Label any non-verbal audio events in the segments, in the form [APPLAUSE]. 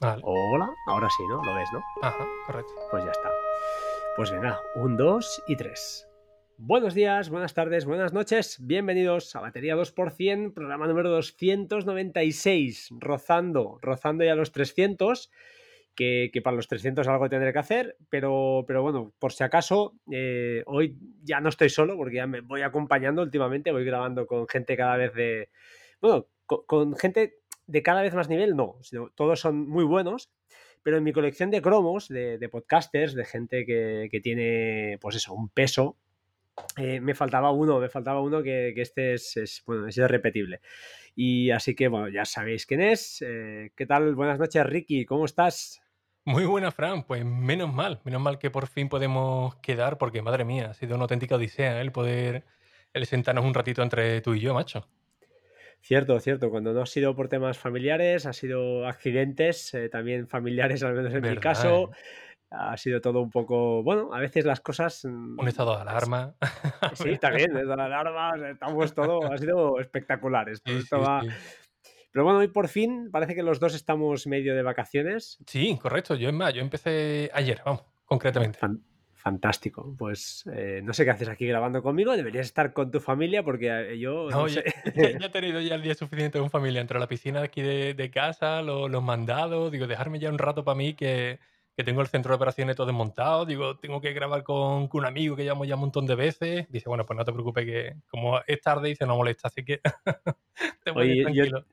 Vale. Hola, ahora sí, ¿no? Lo ves, ¿no? Ajá, correcto. Pues ya está. Pues venga, un, dos y tres. Buenos días, buenas tardes, buenas noches. Bienvenidos a Batería 2%, programa número 296, rozando, rozando ya los 300. Que, que para los 300 algo tendré que hacer, pero, pero bueno, por si acaso, eh, hoy ya no estoy solo porque ya me voy acompañando últimamente, voy grabando con gente cada vez de... Bueno, con, con gente de cada vez más nivel, no, todos son muy buenos, pero en mi colección de cromos, de, podcasters, de gente que, que, tiene, pues eso, un peso, eh, me faltaba uno, me faltaba uno que, este es, es, bueno, es irrepetible. Y así que, bueno, ya sabéis quién es. Eh, ¿Qué tal? Buenas noches, Ricky, ¿cómo estás? Muy buena, Fran. Pues menos mal, menos mal que por fin podemos quedar, porque madre mía, ha sido una auténtica odisea el poder el sentarnos un ratito entre tú y yo, macho. Cierto, cierto. Cuando no ha sido por temas familiares, ha sido accidentes, eh, también familiares, al menos en ¿Verdad, mi caso. eh? Ha sido todo un poco, bueno, a veces las cosas... mm, Un estado de alarma. [LAUGHS] Sí, también, desde la alarma, estamos todo, ha sido espectacular esto. Sí, esto sí, va... sí. Pero bueno, hoy por fin parece que los dos estamos medio de vacaciones. Sí, correcto. Yo es más, yo empecé ayer, vamos, concretamente. Fan- fantástico. Pues eh, no sé qué haces aquí grabando conmigo. Deberías estar con tu familia porque eh, yo no, No, sé. [LAUGHS] ya, ya he tenido ya el día suficiente con familia entre la piscina de aquí de, de casa, lo- los mandados. Digo, dejarme ya un rato para mí que, que tengo el centro de operaciones todo desmontado. Digo, tengo que grabar con, con un amigo que llamo ya un montón de veces. Dice, bueno, pues no te preocupes que como es tarde, dice, no molesta, así que [LAUGHS] te ir Oye, yo tranquilo.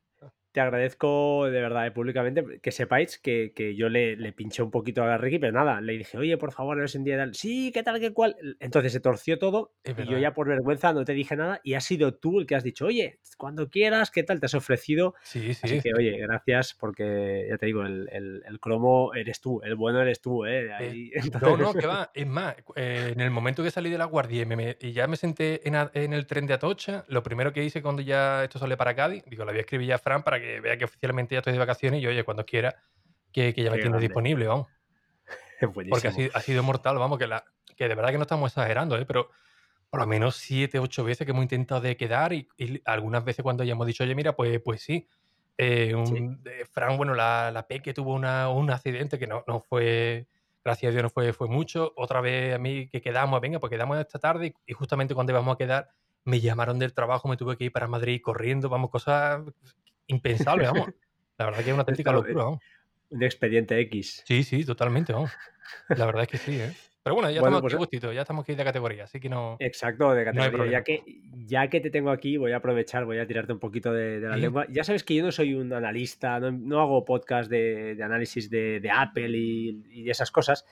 Te agradezco de verdad, eh, públicamente, que sepáis que, que yo le, le pinché un poquito a Ricky, pero nada, le dije, oye, por favor, no es en día tal. Sí, ¿qué tal, qué cual? Entonces se torció todo Es y yo ya por vergüenza no te dije nada y has sido tú el que has dicho, oye, cuando quieras, ¿qué tal? Te has ofrecido. Sí, sí. Así que, oye, gracias porque ya te digo, el, el, el cromo eres tú, el bueno eres tú, ¿eh? Ahí, [LAUGHS] No, entonces- no, que va. Es más, eh, en el momento que salí de la guardia y, me- me- y ya me senté en, a- en el tren de Atocha, lo primero que hice cuando ya esto sale para Cádiz, digo, le voy a escribir ya a Fran para que vea que oficialmente ya estoy de vacaciones y oye, cuando quiera, que, que ya me Qué tiene grande. disponible, vamos. [LAUGHS] Buenísimo. Porque ha sido, ha sido mortal, vamos, que, la, que de verdad que no estamos exagerando, ¿eh? pero por lo menos siete, ocho veces que hemos intentado de quedar y, y algunas veces cuando ya hemos dicho, oye, mira, pues, pues sí. Eh, un, Sí. eh, Fran, bueno, la, la Peque tuvo una, un accidente que no, no fue, gracias a Dios no fue, fue mucho. Otra vez a mí que quedamos, venga, pues quedamos esta tarde y, y justamente cuando íbamos a quedar me llamaron del trabajo, me tuve que ir para Madrid corriendo, vamos, cosas impensables, vamos. [LAUGHS] La verdad que es una auténtica locura, vamos. Un expediente X. Sí, sí, totalmente, vamos. La verdad es que sí, ¿eh? Pero bueno, ya Bueno, estamos pues- aquí gustito, ya estamos aquí de categoría, así que no... Exacto, de No categoría. problema. ya, que, ya que te tengo aquí, voy a aprovechar, voy a tirarte un poquito de, de la Sí. lengua. Ya sabes que yo no soy un analista, no, no hago podcast de, de análisis de, de Apple y, y esas cosas,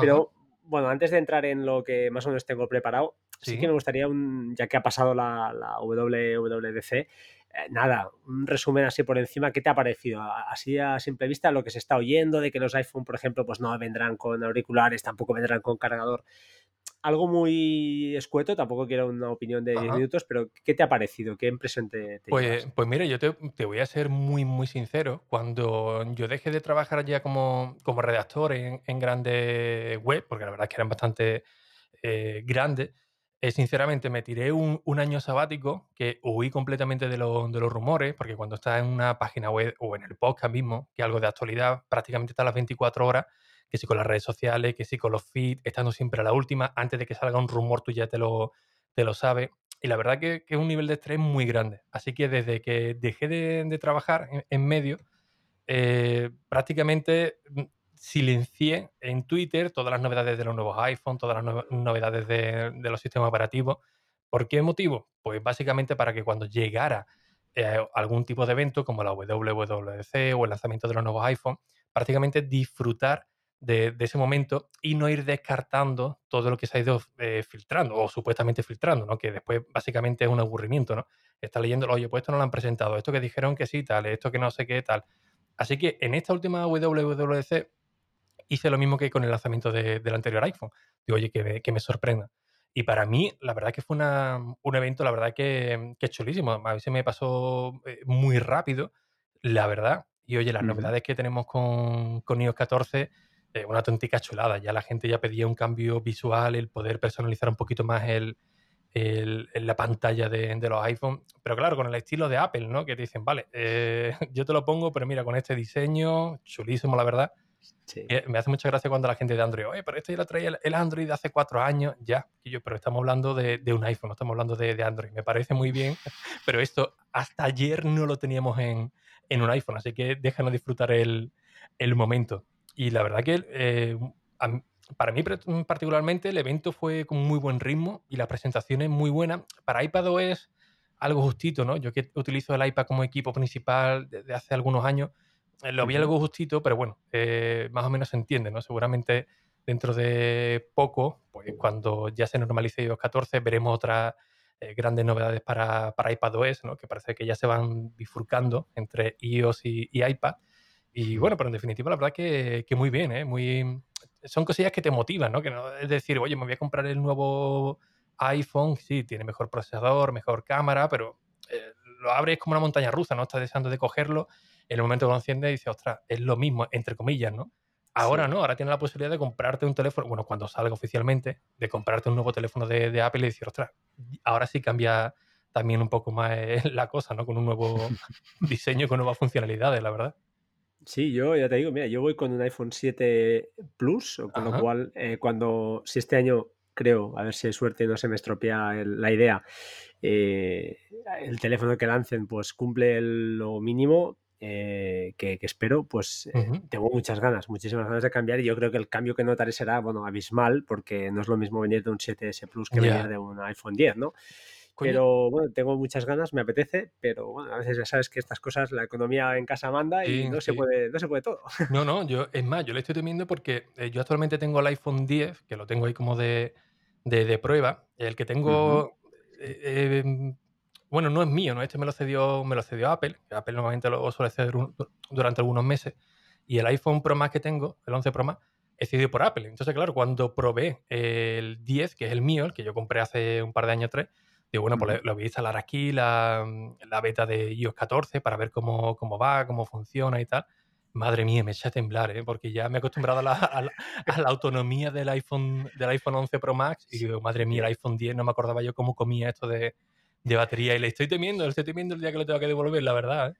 pero bueno, antes de entrar en lo que más o menos tengo preparado, sí, Sí. que me gustaría, un, ya que ha pasado la, la WWDC, eh, nada, un resumen así por encima, ¿qué te ha parecido? Así a simple vista, lo que se está oyendo, de que los iPhone, por ejemplo, pues no vendrán con auriculares, tampoco vendrán con cargador. Algo muy escueto, tampoco quiero una opinión de 10 Ajá. minutos, pero ¿qué te ha parecido? ¿Qué impresión te, te Pues, llevas? pues mira, yo te, te voy a ser muy, muy sincero. Cuando yo dejé de trabajar ya como, como redactor en, en grandes web, porque la verdad es que eran bastante eh, grandes, eh, sinceramente me tiré un, año sabático que huí completamente de, lo- de los rumores, porque cuando estás en una página web o en el podcast mismo, que algo de actualidad prácticamente está a las 24 horas, que si con las redes sociales, que si con los feeds, estando siempre a la última, antes de que salga un rumor tú ya te lo, te lo sabes. Y la verdad que, que es un nivel de estrés muy grande. Así que desde que dejé de, de trabajar en, en medio, eh, prácticamente mm, silencié en Twitter todas las novedades de los nuevos iPhone, todas las no- novedades de, los sistemas operativos. ¿Por qué motivo? Pues básicamente para que cuando llegara eh, algún tipo de evento como la WWDC o el lanzamiento de los nuevos iPhone, prácticamente disfrutar de, de ese momento y no ir descartando todo lo que se ha ido eh, filtrando o supuestamente filtrando, ¿no? que después básicamente es un aburrimiento. ¿no? Está leyendo, oye, pues esto no lo han presentado, esto que dijeron que sí, tal, esto que no sé qué, tal. Así que en esta última WWDC hice lo mismo que con el lanzamiento de- del anterior iPhone. Digo, oye, que me, que me sorprenda. Y para mí, la verdad que fue una- un evento, la verdad que, que chulísimo. A veces me pasó eh, muy rápido, la verdad. Y oye, las novedades que tenemos con, con iOS 14, eh, una auténtica chulada. Ya la gente ya pedía un cambio visual, el poder personalizar un poquito más el, en la pantalla de, los iPhone. Pero claro, con el estilo de Apple, ¿no? Que te dicen, vale, eh, [LAUGHS] yo te lo pongo, pero mira, con este diseño, chulísimo, la verdad. Me hace mucha gracia cuando la gente de Android, oye, pero esto ya lo traía el Android de hace cuatro años, ya. Y yo, pero estamos hablando de, un iPhone, no estamos hablando de, Android. Me parece muy bien, [LAUGHS] pero esto hasta ayer no lo teníamos en, un iPhone, así que déjanos disfrutar el, momento. Y la verdad que eh, para mí particularmente el evento fue con muy buen ritmo y la presentación es muy buena. Para iPad es algo justito, ¿no? Yo que utilizo el iPad como equipo principal desde hace algunos años, eh, lo vi algo justito, pero bueno, eh, más o menos se entiende, ¿no? Seguramente dentro de poco, pues cuando ya se normalice iOS 14, veremos otras eh, grandes novedades para, para iPadOS, ¿no? Que parece que ya se van bifurcando entre iOS y, iPad. Y bueno, pero en definitiva, la verdad que, que muy bien, ¿eh? Muy, son cosillas que te motivan, ¿no? Que no es decir, oye, me voy a comprar el nuevo iPhone, sí, tiene mejor procesador, mejor cámara, pero lo abres como una montaña rusa, ¿no? Estás deseando de cogerlo en el momento que lo enciende dice, ostras, es lo mismo, entre comillas, ¿no? Ahora no, ahora tienes la posibilidad de comprarte un teléfono, bueno, cuando salga oficialmente, de comprarte un nuevo teléfono de, Apple y decir, ostras, ahora sí cambia también un poco más eh, [LAUGHS] la cosa, ¿no? Con un nuevo [LAUGHS] diseño, con nuevas funcionalidades, la verdad. Sí, yo ya te digo, mira, yo voy con un iPhone 7 Plus, con lo cual, eh, cuando, si este año creo, a ver si hay suerte y no se me estropea la idea, eh, el teléfono que lancen pues cumple lo mínimo, eh, que, espero, pues eh, tengo muchas ganas, muchísimas ganas de cambiar y yo creo que el cambio que notaré será, bueno, abismal, porque no es lo mismo venir de un 7S Plus que venir de un iPhone 10, ¿no? Pero bueno, tengo muchas ganas, me apetece, pero bueno, a veces ya sabes que estas cosas, la economía en casa manda y no, se puede, no se puede todo. No, no, [LAUGHS] yo, es más, yo le estoy temiendo porque eh, yo actualmente tengo el iPhone 10, que lo tengo ahí como de, de, prueba, el que tengo bueno, no es mío, ¿no? Este me lo cedió, me lo cedió Apple, que Apple normalmente lo suele ceder durante algunos meses. Y el iPhone Pro Max que tengo, el 11 Pro Max, es cedido por Apple. Entonces, claro, cuando probé el 10, que es el mío, el que yo compré hace un par de años, tres, digo, bueno, pues lo voy a instalar aquí, la, beta de iOS 14, para ver cómo, cómo va, cómo funciona y tal. Madre mía, me echa a temblar, ¿eh? porque ya me he acostumbrado a la, autonomía del iPhone, del iPhone 11 Pro Max y digo, madre mía, el iPhone 10, no me acordaba yo cómo comía esto de, de batería y le estoy temiendo, le estoy temiendo el día que lo tengo que devolver, la verdad. ¿eh?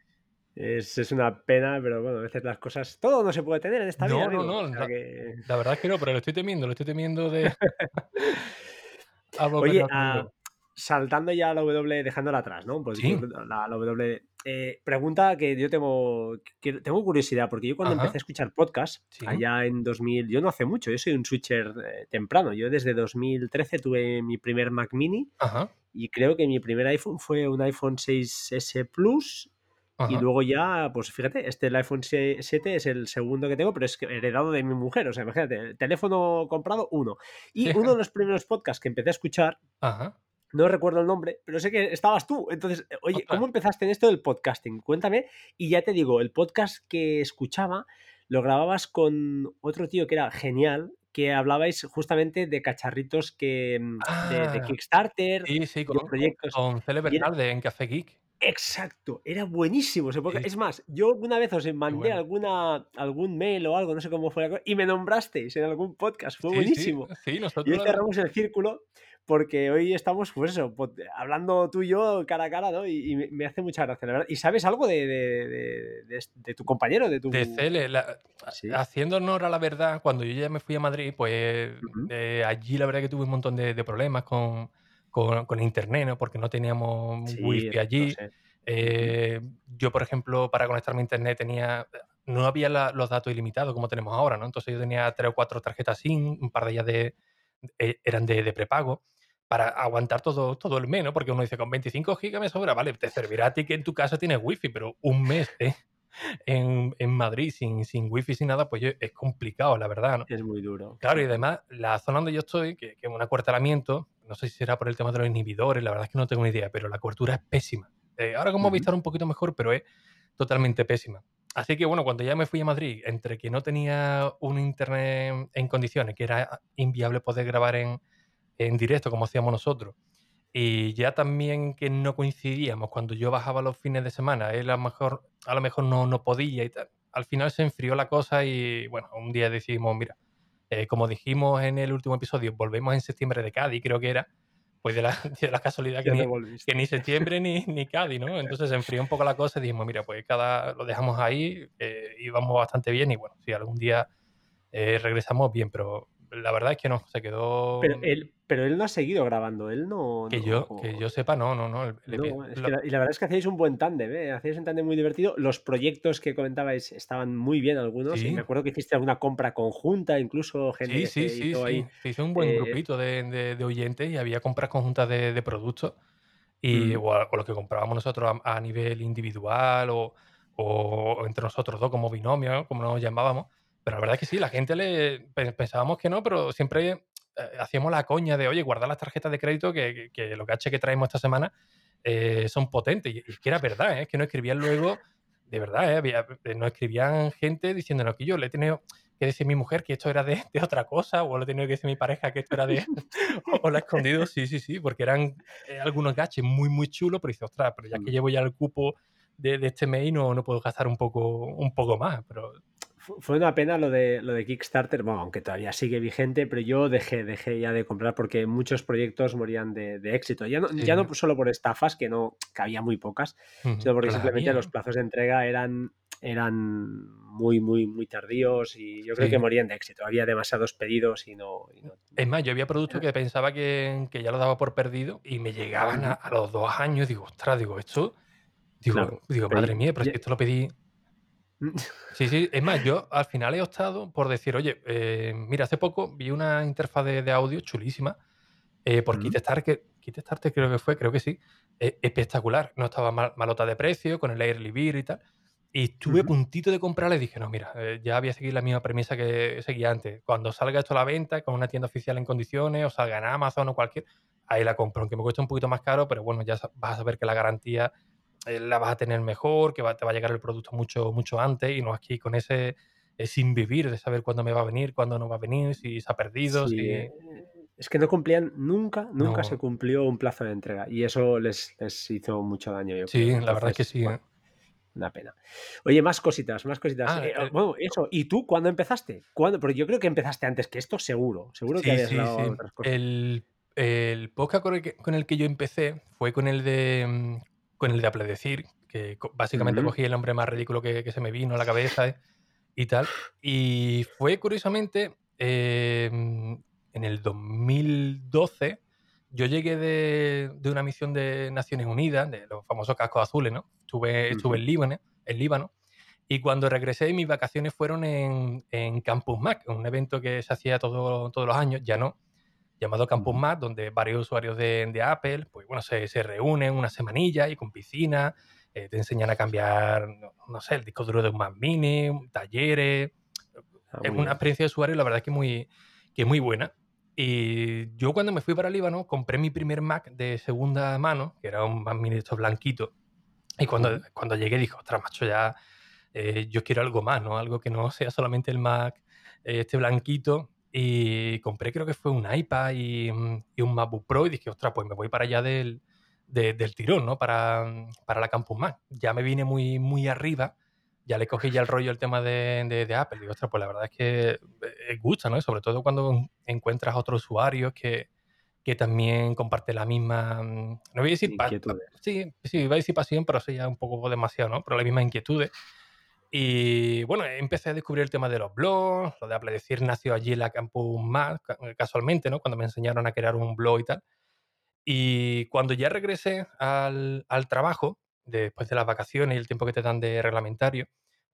Es, es, una pena, pero bueno, a veces las cosas. Todo no se puede tener en esta vida. No, no, no. La, verdad es que no, pero lo estoy temiendo, lo estoy temiendo de. [LAUGHS] Oye, ah, saltando ya a la W, dejándola atrás, ¿no? Pues la, W. Eh, pregunta que yo tengo, tengo curiosidad, porque yo cuando empecé a escuchar podcast, allá en 2000, yo no hace mucho, yo soy un switcher eh, temprano, yo desde 2013 tuve mi primer Mac mini Ajá. Y creo que mi primer iPhone fue un iPhone 6S Plus. Y luego ya, pues fíjate, este el iPhone 7 es el segundo que tengo, pero es heredado de mi mujer. O sea, imagínate, teléfono comprado, uno. Y uno de [LAUGHS] los primeros podcasts que empecé a escuchar, no recuerdo el nombre, pero sé que estabas tú. Entonces, oye, ¿cómo empezaste en esto del podcasting? Cuéntame. Y ya te digo, el podcast que escuchaba lo grababas con otro tío que era genial, que hablabais justamente de cacharritos que mm, de, ah, Kickstarter, sí, sí, con, proyectos. Con Cele en Café Geek. Exacto, era buenísimo. Es más, yo una vez os mandé alguna, algún mail o algo, no sé cómo fue la cosa, y me nombrasteis en algún podcast, fue buenísimo. Sí, nosotros. Y cerramos el círculo porque hoy estamos, pues eso, hablando tú y yo cara a cara, ¿no? Y, me hace mucha gracia, la verdad. ¿Y sabes algo de, tu compañero? De, tu... de Cele, haciendo honor a la verdad, cuando yo ya me fui a Madrid, pues eh, allí la verdad que tuve un montón de, problemas con, con, internet, ¿no? Porque no teníamos wifi allí. Eh, yo, por ejemplo, para conectarme a internet tenía no había los datos ilimitados como tenemos ahora, ¿no? Entonces yo tenía tres o cuatro tarjetas SIM, un par de ellas de, eran de, prepago para aguantar todo, todo el mes, ¿no? Porque uno dice, con 25 gigas me sobra, vale, te servirá a ti que en tu casa tienes wifi, pero un mes ¿eh? [LAUGHS] en, Madrid sin, sin wifi, sin nada, pues es complicado, la verdad, ¿no? Es muy duro. Claro, y además, la zona donde yo estoy, que, es un acuartelamiento, no sé si será por el tema de los inhibidores, la verdad es que no tengo ni idea, pero la cobertura es pésima. Eh, ahora como uh estar un poquito mejor, pero es totalmente pésima. Así que bueno, cuando ya me fui a Madrid, entre que no tenía un internet en condiciones, que era inviable poder grabar en, directo como hacíamos nosotros, y ya también que no coincidíamos cuando yo bajaba los fines de semana, él a lo mejor, a lo mejor no, no podía y tal. Al final se enfrió la cosa y bueno, un día decidimos, mira, eh, como dijimos en el último episodio, volvemos en septiembre de Cádiz, creo que era, pues de la, [LAUGHS] de la casualidad que ni, que [LAUGHS] septiembre ni, ni Cádiz, ¿no? Entonces se enfrió un poco la cosa y dijimos, mira, pues cada lo dejamos ahí, eh, íbamos bastante bien y bueno, si algún día eh, regresamos bien, pero la verdad es que no, se quedó Pero pero él no ha seguido grabando, él no. que no- yo, que yo sepa, no, no, no. el- el- no, es lo- que la- y la verdad es que hacíais un buen tándem, ¿eh? Hacíais un tándem muy divertido. Los proyectos que comentabais estaban muy bien algunos. Sí. Y me acuerdo que hiciste alguna compra conjunta, incluso gente Sí, sí, sí, ahí. Se hizo un buen eh, grupito de, de- de oyentes y había compras conjuntas de, de productos y, Mm. o, lo que comprábamos nosotros a, a nivel individual o, o- entre nosotros dos como binomio, ¿no? como nos llamábamos. Pero la verdad es que sí, la gente le pe- pensábamos que no, pero siempre hacíamos la coña de, oye, guardar las tarjetas de crédito que, que, que los gaches que traemos esta semana eh, son potentes. Y, y que era verdad, ¿eh? es que nos escribían luego, de verdad, ¿eh? Había- eh, nos escribían gente diciéndonos que yo le he tenido que decir a mi mujer que esto era de, de otra cosa, o le he tenido que decir a mi pareja que esto era de. [LAUGHS] o, la he escondido, sí, sí, sí, porque eran eh, algunos gaches muy, muy chulos, pero dice, ostras, pero ya que Mm. llevo ya el cupo de, de este mes no, no puedo gastar un poco, un poco más. Pero Fue una pena lo de, lo de Kickstarter, bueno, aunque todavía sigue vigente, pero yo dejé, dejé ya de comprar porque muchos proyectos morían de, de éxito. Ya no, ya no solo por estafas, que no que había muy pocas, sino porque simplemente los plazos de entrega eran, eran muy, muy, muy tardíos y yo creo Sí. que morían de éxito. Había demasiados pedidos y no. y no- Es más, yo había productos que pensaba que, que ya lo daba por perdido y me llegaban a, a los dos años. Digo, ostras, digo, esto. Digo, Claro, digo madre mía, pero si ya- esto lo pedí. Sí, sí, es más, yo al final he optado por decir, oye, eh, mira, hace poco vi una interfaz de, de audio chulísima eh, por Mm. Kickstarter, Kickstarter creo que fue, creo que sí, eh, espectacular, no estaba mal- malota de precio, con el Early Bird y tal, y estuve a puntito de comprarla y dije, no, mira, ya voy a seguir la misma premisa que seguía antes, cuando salga esto a la venta con una tienda oficial en condiciones, o salga en Amazon o cualquier, ahí la compro, aunque me cueste un poquito más caro, pero bueno, ya vas a saber que la garantía la vas a tener mejor, que va- te va a llegar el producto mucho, mucho antes y no aquí con ese eh, sin vivir de saber cuándo me va a venir, cuándo no va a venir, si se ha perdido, Sí, si... eh, es que no cumplían nunca, nunca No. se cumplió un plazo de entrega y eso les, les hizo mucho daño. Yo Sí, creo. la verdad es que sí. bueno, ¿eh? Una pena. Oye, más cositas, más cositas. Ah, Eh, eh, bueno, eso. ¿Y tú cuándo empezaste? ¿Cuándo? Porque yo creo que empezaste antes que esto, seguro. Seguro que habías sí, otras cosas. El, el podcast con el, que, con el que yo empecé fue con el de mm, con el de Apledecir, que básicamente cogí el nombre más ridículo que, que se me vino a la cabeza eh, y tal. Y fue curiosamente eh, en el 2012. Yo llegué de, de una misión de Naciones Unidas, de los famosos cascos azules, ¿no? Estuve, estuve en. Líbano, en Líbano. Y cuando regresé, mis vacaciones fueron en, en Campus Mac, un evento que se hacía todo- todos los años, ya no, llamado Campus. Mac, donde varios usuarios de, de Apple, pues bueno, se, se reúnen una semanilla y con piscina, eh, te enseñan a cambiar, no, no sé, el disco duro de un Mac Mini, talleres, Ah, es una experiencia de usuario, la verdad es que muy, que muy buena. Y yo cuando me fui para Líbano, compré mi primer Mac de segunda mano, que era un Mac Mini de estos blanquitos. Y cuando, cuando llegué dije, ostras, macho, ya eh, yo quiero algo más, ¿no? Algo que no sea solamente el Mac, eh, este blanquito. Y compré, creo que fue un iPad y, mm, y un MacBook Pro y dije, ostras, pues me voy para allá del, de- del tirón, ¿no? Para, mm, para la Campus Mac. Ya me vine muy, muy arriba, ya le cogí ya el rollo el tema de, de- de Apple. Digo, ostras, pues la verdad es que eh, gusta, ¿no? Sobre todo cuando encuentras otros usuarios que, que también comparten la misma, mm, no voy a decir, Inquietudes. sí, sí, iba a decir pasión, pero eso ya un poco demasiado, ¿no? Pero las mismas inquietudes. Y bueno, empecé a descubrir el tema de los blogs, lo de Apple decir nació allí en la Campus Mac, ca- casualmente, ¿no? Cuando me enseñaron a crear un blog y tal. Y cuando ya regresé al, al trabajo, después de las vacaciones y el tiempo que te dan de reglamentario,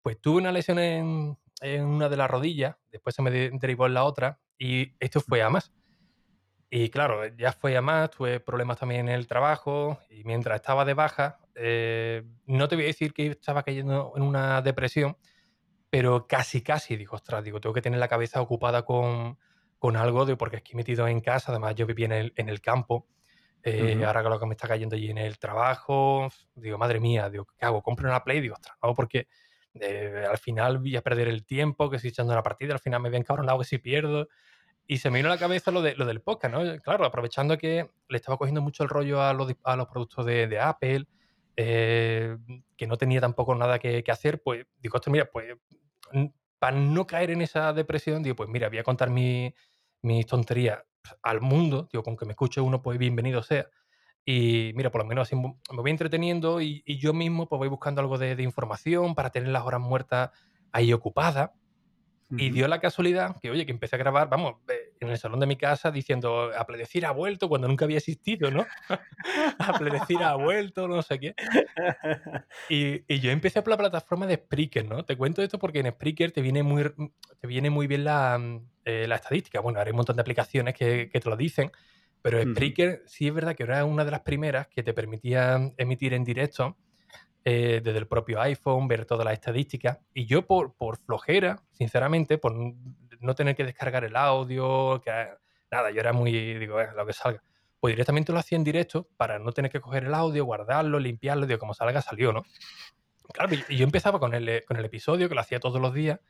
pues tuve una lesión en, en una de las rodillas, después se me de- derivó en la otra, y esto fue a más. Y claro, ya fue a más, tuve problemas también en el trabajo, y mientras estaba de baja, eh, no te voy a decir que estaba cayendo en una depresión, pero casi, casi, digo, ostras, digo, tengo que tener la cabeza ocupada con, con algo, de, porque estoy metido en casa, además yo vivía en el, en el campo, eh, Ujú. ahora que lo que me está cayendo allí en el trabajo, digo, madre mía, digo, ¿qué hago? ¿Compro una Play? Digo, ostras, no, porque eh, al final voy a perder el tiempo, que si echando una partida, al final me ven cabronado que si pierdo. Y se me vino a la cabeza lo, de, lo del podcast, ¿no? Claro, aprovechando que le estaba cogiendo mucho el rollo a los, a los productos de, Apple, eh, que no tenía tampoco nada que, hacer, pues digo, esto, mira, pues para no caer en esa depresión, digo, pues mira, voy a contar mi- mis tonterías al mundo, digo, con que me escuche uno, pues bienvenido sea. Y mira, por lo menos así me voy entreteniendo y, yo mismo pues voy buscando algo de, de, información para tener las horas muertas ahí ocupadas. Y dio la casualidad que, oye, que empecé a grabar, vamos, en el salón de mi casa diciendo, Apledecir ha vuelto cuando nunca había existido, ¿no? [LAUGHS] Apledecir ha vuelto, no sé qué. Y, y, yo empecé por la plataforma de Spreaker, ¿no? Te cuento esto porque en Spreaker te viene muy, te viene muy bien la, eh, la estadística. Bueno, hay un montón de aplicaciones que, que te lo dicen, pero Spreaker sí es verdad que era una de las primeras que te permitía emitir en directo eh, desde el propio iPhone, ver todas las estadísticas. Y yo por, por flojera, sinceramente, por no tener que descargar el audio, que nada, yo era muy, digo, lo que salga. Pues directamente lo hacía en directo para no tener que coger el audio, guardarlo, limpiarlo, digo, como salga, salió, ¿no? Claro, y yo empezaba con el, con el episodio, que lo hacía todos los días,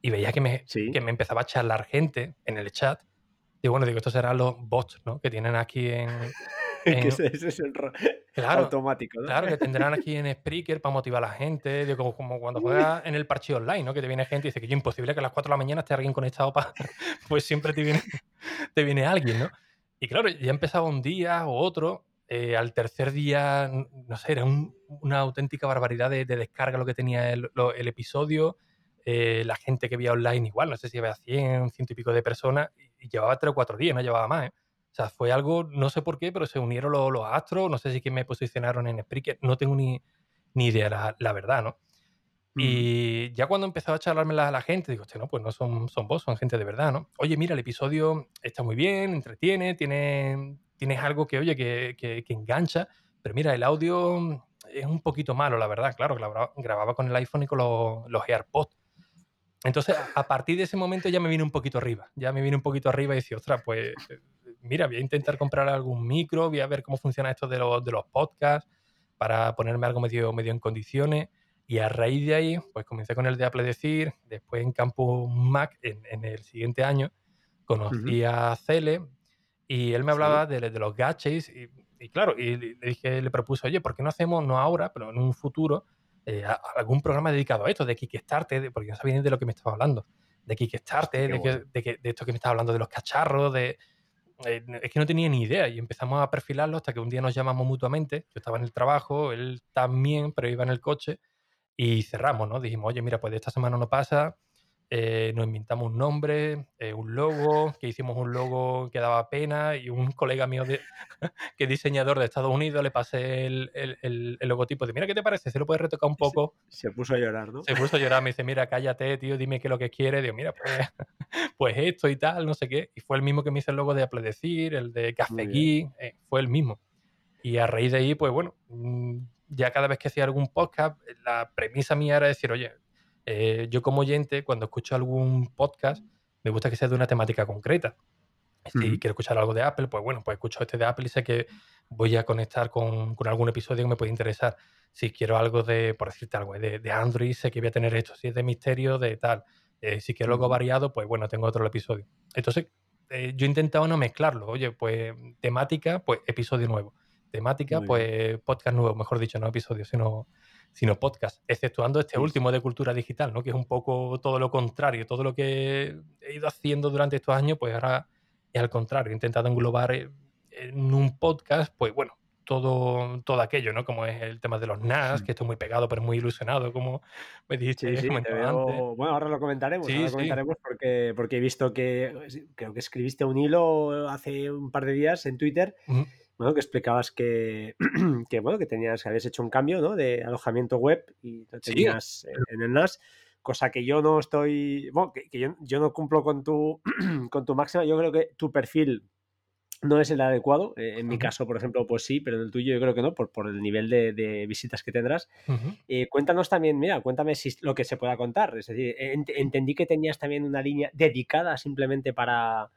y veía que me, que me empezaba a charlar gente en el chat. Y bueno, digo, estos serán los bots, ¿no? Que tienen aquí en, [LAUGHS] que ese, es el claro, automático. Claro, que [LAUGHS] tendrán aquí en Spreaker para motivar a la gente, como, como, cuando juegas en el parche online, ¿no? Que te viene gente y dice que es imposible que a las 4 de la mañana esté alguien conectado para. [LAUGHS] pues siempre te viene, te viene alguien, ¿no? Y claro, ya empezaba un día o otro. Eh, al tercer día, no sé, era una auténtica barbaridad de, descarga lo que tenía el, episodio. Eh, la gente que veía online igual, no sé si había 100, ciento y pico de personas, y, llevaba 3 o 4 días, no llevaba más, ¿eh? O sea, fue algo, no sé por qué, pero se unieron los, astros, no sé si que me posicionaron en Spreaker, no tengo ni, ni idea, la, verdad, ¿no? Mm. Y ya cuando empezó a charlarme la, la gente, digo, no, pues no son, son vos, son gente de verdad, ¿no? Oye, mira, el episodio está muy bien, entretiene, tiene, tienes algo que, oye, que, que, engancha, pero mira, el audio es un poquito malo, la verdad, claro, que grababa con el iPhone y con los, los AirPods. Entonces, a partir de ese momento ya me vine un poquito arriba, ya me vine un poquito arriba y decía, ostras, pues mira, voy a intentar comprar algún micro, voy a ver cómo funciona esto de los, de los podcasts para ponerme algo medio, medio en condiciones. Y a raíz de ahí, pues comencé con el de Apple Decir, después en Campus Mac, en, el siguiente año, conocí a Cele y él me hablaba de, los gadgets y, claro, y le, dije, le propuse, oye, ¿por qué no hacemos, no ahora, pero en un futuro, eh, algún programa dedicado a esto, de Kickstarter, porque no sabía de lo que me estaba hablando, de Kickstarter, de, de, de, esto que me estaba hablando de los cacharros, de, eh, es que no tenía ni idea y empezamos a perfilarlo hasta que un día nos llamamos mutuamente. Yo estaba en el trabajo, él también, pero iba en el coche y cerramos, ¿no? Dijimos, oye, mira, pues esta semana no pasa, eh, nos inventamos un nombre, eh, un logo, que hicimos un logo que daba pena y un colega mío de, [LAUGHS] que es diseñador de Estados Unidos le pasé el, el, el, logotipo de, mira, ¿qué te parece? ¿Se lo puedes retocar un poco? Se, puso a llorar, ¿no? Se puso a llorar, me dice, mira, cállate, tío, dime qué es lo que quieres. Digo, mira, pues, [LAUGHS] pues esto y tal, no sé qué. Y fue el mismo que me hizo el logo de Apple Decir, el de Café Gui, eh, fue el mismo. Y a raíz de ahí, pues bueno, mm, ya cada vez que hacía algún podcast, la premisa mía era decir, oye, eh, yo como oyente, cuando escucho algún podcast, me gusta que sea de una temática concreta. Si quiero escuchar algo de Apple, pues bueno, pues escucho este de Apple y sé que voy a conectar con, con algún episodio que me puede interesar. Si quiero algo de, por decirte algo, de, de Android, sé que voy a tener esto. Si es de misterio, de tal. Eh, si quiero algo variado, pues bueno, tengo otro episodio. Entonces, eh, yo he intentado no mezclarlo. Oye, pues temática, pues episodio nuevo. Temática, pues podcast nuevo, mejor dicho, no episodio, sino sino podcast, exceptuando este último de cultura digital, ¿no? que es un poco todo lo contrario. Todo lo que he ido haciendo durante estos años, pues ahora es al contrario. He intentado englobar en un podcast, pues bueno, todo, todo aquello, ¿no? Como es el tema de los NAS, que estoy muy pegado, pero muy ilusionado, como me dijiste. Sí, [LAUGHS] Bueno, ahora lo comentaremos, ahora lo comentaremos porque, porque he visto que creo que escribiste un hilo hace un par de días en Twitter bueno, que explicabas que, [CLEARS THROAT] que, bueno, que tenías, que habías hecho un cambio ¿no? de alojamiento web y lo tenías en el NAS, cosa que yo no estoy, bueno, que, yo, yo, no cumplo con tu, [CLEARS THROAT] con tu máxima. Yo creo que tu perfil no es el adecuado. Eh, en mi caso, por ejemplo, pues sí, pero en el tuyo yo creo que no, por, por el nivel de, visitas que tendrás. Eh, cuéntanos también, mira, cuéntame si lo que se pueda contar. Es decir, entendí que tenías también una línea dedicada simplemente para,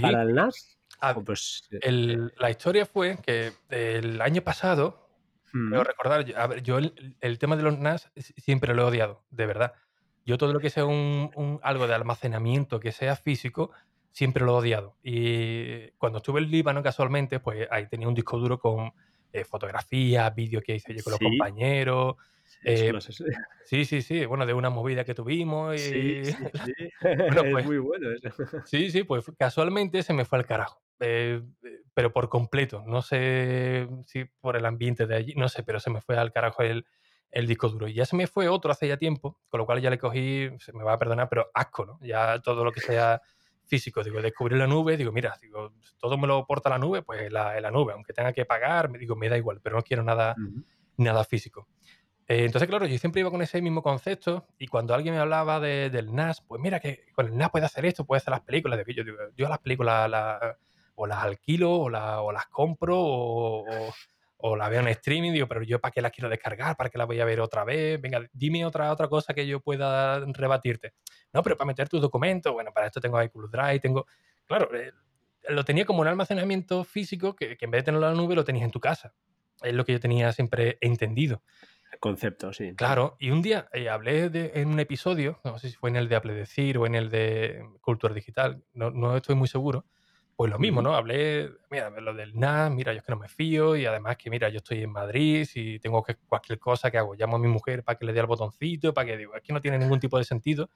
para el NAS. Ah, pues, eh, la historia fue que el año pasado, mm. recordar, a ver, yo el, tema de los NAS siempre lo he odiado, de verdad. Yo todo lo que sea un, algo de almacenamiento que sea físico, siempre lo he odiado. Y cuando estuve en Líbano casualmente, pues ahí tenía un disco duro con eh, fotografías, vídeos que hice yo con los compañeros, Eh, sí, sí, sí, bueno, de una movida que tuvimos. Y... Sí, sí, sí. [LAUGHS] bueno, [LAUGHS] pues, es muy bueno eso. Sí, sí, pues casualmente se me fue al carajo. Eh, pero por completo. No sé si por el ambiente de allí, no sé, pero se me fue al carajo el, el disco duro. Y ya se me fue otro hace ya tiempo, con lo cual ya le cogí, se me va a perdonar, pero asco, ¿no? Ya todo lo que sea físico, digo, descubrir la nube, digo, mira, digo, todo me lo porta la nube, pues la, la nube, aunque tenga que pagar, me digo, me da igual, pero no quiero nada, nada físico. Eh, entonces, claro, yo siempre iba con ese mismo concepto y cuando alguien me hablaba del NAS, pues mira que con el NAS puede hacer esto, puede hacer las películas. De yo, digo, yo las películas o las alquilo o, o las compro o, o, las veo en streaming, digo, pero yo para qué las quiero descargar, para qué las voy a ver otra vez, venga, dime otra, otra cosa que yo pueda rebatirte. No, pero para meter tus documentos, bueno, para esto tengo iCloud Drive, tengo... Claro, eh, lo tenía como un almacenamiento físico que, que en vez de tenerlo en la nube lo tenías en tu casa. Es lo que yo tenía siempre entendido concepto, sí. Claro, y un día eh, hablé de, en un episodio, no sé si fue en el de Apple Decir o en el de Cultura Digital, no, no estoy muy seguro, pues lo mismo, ¿no? Hablé, mira, lo del NAS, mira, yo es que no me fío y además que, mira, yo estoy en Madrid, si tengo que cualquier cosa que hago, llamo a mi mujer para que le dé el botoncito, para que digo, es que no tiene ningún tipo de sentido.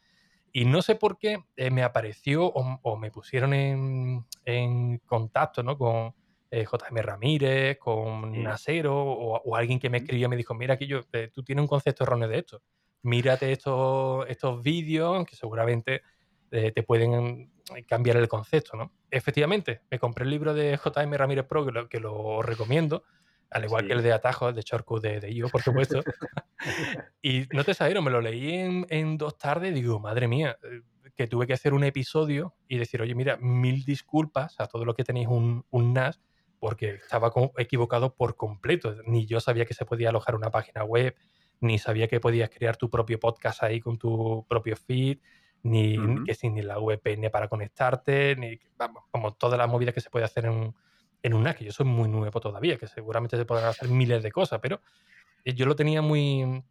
Y no sé por qué eh, me apareció o, me pusieron en, en contacto, ¿no? Con, eh, JM Ramírez, con Nasero o, alguien que me escribió y me dijo, mira, que yo, eh, tú tienes un concepto erróneo de esto. Mírate estos, estos vídeos que seguramente eh, te pueden cambiar el concepto, ¿no? Efectivamente, me compré el libro de JM Ramírez Pro, que lo, recomiendo, al igual que el de Atajos, de Shortcut de, de IO, por supuesto. [LAUGHS] y no te exagero, me lo leí en, en dos tardes y digo, madre mía, que tuve que hacer un episodio y decir, oye, mira, mil disculpas a todos los que tenéis un, un NAS, porque estaba equivocado por completo. Ni yo sabía que se podía alojar una página web, ni sabía que podías crear tu propio podcast ahí con tu propio feed, ni que sin ni la VPN para conectarte, ni vamos, como todas las movidas que se puede hacer en, en un NAS, que yo soy muy nuevo todavía, que seguramente se pueden hacer miles de cosas, pero eh, yo lo tenía muy,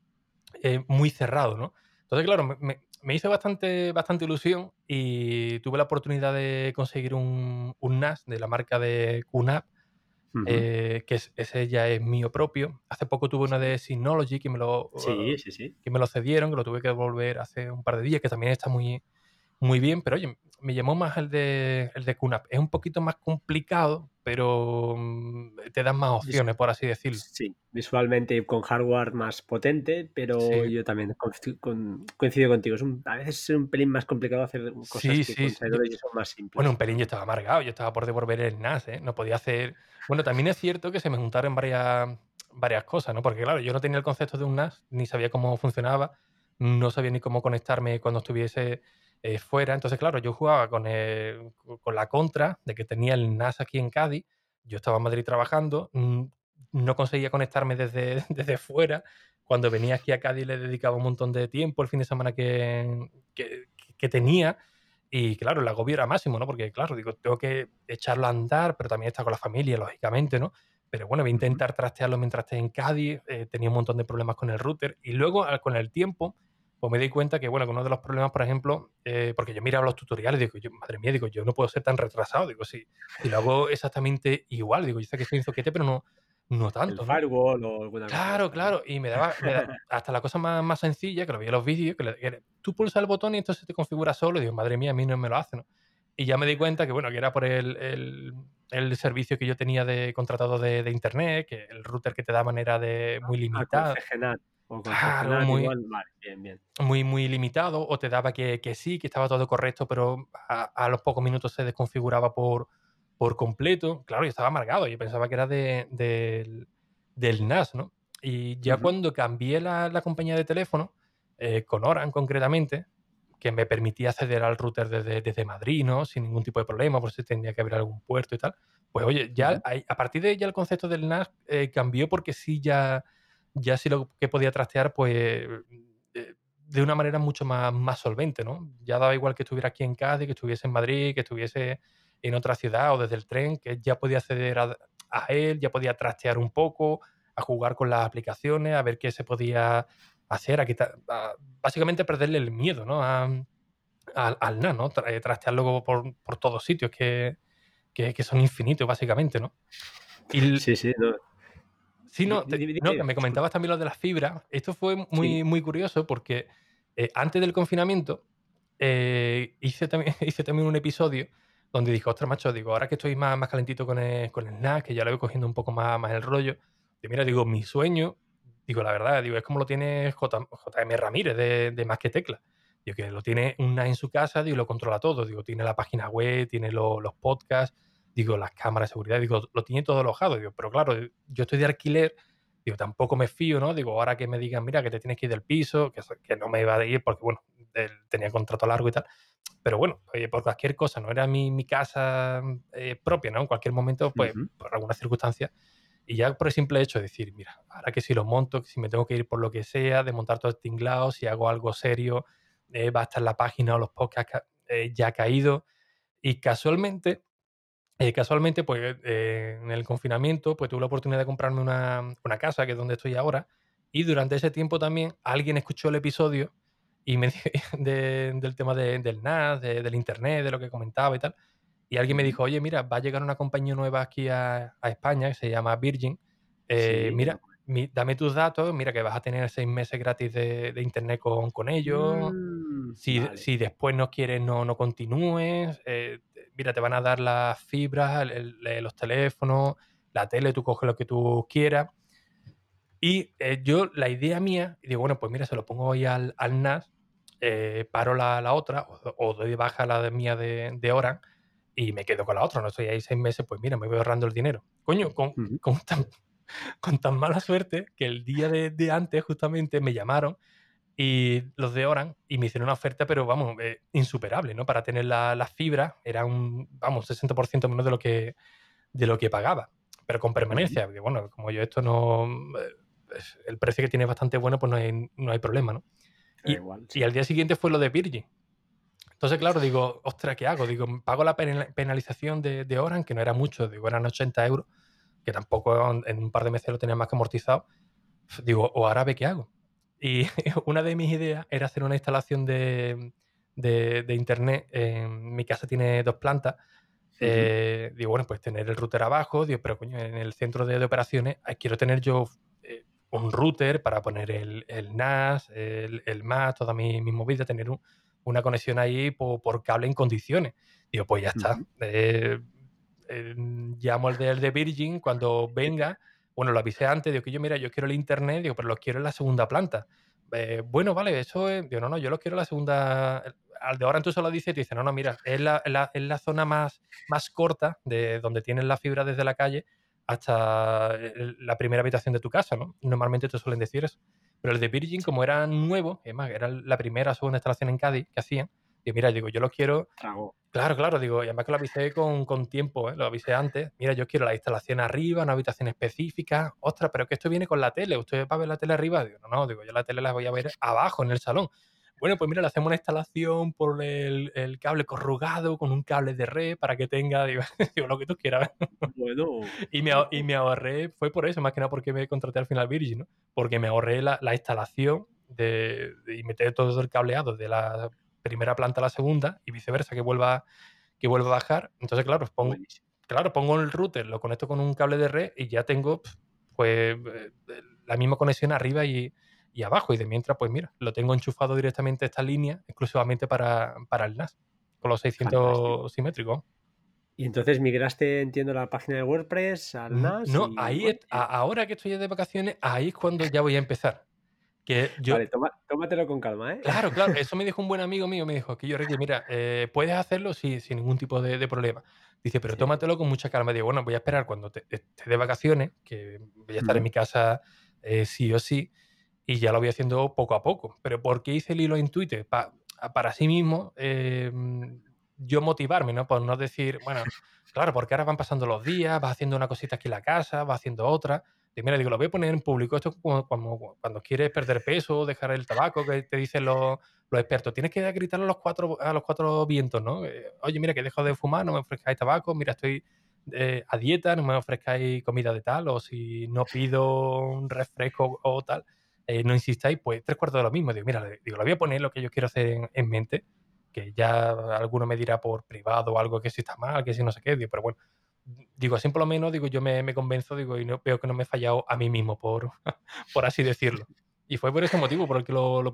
eh, muy cerrado, ¿no? Entonces, claro, me, me, hizo bastante, bastante ilusión y tuve la oportunidad de conseguir un, un NAS de la marca de QNAP, eh, que ese ya es mío propio. Hace poco tuve una de Synology que me lo, Que me lo cedieron, que lo tuve que devolver hace un par de días, que también está muy, muy bien, pero oye, me llamó más el de, el de QNAP. Es un poquito más complicado, pero mm, te dan más opciones, por así decirlo. Sí, visualmente con hardware más potente, pero yo también coincido contigo. Es a veces es un pelín más complicado hacer cosas que con son más simples. Bueno, un pelín yo estaba amargado, yo estaba por devolver el NAS, ¿eh? no podía hacer... Bueno, también es cierto que se me juntaron varias, varias cosas, ¿no? Porque claro, yo no tenía el concepto de un NAS, ni sabía cómo funcionaba, no sabía ni cómo conectarme cuando estuviese eh, fuera. Entonces, claro, yo jugaba con, con la contra de que tenía el NAS aquí en Cádiz. Yo estaba en Madrid trabajando, no conseguía conectarme desde, [LAUGHS] desde fuera. Cuando venía aquí a Cádiz le dedicaba un montón de tiempo el fin de semana que, que, tenía. Y claro, el agobio era máximo, ¿no? Porque, claro, digo, tengo que echarlo a andar, pero también estar con la familia, lógicamente, ¿no? Pero bueno, voy a intentar trastearlo mientras esté en Cádiz. Eh, tenía un montón de problemas con el router. Y luego, con el tiempo, pues me di cuenta que, bueno, que uno de los problemas, por ejemplo, eh, porque yo miraba los tutoriales, digo, yo, madre mía, digo, yo no puedo ser tan retrasado, digo, sí, y lo hago exactamente igual, digo, yo sé que soy zoquete, pero no, no tanto. El firewall o alguna Claro, claro, y me daba, [LAUGHS] hasta la cosa más, más, sencilla, que lo vi en los vídeos, que, tú pulsas el botón y entonces te configura solo, y digo, madre mía, a mí no me lo hace, ¿no? Y ya me di cuenta que, bueno, que era por el, el, el servicio que yo tenía de contratado de, de, internet, que el router que te daban era de muy ah, muy, muy, muy limitado, o te daba que, que, sí, que estaba todo correcto, pero a, los pocos minutos se desconfiguraba por, por completo. Claro, yo estaba amargado, yo pensaba que era de, del NAS, ¿no? Y ya cuando cambié la, la, compañía de teléfono, eh, con Oran concretamente, que me permitía acceder al router desde, desde, Madrid, ¿no? Sin ningún tipo de problema, por si tenía que abrir algún puerto y tal. Pues oye, ya a partir de ya el concepto del NAS eh, cambió porque sí ya ya sí lo que podía trastear, pues eh, de una manera mucho más, más solvente, ¿no? Ya daba igual que estuviera aquí en Cádiz, que estuviese en Madrid, que estuviese en otra ciudad o desde el tren, que ya podía acceder a, él, ya podía trastear un poco, a jugar con las aplicaciones, a ver qué se podía hacer, a quitar, básicamente perderle el miedo, ¿no? al NAS, ¿no? Eh, trastearlo por, por todos sitios que, que, son infinitos, básicamente, ¿no? Sí, sí, no. Sí, no, no, que me comentabas también lo de las fibras. Esto fue muy, muy curioso porque eh, antes del confinamiento eh, hice, también, [LAUGHS] hice también un episodio donde dije, ostras, macho, digo, ahora que estoy más, más calentito con el, con el NAS, que ya lo voy cogiendo un poco más, más el rollo, digo, mira, digo, mi sueño, digo, la verdad, digo, es como lo tiene JM Ramírez de, de Más que Tecla. Digo, que lo tiene un NAS en su casa, digo, lo controla todo, digo, tiene la página web, tiene los podcasts, digo, las cámaras de seguridad, digo, lo tiene todo alojado, digo, pero claro, yo estoy de alquiler, digo, tampoco me fío, ¿no? Digo, ahora que me digan, mira, que te tienes que ir del piso, que, que no me iba a ir porque, bueno, tenía contrato largo y tal, pero bueno, por cualquier cosa, no era mi, mi casa eh, propia, ¿no? En cualquier momento, pues, por alguna circunstancia, y ya por el simple hecho de decir, mira, ahora que si lo monto, si me tengo que ir por lo que sea, de montar todo el tinglado, si hago algo serio, eh, va a estar la página o los podcasts eh, ya caído. Y casualmente, eh, casualmente, pues en el confinamiento, pues tuve la oportunidad de comprarme una, una, casa, que es donde estoy ahora, y durante ese tiempo también alguien escuchó el episodio y me [LAUGHS] de, del tema del NAS, del internet, de lo que comentaba y tal. Y alguien me dijo, oye, mira, va a llegar una compañía nueva aquí a, a España que se llama Virgin. mira, dame tus datos, mira que vas a tener seis meses gratis de, de internet con, con ellos. Mm, si, si, después no quieres, no, no continúes. Mira, te van a dar las fibras, los teléfonos, la tele, tú coges lo que tú quieras. Y eh, yo, la idea mía, digo, bueno, pues mira, se lo pongo ahí al, al NAS, eh, paro la, la, otra, o, doy baja la de mía de, de Oran, y me quedo con la otra. No estoy ahí seis meses, pues mira, me voy ahorrando el dinero. Coño, con, con, tan, [LAUGHS] con tan mala suerte que el día de, antes justamente me llamaron y los de Oran y me hicieron una oferta, pero vamos, eh, insuperable, ¿no? Para tener las la fibra era un, vamos, 60% menos de lo que de lo que pagaba, pero con permanencia, porque bueno, como yo esto no eh, el precio que tiene es bastante bueno, pues no hay, no hay problema, ¿no? Y, y, al día siguiente fue lo de Virgin. Entonces, claro, digo, ostras, ¿qué hago? Digo, pago la penalización de, de Oran, que no era mucho, digo, eran 80 euros que tampoco en un par de meses lo tenía más que amortizado, digo, o ahora ve qué hago. Y [LAUGHS] una de mis ideas era hacer una instalación de, de, internet. Mi casa tiene dos plantas. Eh, digo, bueno, pues tener el router abajo, digo, pero coño, en el centro de, operaciones quiero tener yo eh, un router para poner el, el NAS, el, el MAS, toda mi, mi movida, tener una conexión ahí por, cable en condiciones. Digo, pues ya está llamo al de, de Virgin cuando venga. Bueno, lo avisé antes, digo que yo, mira, yo quiero el internet, digo, pero lo quiero en la segunda planta. Eh, bueno, vale, eso es. Digo, no, no, yo lo quiero en la segunda. Al de ahora tú solo dices, te dice, no, no, mira, es la, la, es la zona más, más corta de donde tienes la fibra desde la calle hasta la primera habitación de tu casa, ¿no? Normalmente te suelen decir eso. Pero el de Virgin, como era nuevo, es más, era la primera o segunda instalación en Cádiz que hacían, mira, digo, yo lo quiero. Claro, claro, digo, y además que lo avisé con, con tiempo, ¿eh? lo avisé antes. Mira, yo quiero la instalación arriba, una habitación específica. Ostras, pero que esto viene con la tele. ¿Usted va a ver la tele arriba? Digo, no, no, digo, yo la tele la voy a ver abajo, en el salón. Bueno, pues mira, le hacemos una instalación por el, el cable corrugado con un cable de red para que tenga, digo, [LAUGHS] lo que tú quieras. Bueno. [LAUGHS] y, me, y me ahorré, fue por eso, más que nada porque me contraté al final Virgin, ¿no? Porque me ahorré la, la instalación de, de, y meter todo el cableado de la primera planta a la segunda y viceversa, que vuelva, que vuelva a bajar. Entonces, claro, pongo, claro, pongo el router, lo conecto con un cable de red y ya tengo pues eh, la misma conexión arriba y, y abajo. Y de mientras, pues mira, lo tengo enchufado directamente a esta línea exclusivamente para, para el NAS, con los 600 simétricos. Y entonces migraste, entiendo, la página de WordPress al NAS. No, ahí, ahora que estoy de vacaciones, ahí es cuando ya voy a empezar. Vale, tómatelo con calma, ¿eh? Claro, claro. [LAUGHS] Eso me dijo un buen amigo mío. Me dijo que yo, Ricky, mira, eh, puedes hacerlo sin ningún tipo de, problema. Dice, pero tómatelo con mucha calma. Digo, bueno, voy a esperar cuando te, esté de vacaciones, que voy a estar en mi casa eh, sí o sí, y ya lo voy haciendo poco a poco. Pero ¿por qué hice el hilo en Twitter? para sí mismo, em, yo motivarme, ¿no? Por no decir, bueno, claro, porque ahora van pasando los días, vas haciendo una cosita aquí en la casa, vas haciendo otra mira, digo, lo voy a poner en público. Esto es como cuando, quieres perder peso, dejar el tabaco, que te dicen los, expertos. Tienes que gritar a los cuatro, a los cuatro vientos, ¿no? Eh, Oye, mira, que dejo de fumar, no me ofrezcáis tabaco, mira, estoy eh, a dieta, no me ofrezcáis comida de tal, o si no pido un refresco o tal, eh, no insistáis, pues tres cuartos de lo mismo. Digo, mira, digo, lo voy a poner lo que yo quiero hacer en, mente, que ya alguno me dirá por privado o algo que si está mal, que si no sé qué, digo, pero bueno, digo, así por lo menos, digo, yo me, me convenzo, digo, y no, veo que no me he fallado a mí mismo, por, [LAUGHS] por así decirlo. Y fue por ese motivo por el que lo, lo.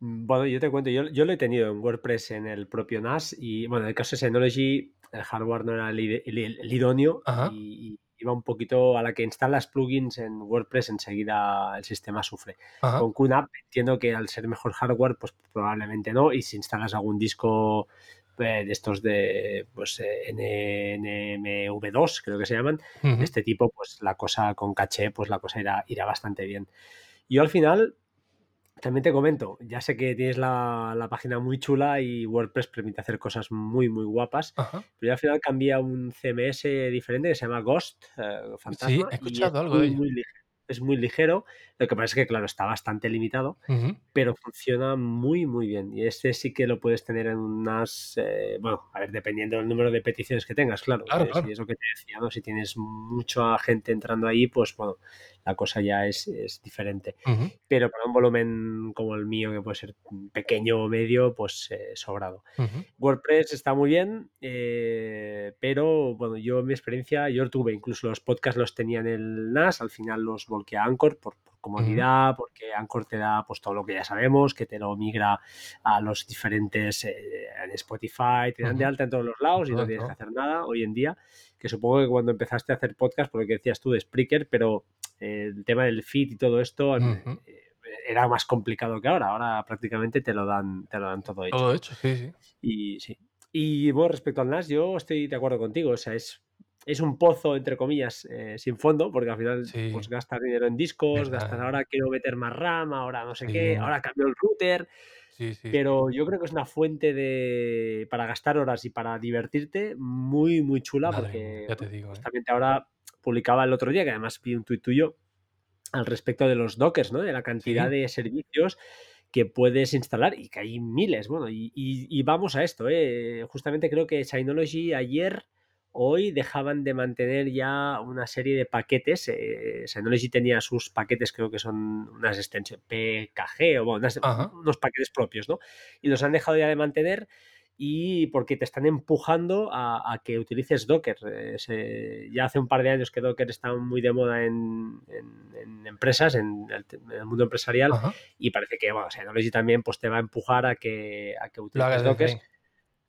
Mm, Bueno, yo te cuento, yo, yo lo he tenido en WordPress en el propio NAS y bueno, en el caso de Synology, el hardware no era el, el- el idóneo y, y iba un poquito a la que instalas plugins en WordPress, enseguida el sistema sufre. Ajá. Con QNAP entiendo que al ser mejor hardware, pues probablemente no. Y si instalas algún disco de estos de pues eh, N- NMV2, creo que se llaman, de este tipo, pues la cosa con caché, pues la cosa irá, irá bastante bien. Yo al final, también te comento, ya sé que tienes la, la página muy chula y WordPress permite hacer cosas muy, muy guapas, Ajá. pero yo al final cambié a un CMS diferente que se llama Ghost, eh, Fantasma, Sí, he y es escuchado algo de muy, ello. muy ligero. Es muy ligero, lo que pasa es que, claro, está bastante limitado, pero funciona muy, muy bien. Y este sí que lo puedes tener en unas. eh, bueno, a ver, dependiendo del número de peticiones que tengas, claro. Claro, eh, claro. Si es lo que te decía, ¿no? Si tienes mucha gente entrando ahí, pues bueno, la cosa ya es, es diferente. Pero para un volumen como el mío, que puede ser pequeño o medio, pues eh, sobrado. WordPress está muy bien, eh, pero bueno, yo en mi experiencia, yo tuve, incluso los podcasts los tenía en el NAS, al final los volqué a Anchor por, por comodidad, porque Anchor te da pues todo lo que ya sabemos, que te lo migra a los diferentes, eh, en Spotify, te dan de alta en todos los lados y no tienes que hacer nada hoy en día, que supongo que cuando empezaste a hacer podcast, por lo que decías tú de Spreaker, pero el tema del feed y todo esto... Eh, era más complicado que ahora, ahora prácticamente te lo dan, te lo dan todo hecho. Todo hecho, sí, sí. Y sí. Y bueno, respecto al NAS, yo estoy de acuerdo contigo. O sea, es, es un pozo, entre comillas, eh, sin fondo, porque al final Sí. pues gastas dinero en discos, Verdad. gastas ahora quiero meter más RAM, ahora no sé qué, ahora cambio el router. Sí. Pero yo creo que es una fuente de para gastar horas y para divertirte muy, muy chula, Madre porque ya te digo, ¿eh? justamente ahora publicaba el otro día, que además vi un tuit tuyo al respecto de los dockers, ¿no? De la cantidad Sí. de servicios que puedes instalar y que hay miles. Bueno, y, y- y vamos a esto, ¿eh? Justamente creo que Synology ayer, hoy, dejaban de mantener ya una serie de paquetes. eh, Synology tenía sus paquetes, creo que son unas extensiones PKG o bueno, unas- unos paquetes propios, ¿no? Y los han dejado ya de mantener y porque te están empujando a, a que utilices Docker. Eh, se- ya hace un par de años que Docker está muy de moda en, en- en empresas, en el, en el mundo empresarial, Ajá. y parece que, bueno, Synology también pues, te va a empujar a que, a que utilices Docker.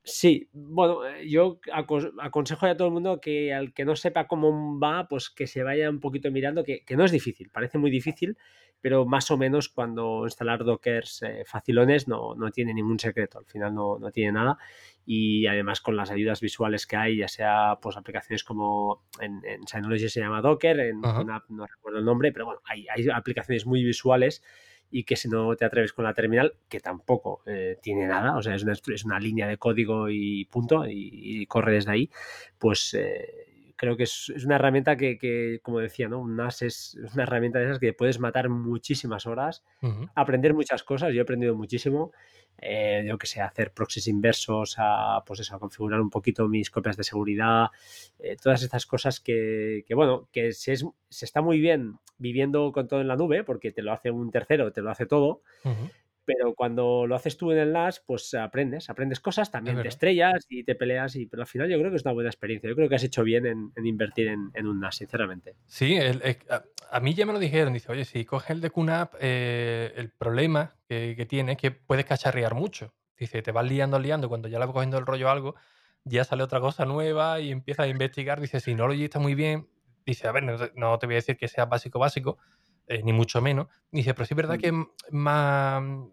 Sí, bueno, eh, yo aco- aconsejo a todo el mundo que al que no sepa cómo va, pues que se vaya un poquito mirando, que, que no es difícil, parece muy difícil, pero más o menos cuando instalar dockers eh, facilones no, no tiene ningún secreto, al final no, no tiene nada. Y además con las ayudas visuales que hay, ya sea pues aplicaciones como en, en Synology se llama Docker, en una app no recuerdo el nombre, pero bueno, hay, hay aplicaciones muy visuales y que si no te atreves con la terminal, que tampoco eh, tiene nada, o sea, es una, es una línea de código y punto, y, y corre desde ahí, pues eh, creo que es, es una herramienta que, que, como decía, ¿no? Un NAS es, una herramienta de esas que puedes matar muchísimas horas, aprender muchas cosas, yo he aprendido muchísimo, eh, yo que sé, hacer proxies inversos, a, pues eso, a configurar un poquito mis copias de seguridad, eh, todas estas cosas que, que, bueno, que se, es, se está muy bien viviendo con todo en la nube, porque te lo hace un tercero, te lo hace todo. Pero cuando lo haces tú en el NAS, pues aprendes, aprendes cosas, también te estrellas y te peleas, y, pero al final yo creo que es una buena experiencia. Yo creo que has hecho bien en, en invertir en, en un NAS, sinceramente. Sí, el- el- a, a mí ya me lo dijeron. Dice, oye, si coges el de QNAP, eh, el problema que, que tiene es que puedes cacharrear mucho. Dice, te vas liando, liando, cuando ya le vas cogiendo el rollo a algo, ya sale otra cosa nueva y empiezas a investigar. Dice, si no lo está muy bien, dice, a ver, no te voy a decir que sea básico, básico, eh, ni mucho menos. Dice, pero sí es verdad Mm. que es más... mm,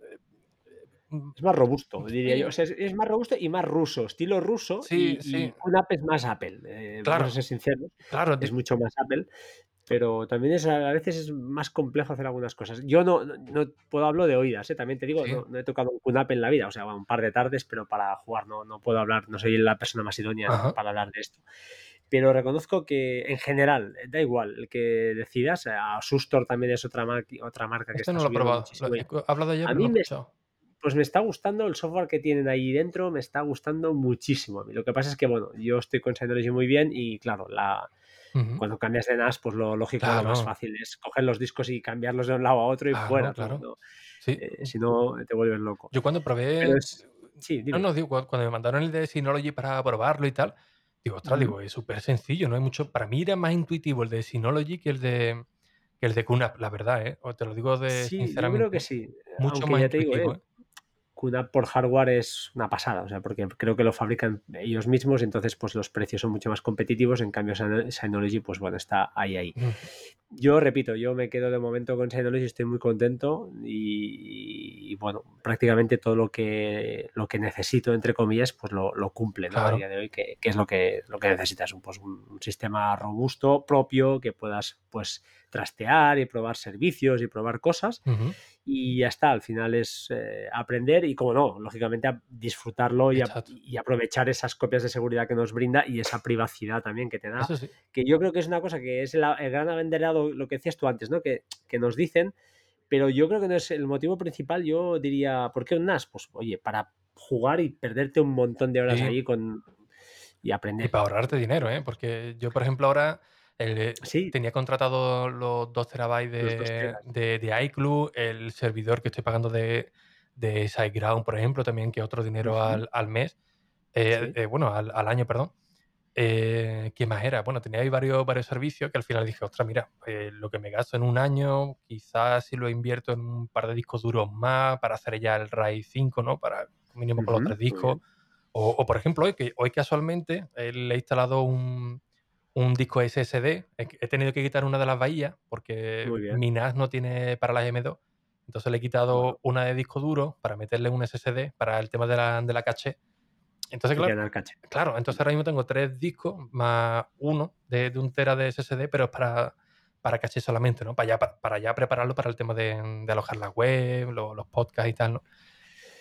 Es más robusto, diría Sí. yo. O sea, es, es más robusto y más ruso, estilo ruso. Sí, y, sí. y QNAP es más Apple. eh, Claro. Vamos a ser sinceros. Claro, es mucho más Apple, pero también es a, a veces es más complejo hacer algunas cosas. Yo no, no, no puedo hablo de oídas, ¿eh? también te digo, Sí. no, no he tocado un QNAP en la vida, o sea, bueno, un par de tardes, pero para jugar no, no puedo hablar, no soy la persona más idónea Ajá. para hablar de esto. Pero reconozco que en general, da igual, el que decidas, a Sustor también es otra, mar- otra marca que esto está no lo he probado. Lo- he hablado ya, A mí no me- pues me está gustando el software que tienen ahí dentro, me está gustando muchísimo. a mí. Lo que pasa es que, bueno, yo estoy con Synology muy bien y, claro, la, Ujú. cuando cambias de NAS, pues lo lógico, lo más Claro. fácil es coger los discos y cambiarlos de un lado a otro y Claro, fuera. ¿no? claro. No, Sí. eh, si no, te vuelves loco. Yo cuando probé... Pero es- Sí, No, dime. no, digo, cu- cuando me mandaron el de Synology para probarlo y tal, Digo, ostras, digo, es súper sencillo, no hay mucho. Para mí era más intuitivo el de Synology que el de que el de QNAP, la verdad, ¿eh? O te lo digo de Sí, yo sinceramente. creo que sí. Mucho Aunque más ya te digo, intuitivo, ¿eh? ¿eh? QNAP por hardware es una pasada, o sea, porque creo que lo fabrican ellos mismos, entonces pues los precios son mucho más competitivos, en cambio Syno- Synology pues bueno, está ahí ahí. Ujú. Yo repito, yo me quedo de momento con Synology, estoy muy contento y, y, bueno, prácticamente todo lo que lo que necesito, entre comillas, pues lo, lo cumple ¿no? a Claro. día de hoy, que, que es lo que, lo que necesitas, un, pues, un, un sistema robusto, propio, que puedas pues trastear y probar servicios y probar cosas y ya está, al final es eh, aprender y como no, lógicamente a disfrutarlo y, a- y aprovechar esas copias de seguridad que nos brinda y esa privacidad también que te da sí. que yo creo que es una cosa que es el gran abanderado, lo que decías tú antes, ¿no? Que, que nos dicen, pero yo creo que no es el motivo principal, yo diría, ¿por qué un NAS? Pues oye, para jugar y perderte un montón de horas Sí. ahí con y Y aprender. para ahorrarte dinero, ¿eh? Porque yo, por ejemplo, ahora el- Sí, tenía contratado los 2 terabytes los dos de, de, de iCloud, el servidor que estoy pagando de, de SiteGround, por ejemplo, también, que otro dinero al, al mes, eh, Sí. eh, bueno, al, al año, perdón. Eh, ¿Qué más era? Bueno, tenía ahí varios, varios servicios que al final dije, ostras, mira, lo que me gasto en un año, quizás si lo invierto en un par de discos duros más para hacer ya el RAID 5, ¿no? Para mínimo con los Ujú, tres discos. O, o, por ejemplo, hoy, que, hoy casualmente eh, le he instalado un, un disco SSD. He, tenido que quitar una de las bahías porque mi NAS no tiene para la M2. Entonces le he quitado una de disco duro para meterle un SSD para el tema de la, de la caché. Entonces, claro, caché. claro, entonces ahora mismo tengo tres discos más uno de, de un tera de SSD, pero es para, para caché solamente, ¿no? Para ya, para, para ya prepararlo para el tema de, de alojar la web, lo- los podcasts y tal, ¿no?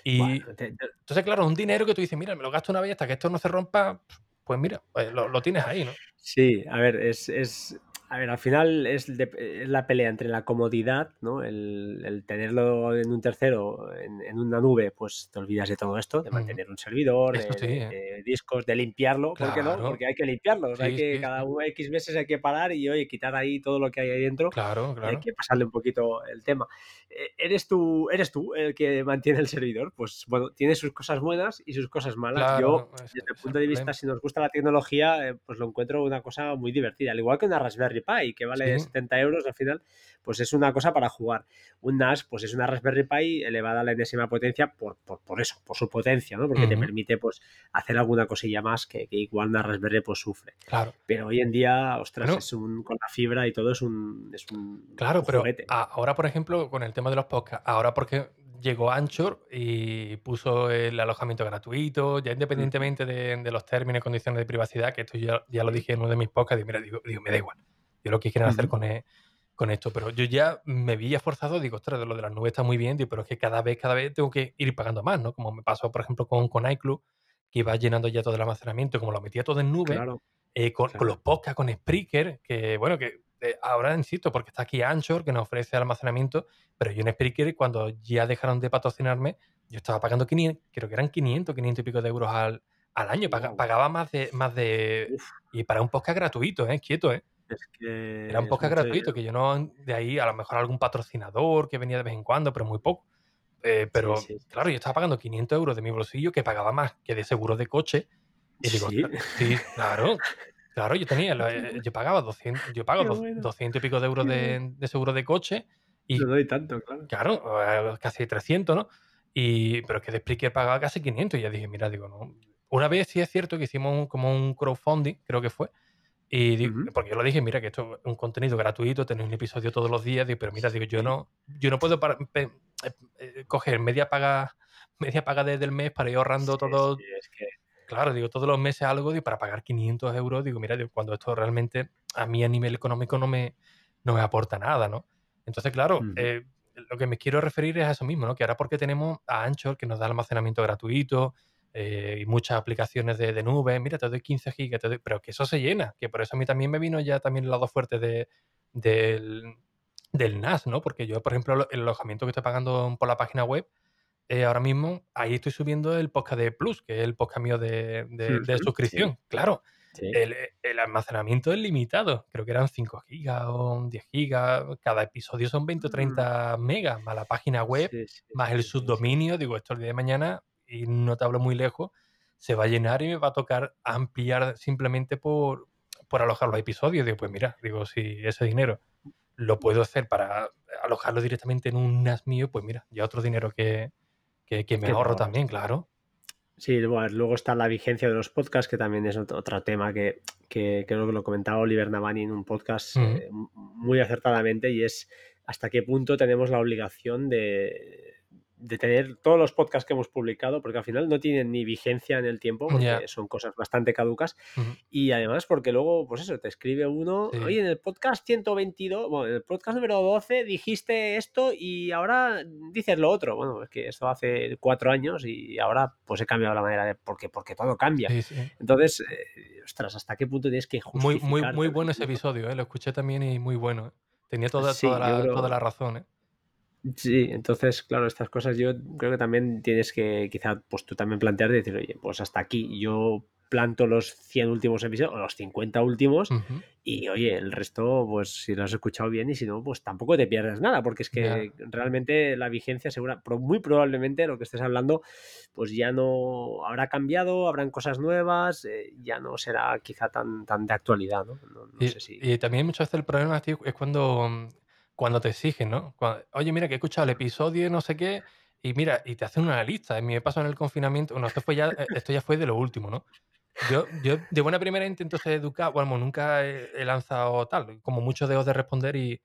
Y Bueno, te- te- entonces, claro, un dinero que tú dices, mira, me lo gasto una vez hasta que esto no se rompa, pues mira, pues lo, tienes ahí, ¿no? Sí, a ver, es, es- a ver, al final es, de- es la pelea entre la comodidad, ¿no? El, el tenerlo en un tercero, en, en una nube, pues te olvidas de todo esto, de mantener un servidor, de, sí, ¿eh? discos, de limpiarlo, ¿por qué no? Claro. Porque hay que limpiarlos, hay Sí, que, sí, cada X meses hay que parar y, oye, quitar ahí todo lo que hay ahí dentro Claro, y hay claro. que pasarle un poquito el tema. Eh, ¿Eres tú, ¿Eres tú el que mantiene el servidor? Pues bueno, tiene sus cosas buenas y sus cosas malas. Yo, Claro, desde el punto de vista, si nos gusta la tecnología, eh, pues lo encuentro una cosa muy divertida. Al igual que una Raspberry Pi, que vale Sí. 70 euros al final, pues es una cosa para jugar. Un NAS, pues es una Raspberry Pi elevada a la enésima potencia por, por, por eso, por su potencia, ¿no? Porque te permite pues hacer alguna cosilla más que, que igual una Raspberry pues sufre. Claro, Pero hoy en día, ostras, Bueno. es un, con la fibra y todo es un, es un, claro, un pero ahora, por ejemplo, con el tema de los podcasts, ahora porque llegó Anchor y puso el alojamiento gratuito, ya independientemente de, de los términos y condiciones de privacidad, que esto ya, ya lo dije en uno de mis podcasts, y mira, digo, digo, me da igual. Yo lo que quieren hacer con, e- con esto, pero yo ya me vi forzado, digo, ostras, lo de las nubes está muy bien, digo, pero es que cada vez, cada vez tengo que ir pagando más, ¿no? Como me pasó, por ejemplo, con, con iCloud, que iba llenando ya todo el almacenamiento, como lo metía todo en nube, Claro, eh, con, con los podcasts, con Spreaker, que bueno, que eh, ahora insisto, porque está aquí Anchor, que nos ofrece almacenamiento, pero yo en Spreaker, cuando ya dejaron de patrocinarme, yo estaba pagando 500, creo que eran 500, 500 y pico de euros al, al año. Pagaba más de, más de. Uf, Y para un podcast gratuito, ¿eh? Quieto, ¿eh? Es que Era un podcast gratuito, que yo no. De ahí, a lo mejor algún patrocinador que venía de vez en cuando, pero muy poco. Eh, pero Sí, sí, sí. claro, yo estaba pagando 500 euros de mi bolsillo, que pagaba más que de seguro de coche. Y digo, Sí. "Ostras, sí, claro, claro, yo tenía, eh, yo pagaba 200, yo pago bueno. 200 y pico de euros de, [LAUGHS] de seguro de coche y No doy tanto, claro. claro, eh, casi 300, ¿no? Y, pero es que de Spreaker pagaba casi 500 y ya dije, mira, digo, no. Una vez sí es cierto que hicimos un- como un crowdfunding, creo que fue, y porque yo lo dije, mira, que esto es un contenido gratuito, tenéis un episodio todos los días, digo, pero mira, digo, yo no, yo no puedo eh, eh, coger media paga, [LAUGHS] media paga desde el mes para ir ahorrando Sí, todo, sí, es que Claro, digo, todos los meses algo digo, para pagar 500 euros, digo, mira, digo, cuando esto realmente a mí a nivel económico no me, no me aporta nada, ¿no? Entonces, claro, eh, lo que me quiero referir es a eso mismo, ¿no? Que ahora porque tenemos a Anchor, que nos da almacenamiento gratuito eh, y muchas aplicaciones de, de nube, mira, te doy 15 gigas, te doy- pero que eso se llena, que por eso a mí también me vino ya también el lado fuerte de, del, del NAS, ¿no? Porque yo, por ejemplo, el alojamiento que estoy pagando por la página web, eh, ahora mismo ahí estoy subiendo el podcast de Plus, que es el podcast mío de, de- de Ujú, suscripción. Claro, sí. el, el almacenamiento es limitado. Creo que eran 5 gigas o 10 gigas. Cada episodio son 20 o 30 megas, más la página web, Sí, sí, más sí, el sí, sí. subdominio. Digo, esto el día de mañana, y no te hablo muy lejos, se va a llenar y me va a tocar ampliar simplemente por, por alojar los episodios. Digo, pues mira, digo, si ese dinero lo puedo hacer para alojarlo directamente en un NAS mío, pues mira, ya otro dinero que, que, me ahorro también, claro. Sí, luego está la vigencia de los podcasts, que también es otro, tema que, creo que lo comentaba Oliver Navani en un podcast eh, muy acertadamente, y es hasta qué punto tenemos la obligación de, de tener todos los podcasts que hemos publicado, porque al final no tienen ni vigencia en el tiempo, porque son cosas bastante caducas. Y además, porque luego, pues eso, te escribe uno, oye, en el podcast 122, bueno, en el podcast número 12 dijiste esto y ahora dices lo otro. Bueno, es que esto hace cuatro años y ahora pues he cambiado la manera de. Porque, porque todo cambia. Entonces, eh, ostras, ¿hasta qué punto tienes que justificar? Muy, muy, muy bueno ese episodio, ¿eh? lo escuché también y muy bueno. Tenía toda, toda, la, toda la razón. ¿eh? Sí, entonces, claro, estas cosas yo creo que también tienes que, quizá, pues tú también plantear y decir, oye, pues hasta aquí yo planto los 100 últimos episodios o los 50 últimos y oye, el resto, pues si lo has escuchado bien y si no, pues tampoco te pierdes nada, porque es que realmente la vigencia segura, muy probablemente lo que estés hablando, pues ya no habrá cambiado, habrán cosas nuevas, eh, ya no será quizá tan, tan de actualidad, ¿no? y, sé si... y también muchas veces el problema, tío, es cuando cuando te exigen, ¿no? Oye, mira, que he escuchado el episodio no sé qué, y mira, y te hacen una lista. En mi paso en el confinamiento, bueno, esto, fue ya, eh, esto ya fue de lo último, ¿no? Yo, yo de buena primera intento ser educado, bueno, nunca he, lanzado tal, como mucho dejo de responder y,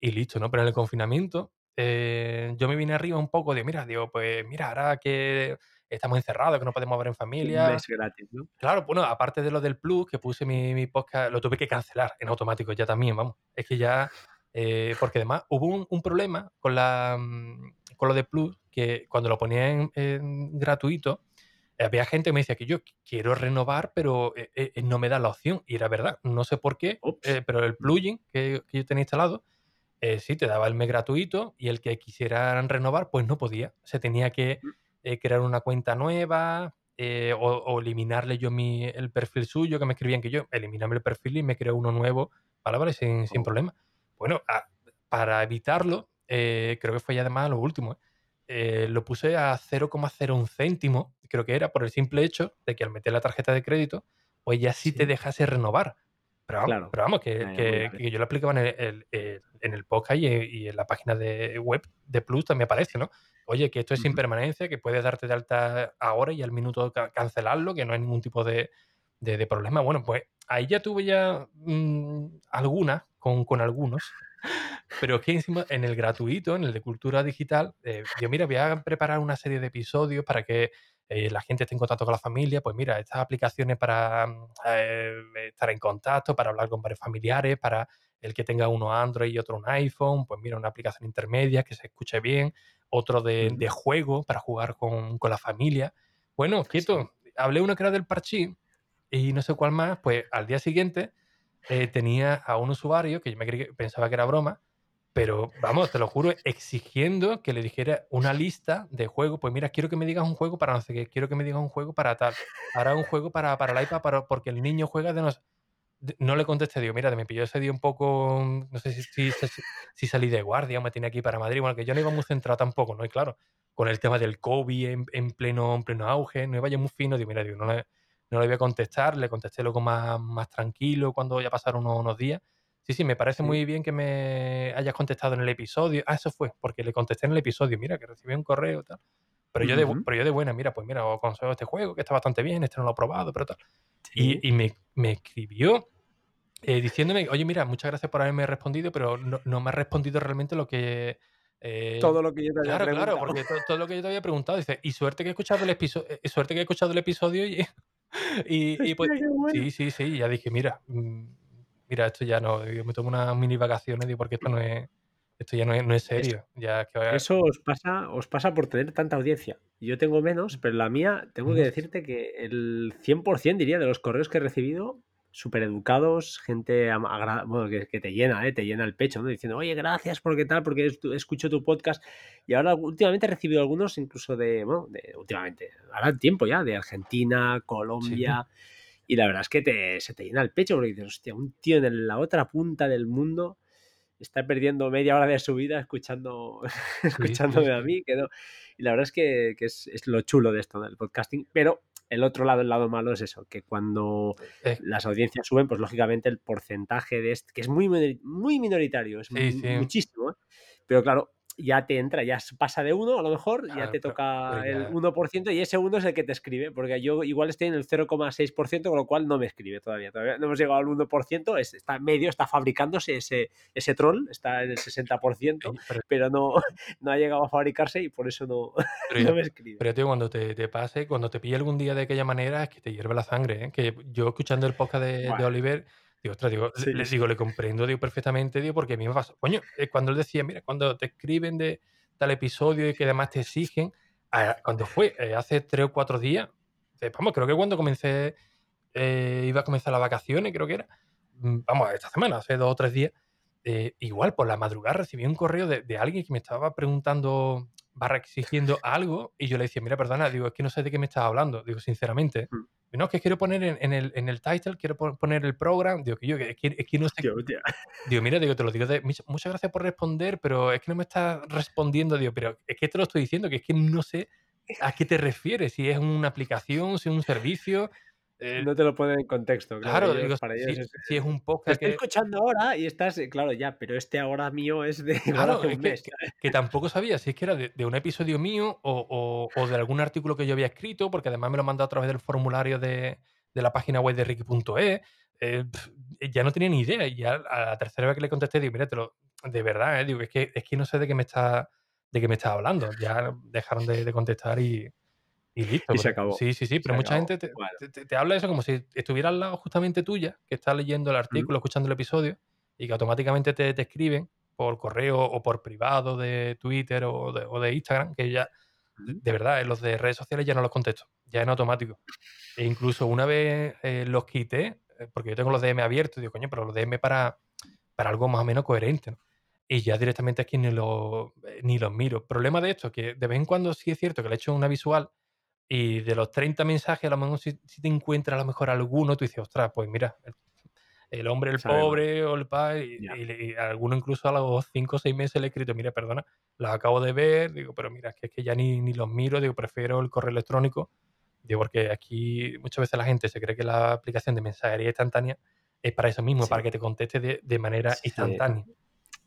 y, listo, ¿no? Pero en el confinamiento eh, yo me vine arriba un poco de, mira, digo, pues mira, ahora que estamos encerrados, que no podemos ver en familia. Mes gratis, ¿no? Claro, bueno, aparte de lo del plus, que puse mi, mi podcast, lo tuve que cancelar en automático ya también, vamos. Es que ya eh, porque además hubo un, problema con, la, mm, con lo de Plus, que cuando lo ponía en, gratuito, había gente que me decía que yo quiero renovar, pero eh, eh, no me da la opción. Y era verdad, no sé por qué, pero el plugin que, yo tenía instalado, sí te daba el mes gratuito y el que quisieran renovar, pues no podía. Se tenía que crear una cuenta nueva o, eliminarle yo mi, el perfil suyo, que me escribían que yo, eliminarme el perfil y me creo uno nuevo, ¿vale? Sin, sin oh. problema. Bueno, para evitarlo, eh, creo que fue ya además lo último, eh, lo puse a 0,01 céntimo, creo que era, por el simple hecho de que al meter la tarjeta de crédito, pues ya sí, te dejase renovar. Pero, vamos, que, yo lo aplicaba en el, en el podcast y, en la página de web de Plus también aparece, ¿no? Oye, que esto es sin permanencia, que puedes darte de alta ahora y al minuto cancelarlo, que no hay ningún tipo de, problema. Bueno, pues ahí ya tuve ya mm, algunas con, algunos. Pero es que encima en el gratuito, en el de cultura digital, eh, yo mira, voy a preparar una serie de episodios para que eh, la gente esté en contacto con la familia. Pues mira, estas aplicaciones para mm, eh, estar en contacto, para hablar con varios familiares, para el que tenga uno Android y otro un iPhone, pues mira, una aplicación intermedia que se escuche bien, otro de, juego para jugar con, la familia. Bueno, quieto, hablé una que era del parchí y no sé cuál más, pues al día siguiente eh, tenía a un usuario que yo me pensaba que era broma, pero vamos, te lo juro, exigiendo que le dijera una lista de juegos. Pues mira, quiero que me digas un juego para no sé qué, quiero que me digas un juego para tal. Ahora un juego para, para el iPad para, porque el niño juega de no no le contesté, digo, mira, me pilló ese día un poco, no sé si, si, salí de guardia o me tenía aquí para Madrid, bueno, que yo no iba muy centrado tampoco, ¿no? Y claro, con el tema del COVID en, en pleno, en pleno auge, no iba yo muy fino, digo, mira, digo, no le, no le voy a contestar, le contesté luego más, más tranquilo cuando ya pasaron unos, días. Sí, sí, me parece muy bien que me hayas contestado en el episodio. Ah, eso fue, porque le contesté en el episodio, mira, que recibí un correo y tal. Pero, yo de, pero yo de buena, mira, pues mira, os consejo este juego, que está bastante bien, este no lo he probado, pero tal. Y, me, me, escribió eh, diciéndome, oye, mira, muchas gracias por haberme respondido, pero no, me has respondido realmente lo que... Eh, todo lo que yo te había claro, preguntado. Claro, porque [LAUGHS] todo, lo que yo te había preguntado, dice, y suerte que he escuchado el episodio, eh, suerte que he escuchado el episodio y, [LAUGHS] y, pues, sí, sí, sí, ya dije, mira, mm, mira, esto ya no, yo me tomo unas mini vacaciones digo, porque esto no es, esto ya no es, no es serio. Ya Eso os pasa, os pasa por tener tanta audiencia. Yo tengo menos, pero la mía, tengo que decirte que el 100% diría de los correos que he recibido súper educados, gente bueno, que, te llena, ¿eh? te llena el pecho, ¿no? diciendo, oye, gracias porque tal, porque escucho tu podcast. Y ahora últimamente he recibido algunos incluso de, bueno, de, últimamente, ahora tiempo ya, de Argentina, Colombia. Y la verdad es que te, se te llena el pecho porque dices, hostia, un tío en la otra punta del mundo está perdiendo media hora de su vida escuchando, [LAUGHS] escuchándome a mí. Que no. Y la verdad es que, que es, es, lo chulo de esto del podcasting. Pero el otro lado, el lado malo es eso, que cuando las audiencias suben, pues lógicamente el porcentaje de este, que es muy, muy minoritario, es Sí, mu- sí. muchísimo, ¿eh? pero claro, ya te entra, ya pasa de uno a lo mejor, ya te toca el ya- 1% y ese uno es el que te escribe, porque yo igual estoy en el 0,6%, con lo cual no me escribe todavía, todavía no hemos llegado al 1%, es- está medio, está fabricándose ese, ese troll, está en el 60%, Ey, pero, pero no, [LAUGHS] no ha llegado a fabricarse y por eso no, pero [LAUGHS] no me escribe. pero, tío, cuando te, te pase, cuando te pille algún día de aquella manera, es que te hierve la sangre, ¿eh? Que yo escuchando el podcast de. Oliver, digo, ostras, digo, Sí, le sí. digo, le comprendo, digo, perfectamente, digo, porque a mí me pasa. Coño, cuando él decía, mira, cuando te escriben de tal episodio y que además te exigen, ah, cuando fue, Eh, hace tres o cuatro días, eh, vamos, creo que cuando comencé, eh, iba a comenzar las vacaciones, creo que era, mm, vamos, esta semana, hace dos o tres días, eh, igual por la madrugada recibí un correo de, de alguien que me estaba preguntando, barra exigiendo algo, y yo le decía, mira, perdona, digo, es que no sé de qué me estás hablando, digo, sinceramente. Mm. No, es que quiero poner en, en el, en el title, quiero pon- poner el program, digo, que yo, que es que, es que no sé, [LAUGHS] digo, mira, digo, te lo digo, de, muchas gracias por responder, pero es que no me estás respondiendo, digo, pero es que te lo estoy diciendo, que es que no sé [LAUGHS] a qué te refieres, si es una aplicación, si es un servicio, eh, No te lo ponen en contexto. Claro, claro, ellos- digo, para si, es, si es un te podcast estoy que... escuchando ahora y estás, eh, claro, ya, pero este ahora mío es de [LAUGHS] Claro, es que, mes. que- que tampoco sabía si es que era de, de un episodio mío o, o- o de algún artículo que yo había escrito, porque además me lo mandó a través del formulario de, de la página web de Ricky.e. Eh, pf, ya no tenía ni idea. Y ya a la tercera vez que le contesté, digo, mira, te lo- de verdad, eh, digo, es que, es que no sé de qué me está, de qué me estás hablando. Ya dejaron de, de contestar y, y listo. Y se acabó, Sí, sí, sí, pero se mucha acabó. gente te, Bueno. te- te- te habla de eso como si estuviera al lado justamente tuya, que está leyendo el artículo, escuchando el episodio, y que automáticamente te, te escriben por correo o por privado de Twitter o de, o de Instagram, que ya, de, verdad, en los de redes sociales ya no los contesto, ya en automático. E incluso una vez eh, los quité, eh, porque yo tengo los DM abiertos, digo, coño, pero los DM para, para algo más o menos coherente, ¿no? Y ya directamente aquí ni, lo, eh, ni los miro. Problema de esto, que de vez en cuando sí es cierto que le he hecho una visual y de los 30 mensajes, a lo mejor si, si te encuentras a lo mejor alguno, tú dices, ostras, pues mira, el, el hombre, el pobre o el padre, y, Ya. y le- y a alguno incluso a los 5 o 6 meses le he escrito, mira, perdona, los acabo de ver, digo, pero mira, es que, es que ya ni, ni los miro, digo, prefiero el correo electrónico, digo, porque aquí muchas veces la gente se cree que la aplicación de mensajería instantánea es para eso mismo, Sí. para que te conteste de, de manera Sí. instantánea.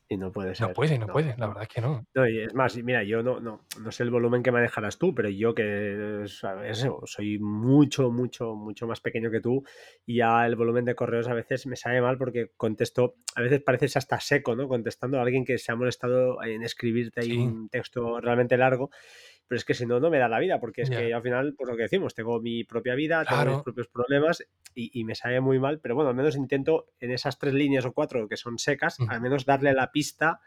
Y no puede ser. No puede, no, no, puede, la verdad es que no. No, y es más, mira, yo no, no, no sé el volumen que manejarás tú, pero yo que ¿sabes? soy mucho, mucho, mucho más pequeño que tú y ya el volumen de correos a veces me sabe mal porque contesto, a veces pareces hasta seco, ¿no? Contestando a alguien que se ha molestado en escribirte ahí Sí. un texto realmente largo, pero es que si no, no me da la vida, porque es que al final, pues lo que decimos, tengo mi propia vida, tengo mis propios problemas y, y me sabe muy mal, pero bueno, al menos intento en esas tres líneas o cuatro que son secas, al menos darle la pista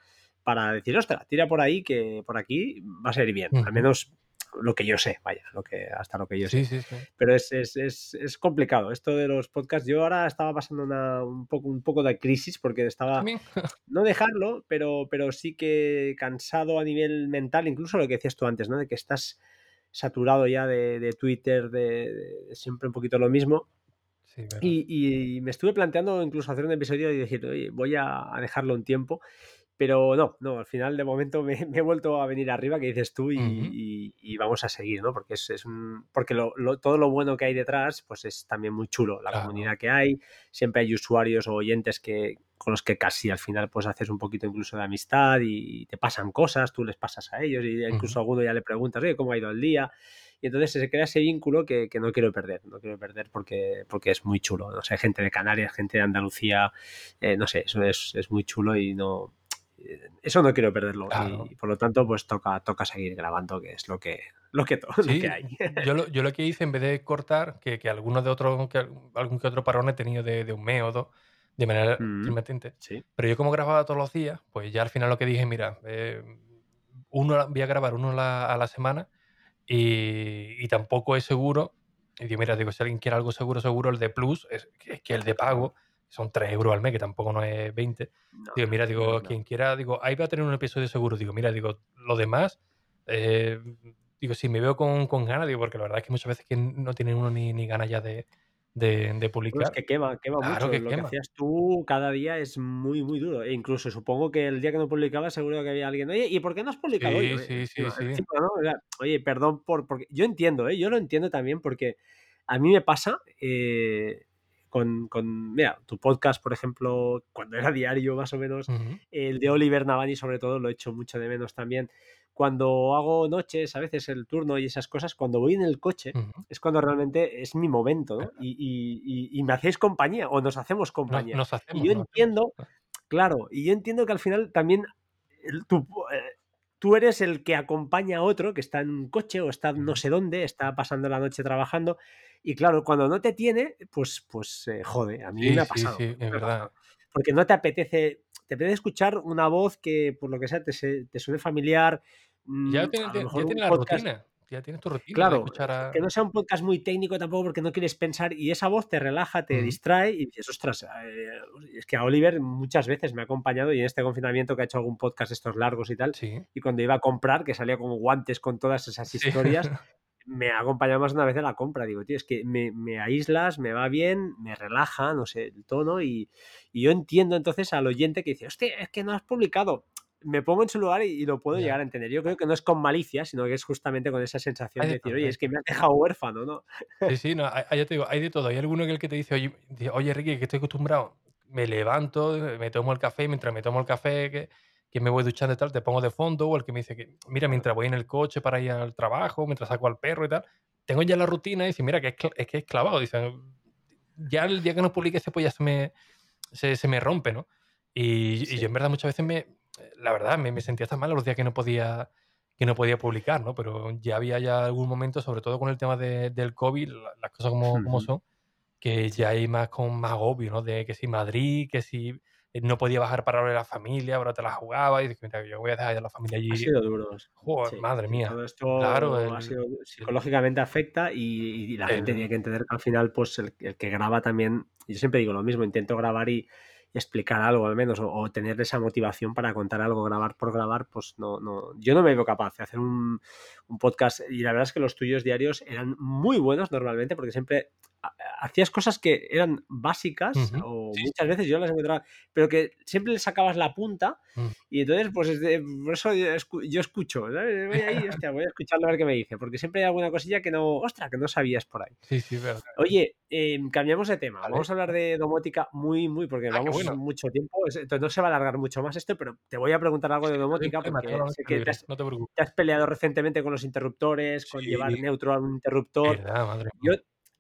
para decir, ostras, tira por ahí que por aquí va a ser bien. Al menos lo que yo sé, vaya, lo que, hasta lo que yo sé. Sí, sí, sí. Pero es, es, es, es complicado esto de los podcasts. Yo ahora estaba pasando una, un, poco, un poco de crisis porque estaba, También. [LAUGHS] no dejarlo, pero, pero sí que cansado a nivel mental, incluso lo que decías tú antes, ¿no? De que estás saturado ya de, de Twitter, de, de siempre un poquito lo mismo. Sí. Y, y me estuve planteando incluso hacer un episodio y decir, oye, voy a, a dejarlo un tiempo. Pero no, no, al final de momento me, [LAUGHS] me he vuelto a venir arriba, que dices tú, y, Ujú. y- y vamos a seguir, ¿no? Porque es, es un. Porque lo, lo- todo lo bueno que hay detrás, pues es también muy chulo. La Claro. comunidad que hay, siempre hay usuarios o oyentes que con los que casi al final pues haces un poquito incluso de amistad y te pasan cosas, tú les pasas a ellos y incluso a alguno ya le preguntas, oye, ¿cómo ha ido el día? Y entonces se crea ese vínculo que, que no quiero perder, no quiero perder porque, porque es muy chulo. No sé, gente de Canarias, gente de Andalucía, eh, no sé, eso es, es muy chulo y no. Eso no quiero perderlo. Claro. Y por lo tanto, pues toca, toca seguir grabando, que es lo que, lo que, to- [LAUGHS] lo Sí, que hay. yo lo, yo lo que hice en vez de cortar, que, que algunos de otros, que algún que otro parón he tenido de, de un mes o dos, de manera Mm. intermitente. Sí. Pero yo como grababa todos los días, pues ya al final lo que dije, mira, eh, uno voy a grabar uno la- a la semana y, y tampoco es seguro. Y digo, mira, digo, si alguien quiere algo seguro, seguro, el de Plus, es, es que el de pago son 3 euros al mes, que tampoco no es 20. No, Digo, mira, digo, no, quien quiera, digo, ahí va a tener un episodio seguro. Digo, mira, digo, lo demás, eh, digo, si me veo con, con ganas, digo, porque la verdad es que muchas veces que no tienen uno ni, ni ganas ya de, de, de publicar. Bueno, es que quema, quema Claro mucho. que lo quema. que hacías tú cada día es muy, muy duro. E incluso supongo que el día que no publicabas, seguro que había alguien, oye, ¿y por qué no has publicado hoy? Sí, Oye, sí, sí, sí. encima, ¿no? Oye, perdón por. Porque... Yo entiendo, ¿eh? Yo lo entiendo también porque a mí me pasa eh, con, con, mira, tu podcast, por ejemplo, cuando era diario más o menos, el de Oliver Navani sobre todo, lo he hecho mucho de menos también. Cuando hago noches, a veces el turno y esas cosas, cuando voy en el coche, es cuando realmente es mi momento, ¿no? Y, y- y- y me hacéis compañía o nos hacemos Nos, compañía. nos Y hacemos, yo nos hacemos. entiendo, claro, y yo entiendo que al final también el- tú, eh, tú eres el que acompaña a otro que está en un coche o está no sé dónde, está pasando la noche trabajando. Y claro, cuando no te tiene, pues, pues eh, jode, a mí Sí, me ha sí, pasado. sí, a mí es verdad. Porque no te apetece, te apetece escuchar una voz que por lo que sea te, te suene familiar, Ya mm, ya un tienes la podcast rutina. Ya tienes tu rutina Claro, a. que no sea un podcast muy técnico tampoco porque no quieres pensar y esa voz te relaja, te distrae y dices, ostras, eh, es que a Oliver muchas veces me ha acompañado y en este confinamiento que ha hecho algún podcast estos largos y tal, Sí, y cuando iba a comprar, que salía con guantes con todas esas sí. historias, [LAUGHS] me ha acompañado más de una vez en la compra. Digo, tío, es que me, me aíslas, me va bien, me relaja, no sé, el tono y, y yo entiendo entonces al oyente que dice, hostia, es que no has publicado. Me pongo en su lugar y, y lo puedo llegar a entender. Yo creo que no es con malicia, sino que es justamente con esa sensación Hay de de decir, oye, es que me has dejado huérfano, ¿no? Sí, sí, no, hay, ya te digo, hay de todo. Hay alguno que el que te dice, oye, oye, Ricky, que estoy acostumbrado, me levanto, me tomo el café, y mientras me tomo el café, que, que me voy duchando y tal, te pongo de fondo, o el que me dice que, mira, mientras voy en el coche para ir al trabajo, mientras saco al perro y tal, tengo ya la rutina y dice, mira, que es, que es clavado. Dicen, ya el día que no publique ese, pues ya se me, se, se me rompe, ¿no? Y, y yo en verdad muchas veces me, la verdad, me, me sentía tan mal los días que no podía que no podía publicar, ¿no? Pero ya había ya algún momento, sobre todo con el tema de- del COVID, la- las cosas como, como son, que ya hay más con más obvio, ¿no? De que si Madrid, que si eh, no podía bajar para ver a la familia, ahora te la jugaba y mira, yo voy a dejar a la familia Ha allí. sido duro. Sí, madre mía. todo Claro, esto ha el, sido psicológicamente afecta y, y la gente tiene que entender que al final, pues el, el que graba también, yo siempre digo lo mismo, intento grabar y explicar algo al menos, o, tener esa motivación para contar algo, grabar por grabar, pues no, no, yo no me veo capaz de hacer un, un podcast y la verdad es que los tuyos diarios eran muy buenos normalmente porque siempre hacías cosas que eran básicas Ujú. o Sí, muchas veces yo las encontraba, pero que siempre le sacabas la punta Mm. y entonces, pues es de- por eso yo, escu- yo escucho, ¿sabes? Voy ahí, [LAUGHS] hostia, voy a escucharlo a ver qué me dice, porque siempre hay alguna cosilla que no, ostras, que no sabías por ahí. sí, sí, verdad. Oye, eh, cambiamos de tema, Vale. vamos a hablar de domótica muy, muy, porque Ah, vamos bueno. mucho tiempo, es- entonces no se va a alargar mucho más esto, pero te voy a preguntar algo de domótica porque sé que te has, no te preocupes. te has peleado recientemente con los interruptores, con llevar neutro a un interruptor. verdad, madre Yo.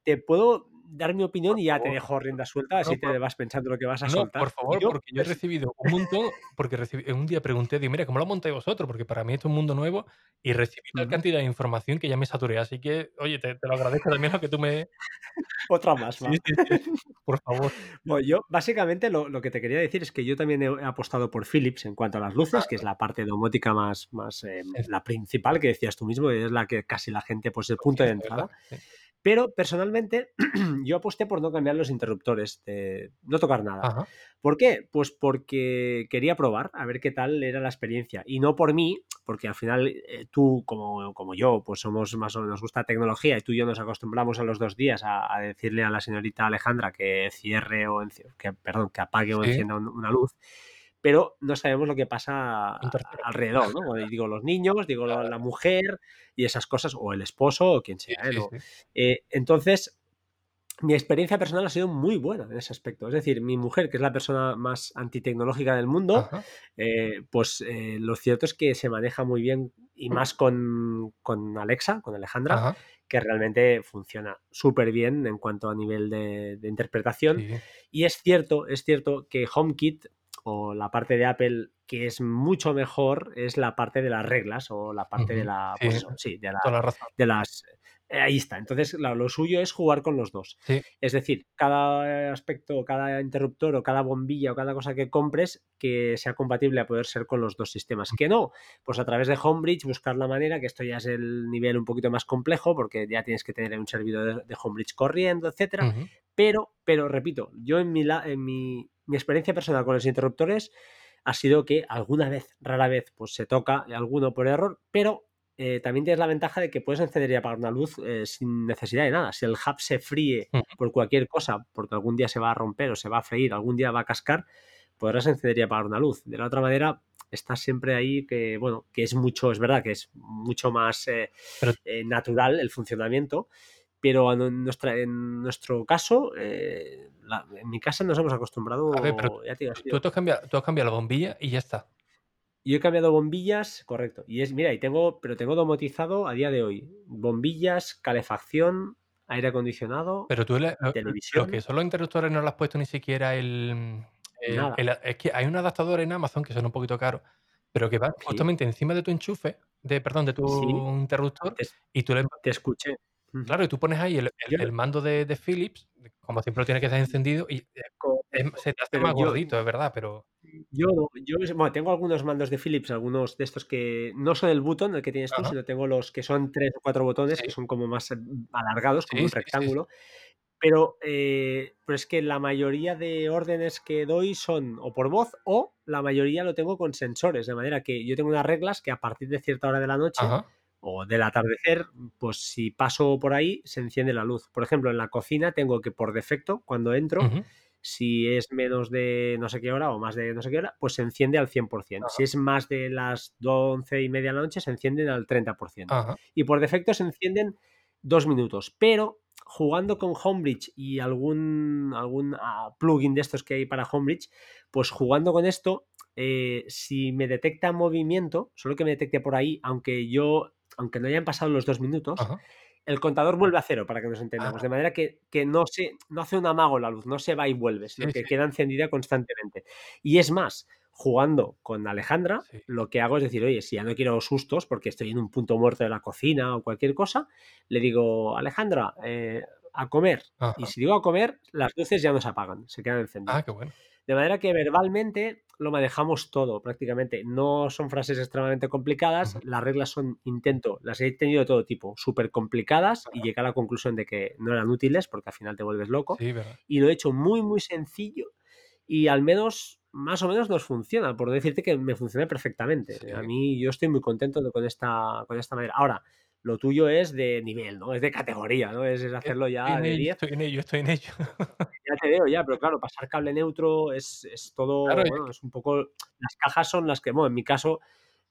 Te puedo dar mi opinión y ya te dejo rienda suelta, No, así por, te vas pensando lo que vas a No, soltar. por favor, Yo, porque yo he pers- recibido un montón, porque recibí, un día pregunté, digo, mira, ¿cómo lo montáis vosotros? Porque para mí esto es un mundo nuevo y recibí tal Ujú. cantidad de información que ya me saturé. Así que, oye, te, te lo agradezco también lo que tú me... otra más, [LAUGHS] Sí, sí, sí, por favor. Bueno, yo básicamente lo, lo que te quería decir es que yo también he, apostado por Philips en cuanto a las luces, que es la parte domótica más, más eh, Es la principal que decías tú mismo, y es la que casi la gente, pues el punto de entrada. ¿verdad? Pero personalmente [CLEARS THROAT] yo aposté por no cambiar los interruptores, de no tocar nada. Ajá. ¿Por qué? Pues porque quería probar a ver qué tal era la experiencia. Y no por mí, porque al final eh, tú, como, como yo, pues somos más o menos, nos gusta tecnología y tú y yo nos acostumbramos a los dos días a, a decirle a la señorita Alejandra que cierre o que, perdón, que apague o encienda un- una luz. Pero no sabemos lo que pasa alrededor, ¿no? Digo los niños, digo la, mujer y esas cosas, o el esposo o quien sea, ¿eh? No- eh, entonces, mi experiencia personal ha sido muy buena en ese aspecto. Es decir, mi mujer, que es la persona más antitecnológica del mundo, eh, pues eh, lo cierto es que se maneja muy bien y más con, con Alexa, con Alejandra, Ajá. que realmente funciona súper bien en cuanto a nivel de, de interpretación. Sí. Y es cierto, es cierto que HomeKit o la parte de Apple que es mucho mejor es la parte de las reglas o la parte de la, Sí, pues eso, sí, de la, toda la razón. de las eh, ahí está. Entonces, claro, lo suyo es jugar con los dos. Sí. Es decir, cada aspecto, cada interruptor o cada bombilla o cada cosa que compres que sea compatible a poder ser con los dos sistemas. Que no, pues a través de Homebridge buscar la manera, que esto ya es el nivel un poquito más complejo porque ya tienes que tener un servidor de, de Homebridge corriendo, etcétera. Pero, pero repito, yo en mi, la- en mi, mi experiencia personal con los interruptores ha sido que alguna vez, rara vez, pues se toca alguno por error, pero eh, también tienes la ventaja de que puedes encender y apagar una luz eh, sin necesidad de nada. Si el hub se fríe por cualquier cosa, porque algún día se va a romper o se va a freír, algún día va a cascar, podrás encender y apagar una luz. De la otra manera, estás siempre ahí que, bueno, que es mucho, es verdad que es mucho más eh, Pero- eh, natural el funcionamiento, pero en, nuestra, en nuestro caso, eh, en mi casa nos hemos acostumbrado. A ver, pero ya te tú, tú, has cambiado, tú has cambiado la bombilla y ya está. Yo he cambiado bombillas, correcto. Y es, mira, y tengo, pero tengo domotizado a día de hoy. Bombillas, calefacción, aire acondicionado, pero tú televisión. Lo que son los interruptores no lo has puesto ni siquiera el, es que hay un adaptador en Amazon que son un poquito caro, pero que va justamente encima de tu enchufe, de, perdón, de tu interruptor, y tú le... Te escuché. Claro, y tú pones ahí el, mando de, Philips, como siempre lo tiene que estar encendido, y eh, se te hace más gordito, es verdad, pero... Yo, yo bueno, tengo algunos mandos de Philips, algunos de estos que no son el botón el que tienes tú, sino tengo los que son tres o cuatro botones, que son como más alargados, como un rectángulo. Pero, eh, pero es que la mayoría de órdenes que doy son o por voz o la mayoría lo tengo con sensores, de manera que yo tengo unas reglas que a partir de cierta hora de la noche o del atardecer, pues si paso por ahí se enciende la luz. Por ejemplo, en la cocina tengo que por defecto, cuando entro, si es menos de no sé qué hora o más de no sé qué hora, pues se enciende al 100%. Si es más de las 12 y media de la noche, se encienden al 30%. Y por defecto se encienden dos minutos. Pero jugando con Homebridge y algún, algún ah, plugin de estos que hay para Homebridge, pues jugando con esto, eh, si me detecta movimiento, solo que me detecte por ahí, aunque yo, aunque no hayan pasado los dos minutos, el contador vuelve a cero, para que nos entendamos. De manera que, no, se, no hace un amago la luz, no se va y vuelve, sino que queda encendida constantemente. Y es más, jugando con Alejandra, lo que hago es decir, oye, si ya no quiero sustos porque estoy en un punto muerto de la cocina o cualquier cosa, le digo, Alejandra, eh, a comer. Y si digo a comer, las luces ya no se apagan, se quedan encendidas. Ah, qué bueno. De manera que verbalmente lo manejamos todo prácticamente. No son frases extremadamente complicadas, las reglas son intento, las he tenido de todo tipo, súper complicadas y llegué a la conclusión de que no eran útiles porque al final te vuelves loco. y lo he hecho muy, muy sencillo y al menos más o menos nos funciona, por decirte que me funciona perfectamente. A mí yo estoy muy contento con esta, con esta manera. Ahora, lo tuyo es de nivel, ¿no? Es de categoría, ¿no? Es, hacerlo ya de 10. Estoy en ello, estoy en ello. [LAUGHS] ya te veo, ya, pero claro, pasar cable neutro es, es todo, bueno, es un poco... Las cajas son las que, bueno, en mi caso,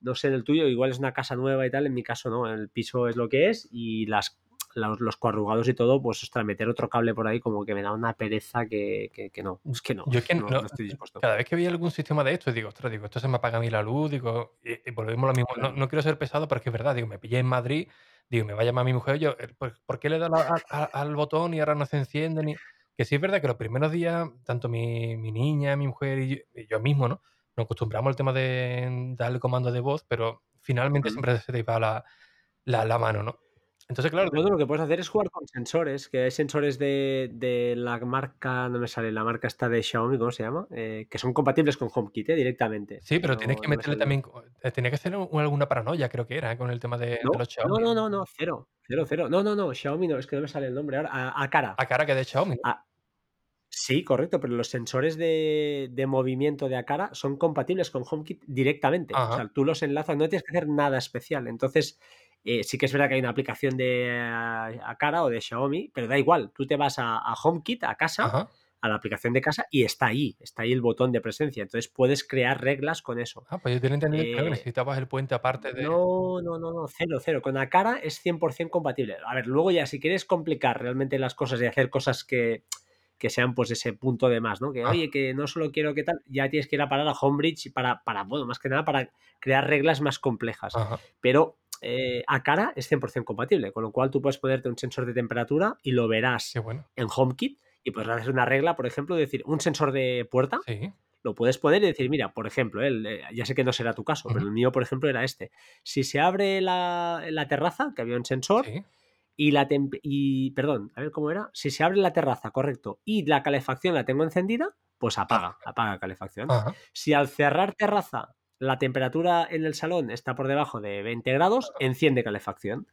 no sé en el tuyo, igual es una casa nueva y tal, en mi caso no, el piso es lo que es y las los, los coarrugados y todo, pues ostras, meter otro cable por ahí como que me da una pereza que, que, no. Es que no. Yo es que no, estoy dispuesto. Cada vez que veía algún sistema de esto, digo, ostras, digo, esto se me apaga a mí la luz, digo, y, volvemos a lo mismo. No, no, quiero ser pesado, pero es que es verdad, digo, me pillé en Madrid, digo, me va a llamar mi mujer, yo, eh, pues, ¿por qué le da al botón y ahora no se enciende? Ni... Que sí es verdad que los primeros días, tanto mi, mi niña, mi mujer y yo, mismo, ¿no? Nos acostumbramos al tema de darle comando de voz, pero finalmente siempre se te va la, la, la mano, ¿no? Entonces, claro. lo que puedes hacer es jugar con sensores, que hay sensores de, de la marca, no me sale, la marca está de Xiaomi, ¿cómo se llama? Eh, que son compatibles con HomeKit ¿eh? directamente. Sí, pero tienes que meterle también. Eh, tenía que hacer alguna paranoia, creo que era, con el tema de, los Xiaomi. No, no, no, no, cero. Cero, cero. No, no, no, Xiaomi no, es que no me sale el nombre ahora. A, cara. A cara que de Xiaomi. sí, correcto, pero los sensores de, de, movimiento de Acara son compatibles con HomeKit directamente. O sea, tú los enlazas, no tienes que hacer nada especial. Entonces, eh, sí que es verdad que hay una aplicación de a, cara o de Xiaomi, pero da igual. Tú te vas a, HomeKit, a casa, a la aplicación de casa y está ahí, está ahí el botón de presencia. Entonces puedes crear reglas con eso. Ah, pues yo tenía entendido que eh, necesitabas el puente aparte de. No, no, no, no, cero, cero. Con la cara es 100% compatible. A ver, luego ya si quieres complicar realmente las cosas y hacer cosas que que sean pues ese punto de más, ¿no? Que, ah. oye, que no solo quiero que tal, ya tienes que ir a parar a Homebridge para, para, bueno, más que nada para crear reglas más complejas. Pero eh, a cara es 100% compatible, con lo cual tú puedes ponerte un sensor de temperatura y lo verás en HomeKit y puedes hacer una regla, por ejemplo, decir un sensor de puerta. Lo puedes poner y decir, mira, por ejemplo, eh, ya sé que no será tu caso, pero el mío, por ejemplo, era este. Si se abre la, terraza, que había un sensor, y la y perdón, a ver cómo era. Si se abre la terraza, correcto, y la calefacción la tengo encendida, pues apaga, apaga calefacción. Si al cerrar terraza la temperatura en el salón está por debajo de 20 grados, enciende calefacción.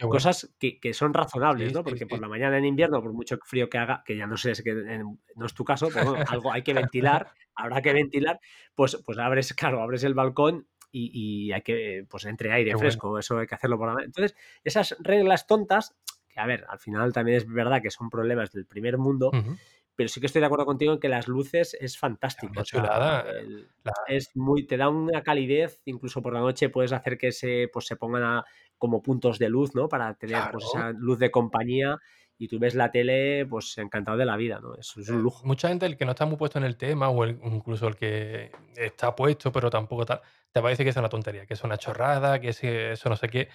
Cosas que, son razonables, ¿no? Porque por la mañana en invierno, por mucho frío que haga, que ya no sé, es que no es tu caso, pero algo hay que [LAUGHS] ventilar, habrá que ventilar, pues, pues abres, claro, abres el balcón y, hay que, pues entre aire fresco, eso hay que hacerlo por la mañana. Entonces, esas reglas tontas, que a ver, al final también es verdad que son problemas del primer mundo, pero sí que estoy de acuerdo contigo en que las luces es fantástico. es muy, te da una calidez, incluso por la noche puedes hacer que se, pues, se pongan a como puntos de luz, ¿no? Para tener pues, esa luz de compañía y tú ves la tele, pues encantado de la vida, ¿no? Eso es un Eh, lujo. mucha gente, el que no está muy puesto en el tema, o el incluso el que está puesto, pero tampoco tal, te va a decir que es una tontería, que es una chorrada, que si eso no sé qué.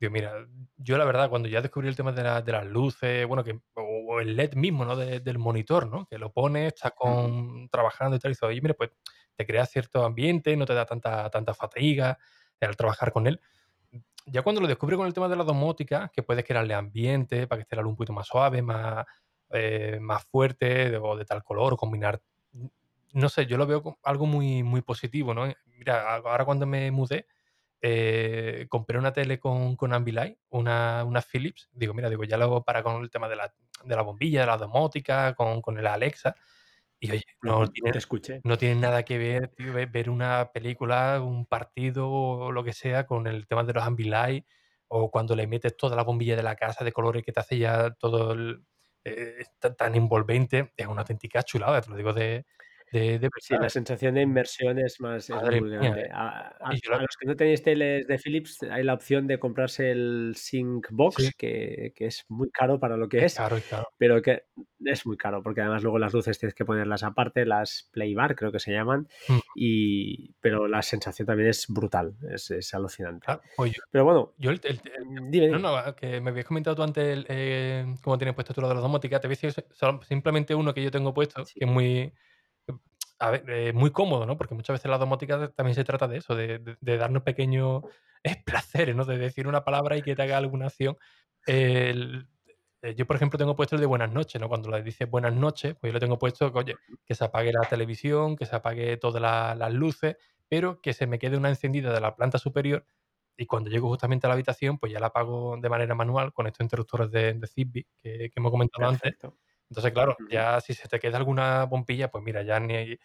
Digo, mira, yo la verdad, cuando ya descubrí el tema de la de las luces, bueno, que o el LED mismo, ¿no? De del monitor, ¿no? Que lo pones, estás con trabajando y tal, y dices: "Oye, mira, pues te crea cierto ambiente, no te da tanta tanta fatiga al trabajar con él". Ya cuando lo descubrí con el tema de la domótica, que puedes crearle ambiente para que esté la luz un poquito más suave, más, eh, más fuerte, de o de tal color, o combinar no sé, yo lo veo como algo muy muy positivo, ¿no? Mira, ahora cuando me mudé, eh, compré una tele con con Ambilight, una una Philips. Digo, mira, digo, ya lo hago para con el tema de la de la bombilla, de la domótica, con con el Alexa. Y oye, no Ujú, tiene Te escuché. no tiene nada que ver, tío, ve ver una película, un partido o lo que sea con el tema de los Ambilight, o cuando le metes toda la bombilla de la casa de colores que te hace ya todo el eh, tan envolvente, es una auténtica chulada, te lo digo de de de Sí, la sensación de inmersión es más es Madre muy mía, grande. ¿eh? A los que no tenéis teles de Philips, hay la opción de comprarse el Sync sí, Box, que que es muy caro para lo que es es, caro, es caro. pero que es muy caro, porque además luego las luces tienes que ponerlas aparte, las Playbar creo que se llaman, Mm, y pero la sensación también es brutal, es es alucinante. claro, pues Pero bueno, yo el el el mm, dime, no, no, que me habías comentado tú antes eh, cómo tienes puesto tú lo de la domótica, te voy a decir so simplemente uno que yo tengo puesto, Sí, que es muy A ver, eh, muy cómodo, ¿no? Porque muchas veces la domótica también se trata de eso, de de de darnos pequeños, [LAUGHS] eh, placeres, ¿no? De decir una palabra y que te haga alguna acción. El eh, yo, por ejemplo, tengo puesto el de buenas noches, ¿no? Cuando le dices buenas noches, pues yo le tengo puesto que, oye, que se apague la televisión, que se apague todas la las luces, pero que se me quede una encendida de la planta superior, y cuando llego justamente a la habitación, pues ya la apago de manera manual con estos interruptores de de Zigbee que que hemos comentado antes. Entonces, claro, ya si se te queda alguna bombilla, pues mira, ya ni hay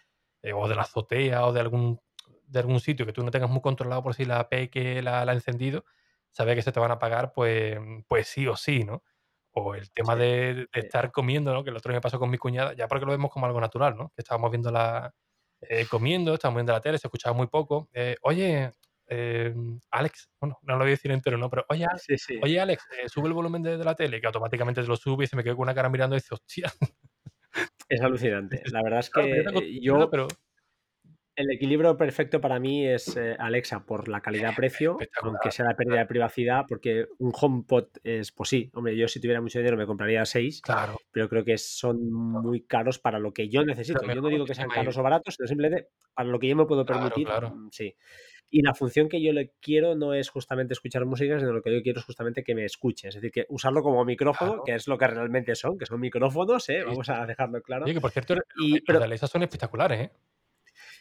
eh, o de la azotea o de algún de algún sitio que tú no tengas muy controlado por si la peque la la ha encendido, sabes que se te van a apagar, pues pues sí o sí, ¿no? O el tema Sí, de estar comiendo, ¿no? Que el otro día me pasó con mi cuñada, ya porque lo vemos como algo natural, ¿no? Que estábamos viendo la eh, comiendo, estábamos viendo la tele, se escuchaba muy poco. Eh, oye, em, Alex, bueno, no lo voy a decir entero, ¿no? Pero oye, Al Sí, sí, oye, Alex, eh, sube el volumen de de la tele, que automáticamente te lo sube y se me quedó con una cara mirando y dice: "Hostia". [LAUGHS] es alucinante. La verdad es claro, que eh, yo pero El equilibrio perfecto para mí es, eh, Alexa por la calidad-precio, aunque sea la pérdida de privacidad, porque un HomePod es, pues sí, hombre, yo si tuviera mucho dinero me compraría 6, Claro, pero creo que son muy caros para lo que yo necesito. Yo no digo que sean caros o baratos, sino simplemente para lo que yo me puedo claro, permitir, claro, mm, sí. Y la función que yo le quiero no es justamente escuchar música, sino lo que yo quiero es justamente que me escuche. Es decir, que usarlo como micrófono, claro. que es lo que realmente son, que son micrófonos, ¿eh? Vamos a dejarlo claro. Oye, que por cierto, los Y, los pero Alexa son espectaculares, ¿eh?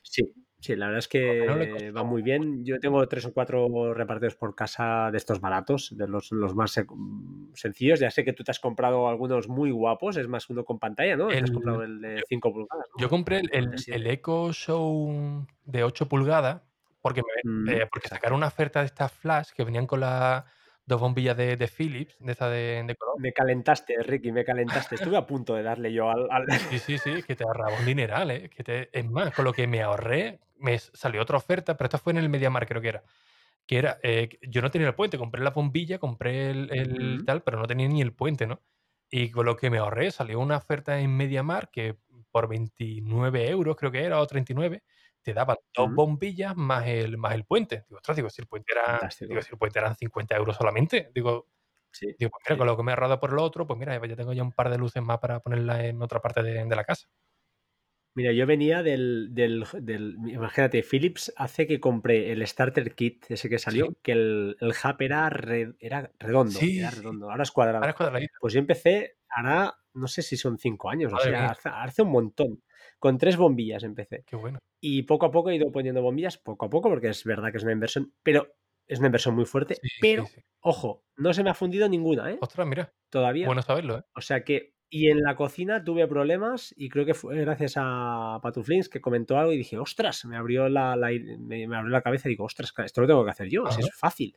Sí, sí, la verdad es que va costó muy bien. Yo tengo 3 o 4 repartidos por casa de estos baratos, de los los más mm, sencillos. Ya sé que tú te has comprado algunos muy guapos, es más uno con pantalla, ¿no? Te has el comprado el de yo 5 pulgadas, ¿no? yo compré el el de el el 7. Echo Show de 8 pulgadas porque me Mm, eh, porque sacaron una oferta de estas flash que venían con las 2 bombillas de de Philips, de esas de de color. Me calentaste, Ricky, me calentaste. Estuve a punto de darle yo al al Sí, sí, sí, que te ahorraba un dineral, ¿eh? Que te es más, con lo que me ahorré, me salió otra oferta, pero esta fue en el MediaMarkt, creo que era. Que era, eh, yo no tenía el puente, compré la bombilla, compré el el tal, pero no tenía ni el puente, ¿no? Y con lo que me ahorré, salió una oferta en MediaMarkt que por 29 euros creo que era, o 39, te daban 2 mm, bombillas más el más el puente. Digo: "Ostras", digo, si el puente era digo, si el puente eran 50 euros solamente, digo Sí, digo: "Pues mira, sí. con lo que me he ahorrado por lo otro, pues mira, ya tengo ya un par de luces más para ponerla en otra parte de de la casa". Mira, yo venía del del del imagínate, Philips hace que compré el starter kit ese que Sí, salió, que el el hub era re era redondo, sí, era redondo, ahora es ahora cuadrado. es cuadradito. Pues yo empecé hará, no sé si son 5 años o Madre hace hace un montón. Con 3 bombillas empecé. qué bueno. Y poco a poco he ido poniendo bombillas, poco a poco, porque es verdad que es una inversión, pero es una inversión muy fuerte, Sí, pero, sí. ojo, no se me ha fundido ninguna, ¿eh? Ostras, mira, Todavía. bueno saberlo, ¿eh? O sea que y en la cocina tuve problemas y creo que fue gracias a Patuflins que comentó algo y dije: "Ostras", me abrió la me me abrió la cabeza y digo: "Ostras, esto lo tengo que hacer yo, Ajá, es fácil".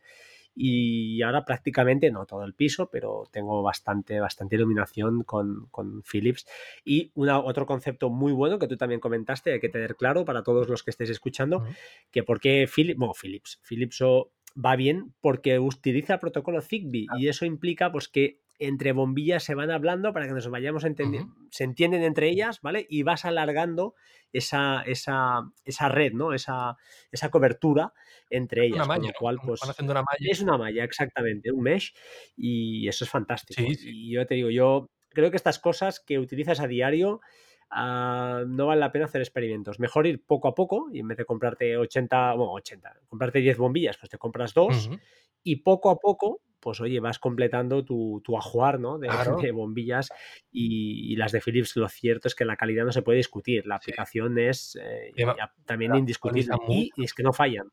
Y ahora prácticamente, no todo el piso, pero tengo bastante bastante iluminación con con Philips. Y una otro concepto muy bueno que tú también comentaste, hay que tener claro para todos los que estéis escuchando, que por qué Philips bueno, Philips, Philips o va bien porque utiliza el protocolo Zigbee y eso implica pues que entre bombillas se van hablando para que nos vayamos entendiendo, se entienden entre ellas, ¿vale? Y vas alargando esa, esa, esa red, ¿no? Esa, esa cobertura entre ellas. Una malla, cual, pues, una malla. Es una malla, exactamente, un mesh, y eso es fantástico. Y yo te digo, yo creo que estas cosas que utilizas a diario ah, no vale la pena hacer experimentos. Mejor ir poco a poco y en vez de comprarte 80, bueno, 80, comprarte 10 bombillas, pues te compras dos y poco a poco pues oye, vas completando tu, tu ajuar ¿no? de, bombillas y, las de Philips, lo cierto es que la calidad no se puede discutir, la aplicación es eh, también indiscutible y, es que no fallan.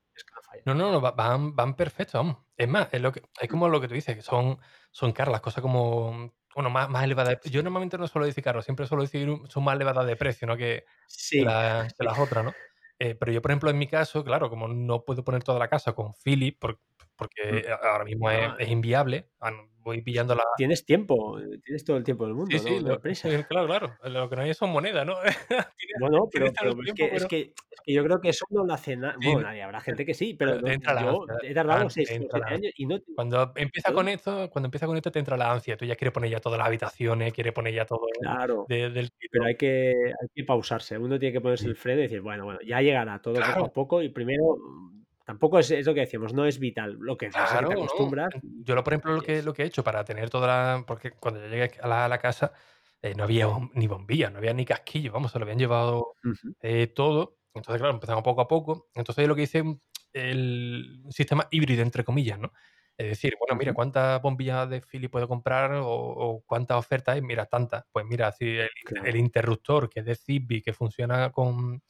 no, no, no, van, van perfectos, vamos. Es más, es, lo que, es como lo que tú dices, que son, son caras las cosas como bueno, más, más elevadas. Yo normalmente no suelo decir caro, siempre suelo decir son más elevadas de precio, ¿no? Que, [LAUGHS] las otras, ¿no? Eh, pero yo, por ejemplo, en mi caso, claro, como no puedo poner toda la casa con Philips, porque porque mm. ahora mismo es, es inviable. Ah, voy pillando la. Tienes tiempo, eh, tienes todo el tiempo del mundo. Sí, sí, ¿no? [LAUGHS] claro, claro. Lo que no hay son monedas, ¿no? [LAUGHS] bueno, pero, es, que, es, que, yo creo que eso no lo hace nada. bueno, habrá gente que sí, pero, yo he tardado 6 años y no. Cuando empieza con esto, cuando empieza con esto te entra la ansia. Tú ya quieres poner ya todas las habitaciones, quieres poner ya todo. Claro. del pero hay que, hay que pausarse. Uno tiene que ponerse el freno y decir, bueno, bueno, ya llegará todo poco a poco y primero Tampoco es, lo que decíamos, no es vital. Lo que, claro, te acostumbras. Yo, lo, por ejemplo, lo que, lo que he hecho para tener toda la. Porque cuando yo llegué a la, casa eh, no había ni bombillas, no había ni casquillos, vamos, se lo habían llevado eh, todo. Entonces, claro, empezamos poco a poco. Entonces, lo que hice el sistema híbrido, entre comillas, ¿no? Es decir, bueno, mira, ¿cuántas bombillas de Philips puedo comprar o, cuántas ofertas hay? Mira, tantas. Pues mira, si el, interruptor que es de Zigbee, que funciona con,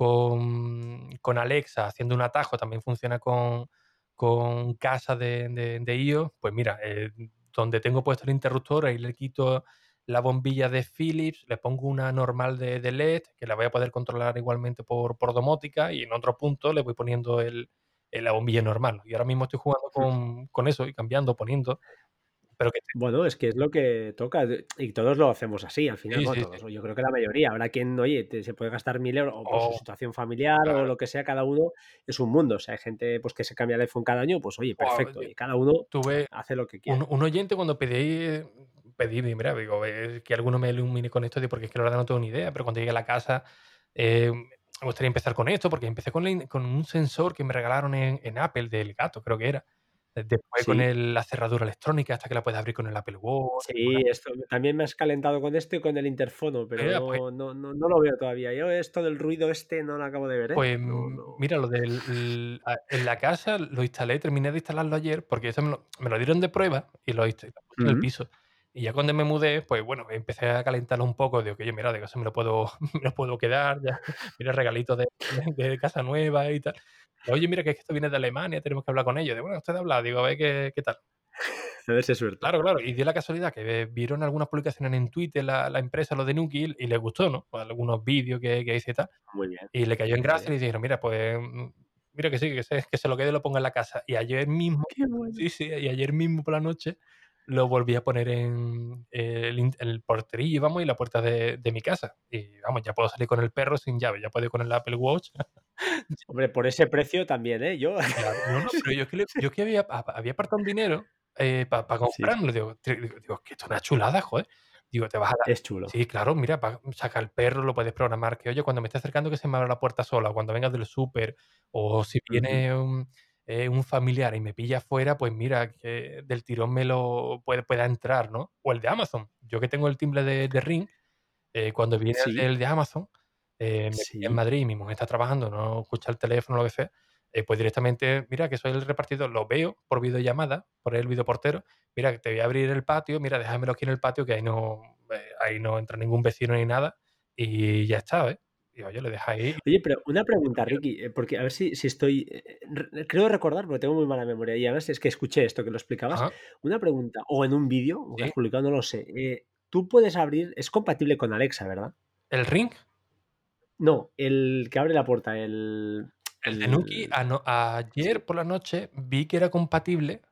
con, Alexa haciendo un atajo, también funciona con, con casa de, de, iOS, pues mira, eh, donde tengo puesto el interruptor, ahí le quito la bombilla de Philips, le pongo una normal de, LED, que la voy a poder controlar igualmente por, por domótica, y en otro punto le voy poniendo el, la bombilla normal. Y ahora mismo estoy jugando con, con eso y cambiando, poniendo. Bueno, es que es lo que toca y todos lo hacemos así, al final, todos, yo creo que la mayoría. Habrá quien, oye, se puede gastar mil euros o por su oh, situación familiar o lo que sea, cada uno es un mundo. O sea, hay gente pues, que se cambia el iPhone cada año, pues oye, perfecto, y cada uno hace lo que quiere. Un, oyente cuando pedí, pedí, mira, digo, que alguno me ilumine con esto, porque es que la verdad no tengo ni idea, pero cuando llegué a la casa... Eh, me gustaría empezar con esto, porque empecé con, con un sensor que me regalaron en, en Apple del gato, creo que era Después con la cerradura electrónica hasta que la puedes abrir con el Apple Watch. Sí, esto también me has calentado con esto y con el interfono, pero pues no, no, no, lo veo todavía. Yo esto del ruido este no lo acabo de ver. ¿eh? Pues mira, lo del en la casa lo instalé, terminé de instalarlo ayer porque eso me lo, dieron de prueba y lo instalé en el piso. Y ya cuando me mudé, pues bueno, empecé a calentarlo un poco. Digo, que yo, mira, de eso me lo puedo, [LAUGHS] me lo puedo quedar. Ya. Mira, regalito de, de, casa nueva y tal. Oye, mira que esto viene de Alemania, tenemos que hablar con ellos. De bueno, usted habla, digo, a ver qué, qué tal. [LAUGHS] A ver si suerte. Claro, claro. Y dio la casualidad que vieron algunas publicaciones en Twitter la, la empresa, lo de Nuki, y les gustó, ¿no? Pues algunos vídeos que, que hice y tal. Muy bien. Y le cayó en gracia y dijeron, mira, pues mm, mira que sí, que se, que se lo quede y lo ponga en la casa. Y ayer mismo, sí, sí, y ayer mismo por la noche lo volví a poner en el, el porterillo, vamos, y la puerta de, de, mi casa. Y vamos, ya puedo salir con el perro sin llave, ya puedo ir con el Apple Watch. [LAUGHS] Hombre, por ese precio también, ¿eh? Yo. no, no, pero yo que, yo que había, había apartado un dinero eh, para comprarlo. Digo, digo, que esto es una chulada, joder. Digo, te vas a Es chulo. Sí, claro, mira, sacar el perro lo puedes programar. Que oye, cuando me esté acercando que se me abra la puerta sola, cuando vengas del súper, o si viene un eh, un familiar y me pilla afuera, pues mira, que del tirón me lo puede, pueda entrar, ¿no? O el de Amazon. Yo que tengo el timbre de, Ring, eh, cuando viene el, de Amazon, eh, en Madrid y mi mujer está trabajando, no escucha el teléfono o lo que sea, pues directamente, mira, que soy el repartidor, lo veo por videollamada, por el videoportero, mira, que te voy a abrir el patio, mira, déjamelo aquí en el patio, que ahí no, ahí no entra ningún vecino ni nada, y ya está, ¿eh? Oye, lo deja ahí. Oye, pero una pregunta, Ricky, eh, porque a ver si, si estoy. Eh, creo recordar, porque tengo muy mala memoria. Y además es que escuché esto que lo explicabas. Una pregunta, o en un vídeo, o que has publicado, no lo sé. Eh, tú puedes abrir. Es compatible con Alexa, ¿verdad? ¿El ring? No, el que abre la puerta, el. El, de Nuki, ayer por la noche vi que era compatible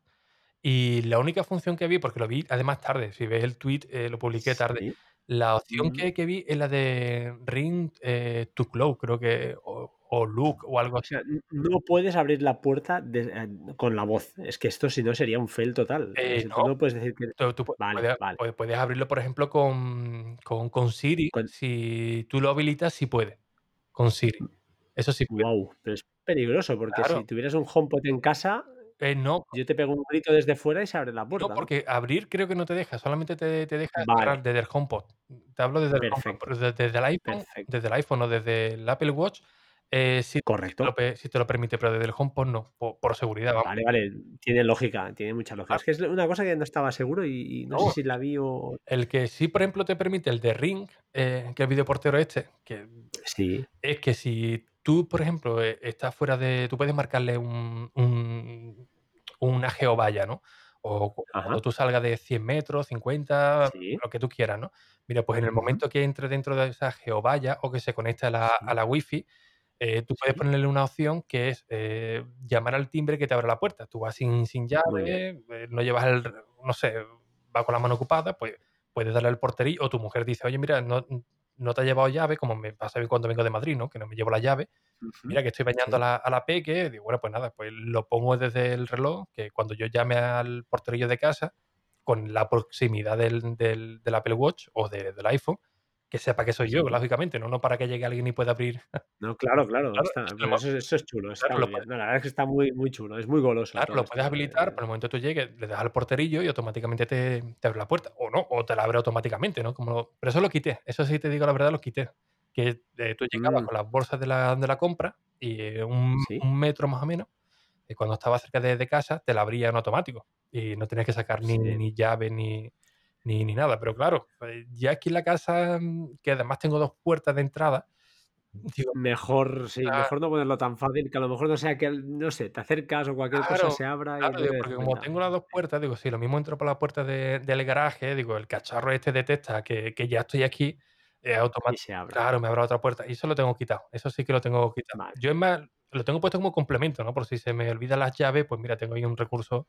y la única función que vi, porque lo vi además tarde, si ves el tweet, lo publiqué tarde. La opción que, que vi es la de Ring eh, to Cloud, creo que, o, o Look o algo O así. sea, n no puedes abrir la puerta de eh, con la voz. Es que esto si no sería un fail total. O Eh, sea, tú no, puedes decir que tú vale, puedes vale. puedes abrirlo, por ejemplo, con con con Siri, Con si tú lo habilitas, sí puede, con Siri. Eso sí puede. Guau, pero es peligroso, porque si tuvieras un HomePod en casa, Eh, no. yo te pego un grito desde fuera y se abre la puerta, ¿no? porque abrir creo que no te deja, solamente te te deja Vale. desde el HomePod. Te hablo desde el HomePod, Perfecto. pero de desde el iPhone Perfecto. desde el iPhone o desde el Apple Watch, eh, sí sí te lo Correcto. sí te lo permite, pero desde el HomePod no, po por seguridad, vamos. Vale, vale, tiene lógica, tiene mucha lógica. Claro. Es que es una cosa que no estaba seguro y y no sé si la vi o El que sí, por ejemplo, te permite el de Ring, eh, que es el videoportero este, que Sí. es que si tú, por ejemplo, eh, estás fuera de tú puedes marcarle un un una geovalla, ¿no? O Ajá. cuando tú salgas de 100 metros, 50, Sí. lo que tú quieras, ¿no? Mira, pues en el momento que entre dentro de esa geovalla o que se conecte a la a Sí. la wifi, eh, tú puedes ponerle una opción que es, eh, llamar al timbre que te abra la puerta. Tú vas sin sin llave, eh, no llevas el no sé, vas con la mano ocupada, pues puedes darle al porterillo o tu mujer dice: "Oye, mira, no no te has llevado llave", como me pasa a mí cuando vengo de Madrid, ¿no? Que no me llevo la llave. Mira, que estoy bañando a la a la peque, digo, bueno, pues nada, pues lo pongo desde el reloj, que cuando yo llame al porterillo de casa, con la proximidad del del del Apple Watch o de del iPhone, que sepa que soy yo, lógicamente, no no para que llegue alguien y pueda abrir. No, claro, claro, Claro, está eso pero eso eso es chulo, claro, está bien. puedes No, la verdad es que está muy muy chulo, es muy goloso claro, lo puedes habilitar, en el momento que tú llegues, le das al porterillo y automáticamente te te abre la puerta, o no, o te la abre automáticamente, ¿no? Como pero eso lo quité, eso sí te digo la verdad, lo quité. Que, eh, tú llegabas Mm. con las bolsas de la de la compra y, eh, un Sí. un metro más o menos, y cuando estabas cerca de de casa, te la abría en automático y no tenías que sacar ni Sí. ni llave ni ni ni nada. Pero claro, pues ya aquí en la casa, mm, que además tengo 2 puertas de entrada, digo Mejor, sí, ah mejor no ponerlo tan fácil, que a lo mejor no sea que no sé, te acercas o cualquier cosa se abra y claro, no digo, porque como tengo las 2 puertas, digo, si lo mismo entro por la puerta de del garaje, digo, el cacharro este detecta que que ya estoy aquí, eh, Y automáti se abre. claro, me abre otra puerta, y eso lo tengo quitado, eso sí que lo tengo quitado. Vale. Yo es más, lo tengo puesto como complemento, ¿no? Por si se me olvidan las llaves, pues mira, tengo ahí un recurso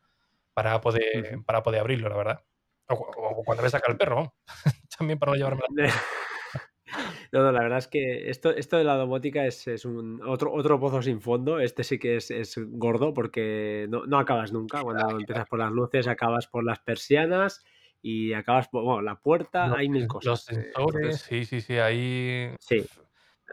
para poder para poder abrirlo, la verdad. O o cuando me saca el perro. [LAUGHS] También para no llevarme la [LAUGHS] No, no, la verdad es que esto esto de la domótica es es un otro otro pozo sin fondo. Este sí que es es gordo porque no no acabas nunca. [LAUGHS] Cuando empiezas por las luces, acabas por las persianas y acabas por bueno, la puerta, hay mil sen los cosas. Eh, sensores, sí, sí, sí, ahí Sí.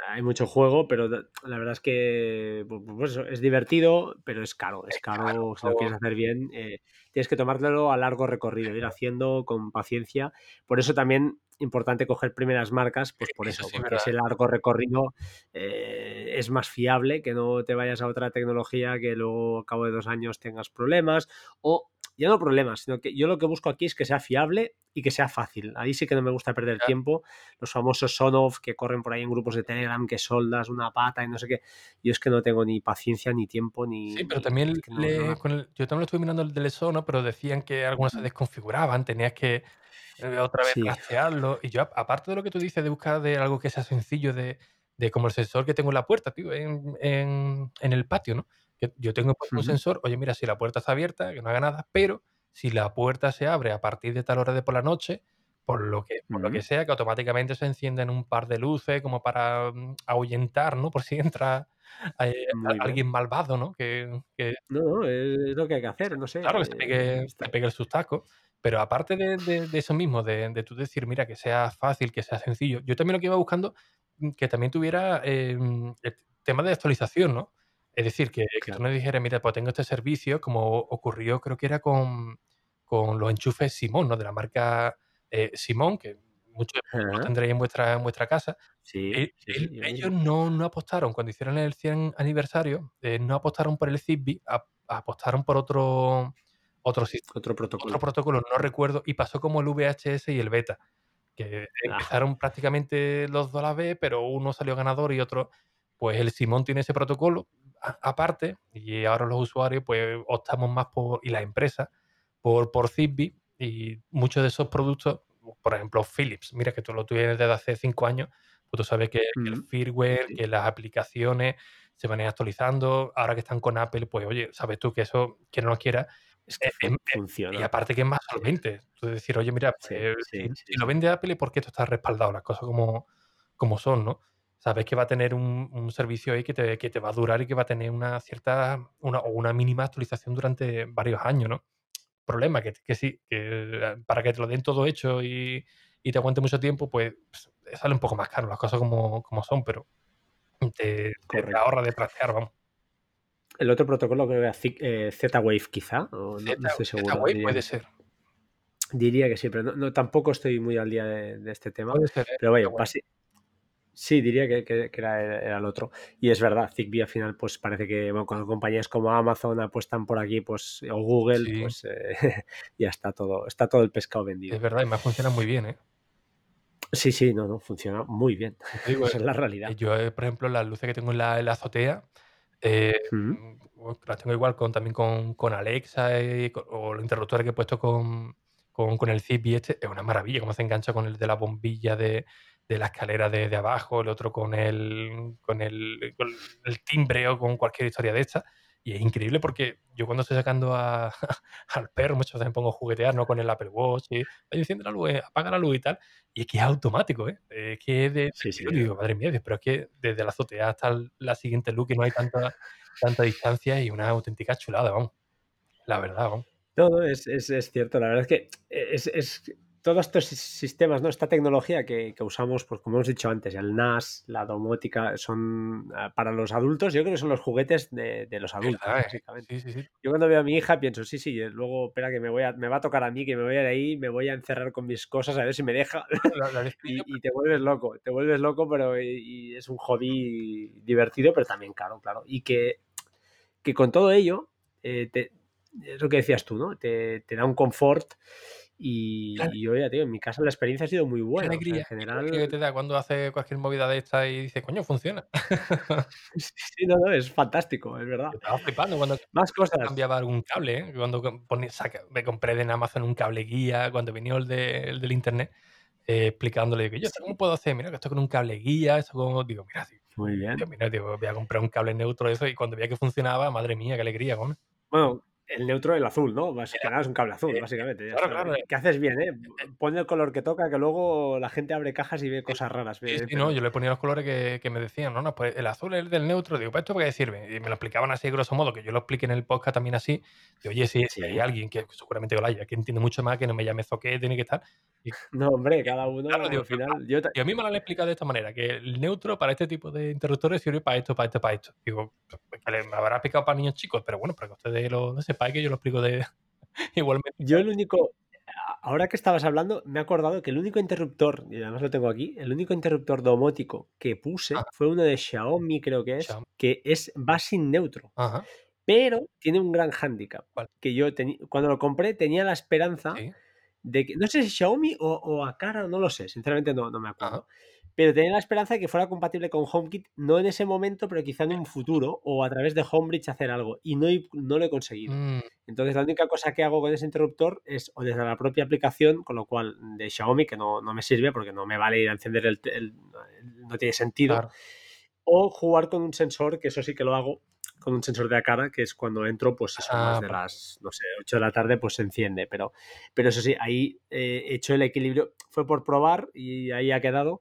Hay mucho juego, pero la verdad es que, pu pu pues es divertido, pero es caro. Es es caro, si lo quieres hacer bien, eh, tienes que tomártelo a largo recorrido, ir haciendo con paciencia. Por eso también importante coger primeras marcas, pues por eso eso, sí porque verdad. ese largo recorrido, eh, es más fiable que no te vayas a otra tecnología que luego, a cabo de 2 años, tengas problemas o ya no problemas, sino que yo lo que busco aquí es que sea fiable y que sea fácil. Ahí sí que no me gusta perder tiempo. Los famosos Sonoff que corren por ahí en grupos de Telegram, que soldas una pata y no sé qué. Yo es que no tengo ni paciencia, ni tiempo, ni Sí, pero ni también es que no no le da. con el yo también lo estuve mirando el del Sonos, pero decían que algunos se desconfiguraban, tenías que, eh, otra vez Sí. Y yo, aparte de lo que tú dices de buscar de algo que sea sencillo de de como el sensor que tengo en la puerta, tío, en en en el patio, ¿no? Yo tengo puesto un sensor, oye, mira, si la puerta está abierta, que no haga nada, pero si la puerta se abre a partir de tal hora de por la noche, por lo que por lo que sea, que automáticamente se encienden un par de luces como para, mm, ahuyentar, ¿no? Por si entra, eh, alguien malvado, ¿no? Que que No, no, es lo que hay que se hacer, no sé, claro, que se eh, pegue está te pegue el sustaco. Pero aparte de de de eso mismo, de de tú decir, mira, que sea fácil, que sea sencillo, yo también lo que iba buscando, mm, que también tuviera, em, el tema de actualización, ¿no? Es decir, que que tú me dijeras: "Mira, pues tengo este servicio", como ocurrió, creo que era con con los enchufes Simón, ¿no? De la marca, eh, Simón, que muchos Ajá. tendréis en vuestra en vuestra casa. Sí, E sí, sí, el yo ellos no no apostaron, cuando hicieron el 100 aniversario, eh, no apostaron por el Zigbee, ap apostaron por otro otro Otro otro protocolo. protocolo, no recuerdo, y pasó como el VHS y el Beta, que Ah. empezaron prácticamente los 2 a la vez, pero uno salió ganador y otro pues el Simón tiene ese protocolo aparte, y ahora los usuarios, pues optamos más por y las empresas, por por Zigbee, y muchos de esos productos, por ejemplo, Philips, mira que tú lo tienes desde hace 5 años, pues tú sabes que que el firmware, Sí. que las aplicaciones se van a ir actualizando. Ahora que están con Apple, pues oye, sabes tú que eso, quiera o no quiera, Es que eh, em, eh, y funciona. aparte que es más solvente. Tú decir: "Oye, mira, pues si sí, sí, si lo vende Apple es porque esto está respaldado", las cosas como como son, ¿no? Sabes que va a tener un, un servicio ahí que te, que te va a durar y que va a tener una cierta una, o una mínima actualización durante varios años, ¿no? Problema que, que sí, que para que te lo den todo hecho y, y te aguante mucho tiempo, pues sale un poco más caro las cosas como, como son, pero te, te, ahorra de trastear, vamos. El otro protocolo creo que era Z- eh, Z-Wave quizá, no, estoy seguro. Z-Wave puede ser, diría que sí, pero no, no, tampoco estoy muy al día de, de este tema. puede ser, ¿eh? Pero vaya, Z-Wave. basi- sí, diría que, que- que era, era el otro. Y es verdad, Zigbee al final pues parece que bueno, cuando compañías como Amazon apuestan por aquí pues o Google, Sí, pues eh, [LAUGHS] ya está todo, está todo el pescado es vendido. verdad, y me funciona muy bien, ¿eh? Sí, sí, no, no, funciona muy bien. Yo digo, [LAUGHS] Esa es la eh, realidad. yo, eh, por ejemplo, las luces que tengo en la, en la azotea, eh, Mm, mm, las tengo igual con, también con, con Alexa y con- o los interruptores que he puesto con, con, con el Zigbee este, es una maravilla cómo se engancha con el de la bombilla de, de la escalera de, de abajo, el otro con el, con el, con el timbre o con cualquier historia de esta. Y es increíble porque yo cuando estoy sacando a- [LAUGHS] al perro muchas veces me pongo a juguetear ¿no? con el Apple Watch y "Oye, enciende la luz, eh, apaga la luz y tal. Y es que es automático, ¿eh? Es que es de, Sí, sí. yo digo, madre mía, pero es que desde la azotea hasta la siguiente luz que no hay tanta, tanta distancia y una auténtica chulada, vamos. La verdad, vamos. No, no, es, es- es cierto. La verdad es que es, es- todos estos sis- sistemas, ¿no? Esta tecnología que, que usamos, pues como hemos dicho antes, el NAS, la domótica, son ah, para los adultos, yo creo que son los juguetes de, de los adultos, ¿Verdad, básicamente. Sí, sí, sí. Yo cuando veo a mi hija pienso, sí, sí, luego espera que me voy a, me va a tocar a mí, que me voy a ir ahí, me voy a encerrar con mis cosas a ver si me deja. [LAUGHS] Y, y te vuelves loco, te vuelves loco, pero y, y es un hobby divertido, pero también caro, claro. Y que, que con todo ello, eh, te- es lo que decías tú, ¿no? Te, te da un confort y, Claro. y yo ya, tío, en mi casa la experiencia ha sido muy Qué buena. O sea, en qué general, que te da cuando hace cualquier movida de esta y dices, coño, funciona. [LAUGHS] sí, no, no, es fantástico, es verdad. Estaba flipando cuando Más cosas. cambiaba algún cable, ¿eh? Cuando saca- me compré de en Amazon un cable guía, cuando venía el, de, el del internet, eh, explicándole que yo, ¿esto Sí. ¿cómo puedo hacer? Mira, que esto con un cable guía, esto con... Digo, mira, digo, Muy bien. digo, mira, digo, voy a comprar un cable neutro de eso y cuando veía que funcionaba, madre mía, qué alegría, ¿no? Bueno, el neutro, el azul, ¿no? Básicamente es un cable azul, eh, básicamente. claro, claro, eh. Que haces bien, ¿eh? Pon el color que toca, que luego la gente abre cajas y ve cosas raras. Sí, sí, no, yo le ponía los colores que, que me decían, no, no, pues el azul es el del neutro, digo, ¿para esto qué sirve? Y me lo explicaban así, grosso modo, que yo lo expliqué en el podcast también así, de oye, si, Sí. hay alguien que seguramente lo haya, que entiende mucho más, que no me llame zoque, tiene que estar. Y, No, hombre, cada uno Claro, digo, al final. Yo ta- y a mí me lo han explicado de esta manera, que el neutro para este tipo de interruptores sirve para esto, para esto, para esto. Digo, pues, que le- me habrá explicado para niños chicos, pero bueno, para que ustedes lo, lo sepáis, que yo lo explico de [LAUGHS] igualmente. Yo el único, ahora que estabas hablando, me he acordado que el único interruptor, y además lo tengo aquí, el único interruptor domótico que puse Ajá. fue uno de Xiaomi, creo que es, Xiaomi. que es va sin neutro, Ajá, pero tiene un gran hándicap. Que yo teni- cuando lo compré tenía la esperanza sí, de que, no sé si Xiaomi o, o Akara, no lo sé, sinceramente no, no me acuerdo. ajá. Pero tenía la esperanza de que fuera compatible con HomeKit, no en ese momento, pero quizá en un futuro o a través de Homebridge hacer algo. Y no, no lo he conseguido. Mm, Entonces, la única cosa que hago con ese interruptor es o desde la propia aplicación, con lo cual de Xiaomi, que no, no me sirve porque no me vale ir a encender el- no tiene sentido, claro. o jugar con un sensor, que eso sí que lo hago, con un sensor de cara, que es cuando entro, pues eso, Ah, más de vale. las, no sé, 8 de la tarde, pues se enciende. Pero, pero eso sí, ahí eh, he hecho el equilibrio, fue por probar y ahí ha quedado.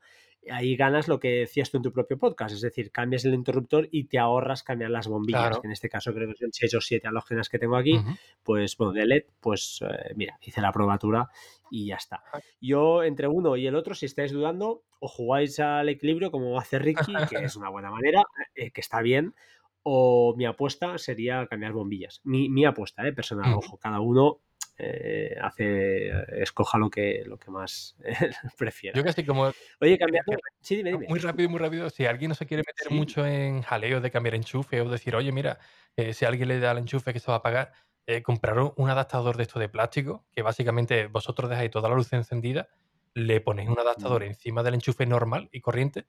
Ahí ganas lo que decías tú en tu propio podcast, es decir, cambias el interruptor y te ahorras cambiar las bombillas, Claro. que en este caso creo que son 6 o 7 halógenas que tengo aquí, pues bueno, de LED, pues eh, mira, hice la probatura y ya está. Ajá. Yo entre uno y el otro, si estáis dudando, o jugáis al equilibrio como hace Ricky, que es [LAUGHS] una buena manera, eh, que está bien, o mi apuesta sería cambiar bombillas. Mi, mi apuesta, eh, personal, ojo, cada uno eh, hace, escoja lo que, lo que más eh, [LAUGHS] prefiera. Yo casi como Oye, cambiando... Sí, dime, dime. muy rápido muy rápido, si alguien no se quiere meter Sí. mucho en jaleos de cambiar enchufe o decir, oye, mira, eh, si alguien le da el enchufe que se va a pagar, eh, comprar un- un adaptador de esto de plástico, que básicamente vosotros dejáis toda la luz encendida, le ponéis un adaptador Mm. encima del enchufe normal y corriente,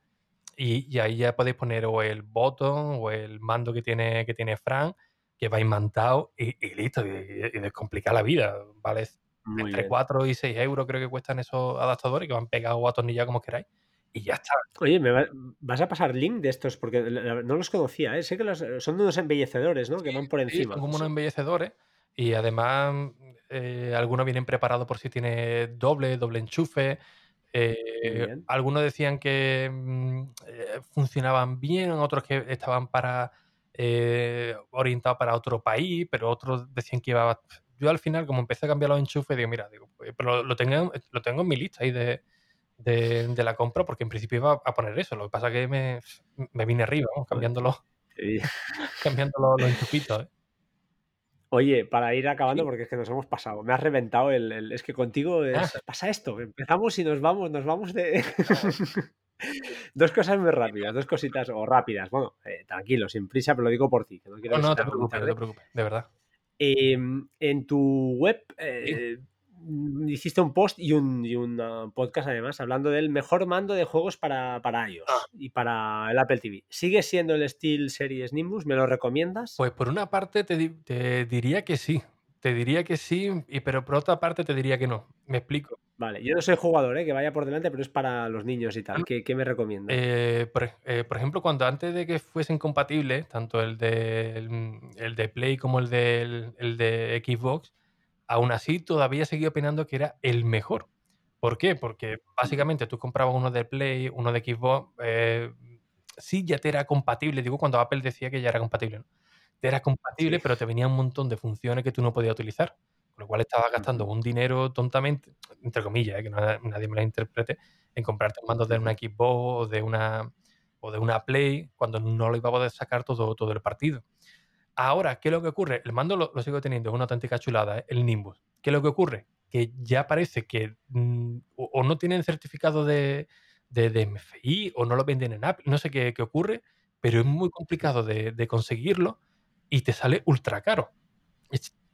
y, y ahí ya podéis poner o el botón o el mando que tiene, que tiene Fran, que va imantado y, y listo, y, y descomplicar la vida, ¿vale? Muy Entre bien. 4 y 6 euros creo que cuestan esos adaptadores que van pegados o atornillados como queráis. Y ya está. Oye, ¿me va- vas a pasar link de estos? Porque no los conocía, ¿eh? Sé que los- son unos embellecedores, ¿no? Que van por Sí, encima. son como unos embellecedores y además eh, algunos vienen preparados por si tiene doble, doble enchufe. Eh, algunos decían que mm, eh, funcionaban bien, otros que estaban para eh, orientados para otro país, pero otros decían que iba... Yo al final, como empecé a cambiar los enchufes, digo, mira, digo, pues, pero lo, tengo, lo tengo en mi lista ahí de, de, la compra, porque en principio iba a poner eso. Lo que pasa es que me, me vine arriba, cambiándolo, cambiando los, [LAUGHS] enchufitos. Oye, para ir acabando, porque es que nos hemos pasado, me has reventado el. es que contigo ah. pasa esto. Empezamos y nos vamos, nos vamos de. [LAUGHS] dos cosas muy rápidas, dos cositas, o rápidas. Bueno, eh, tranquilo, sin prisa, pero lo digo por ti. no, no, te preocupes, no te preocupes, de verdad. Em, en tu web eh, hiciste un post y un, ah, podcast además hablando del mejor mando de juegos para, para iOS ah. y para el Apple TV. ¿Sigue siendo el Steel Series Nimbus? ¿Me lo recomiendas? Pues por una parte te, diría que sí. Te diría que sí, y, pero por otra parte te diría que no. Me explico. Vale, yo no soy jugador, ¿eh? que vaya por delante, pero es para los niños y tal. ¿Qué, me recomiendas? Eh, eh, por, ejemplo, cuando antes de que fuesen compatibles, tanto el de, el, de Play como el de, el de Xbox, aún así todavía seguía opinando que era el mejor. ¿Por qué? Porque básicamente tú comprabas uno de Play, uno de Xbox, eh, sí ya te era compatible, digo cuando Apple decía que ya era compatible, ¿no? Te era compatible, pero te venía un montón de funciones que tú no podías utilizar, con lo cual estabas gastando un dinero tontamente, entre comillas, eh, que nadie me la interprete, en comprarte un mando de una Xbox o de una, o de una Play, cuando no lo iba a poder sacar todo, todo el partido. Ahora, ¿qué es lo que ocurre? El mando lo, sigo teniendo, es una auténtica chulada, ¿eh? el Nimbus. ¿Qué es lo que ocurre? Que ya parece que mm, o, no tienen certificado de, de, MFI o no lo venden en Apple, no sé qué, ocurre, pero es muy complicado de, conseguirlo y te sale ultra caro.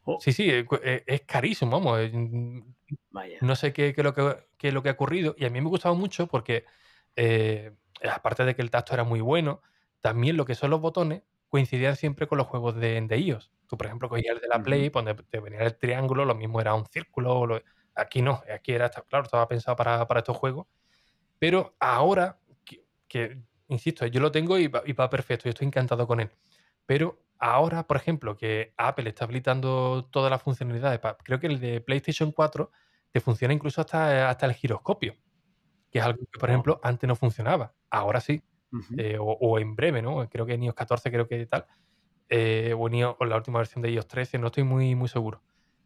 Oh. Sí, sí, es, carísimo, vamos. Mm, no sé qué, es lo que, lo que ha ocurrido y a mí me gustaba mucho porque, eh, aparte de que el tacto era muy bueno, también lo que son los botones coincidían siempre con los juegos de, de iOS. Tú, por ejemplo, cogías el de la Play, donde te venía el triángulo, lo mismo era un círculo. aquí no, aquí era, claro, estaba pensado para, estos juegos. Pero ahora, que, insisto, yo lo tengo y va, perfecto, yo estoy encantado con él. Pero ahora, por ejemplo, que Apple está habilitando todas las funcionalidades, creo que el de PlayStation 4 te funciona incluso hasta, hasta el giroscopio, que es algo que, por ejemplo, antes no funcionaba. Ahora sí. Eh, o, en breve, ¿no? Creo que en iOS 14, creo que tal. Eh, o, en la última versión de iOS 13, no estoy muy, muy seguro.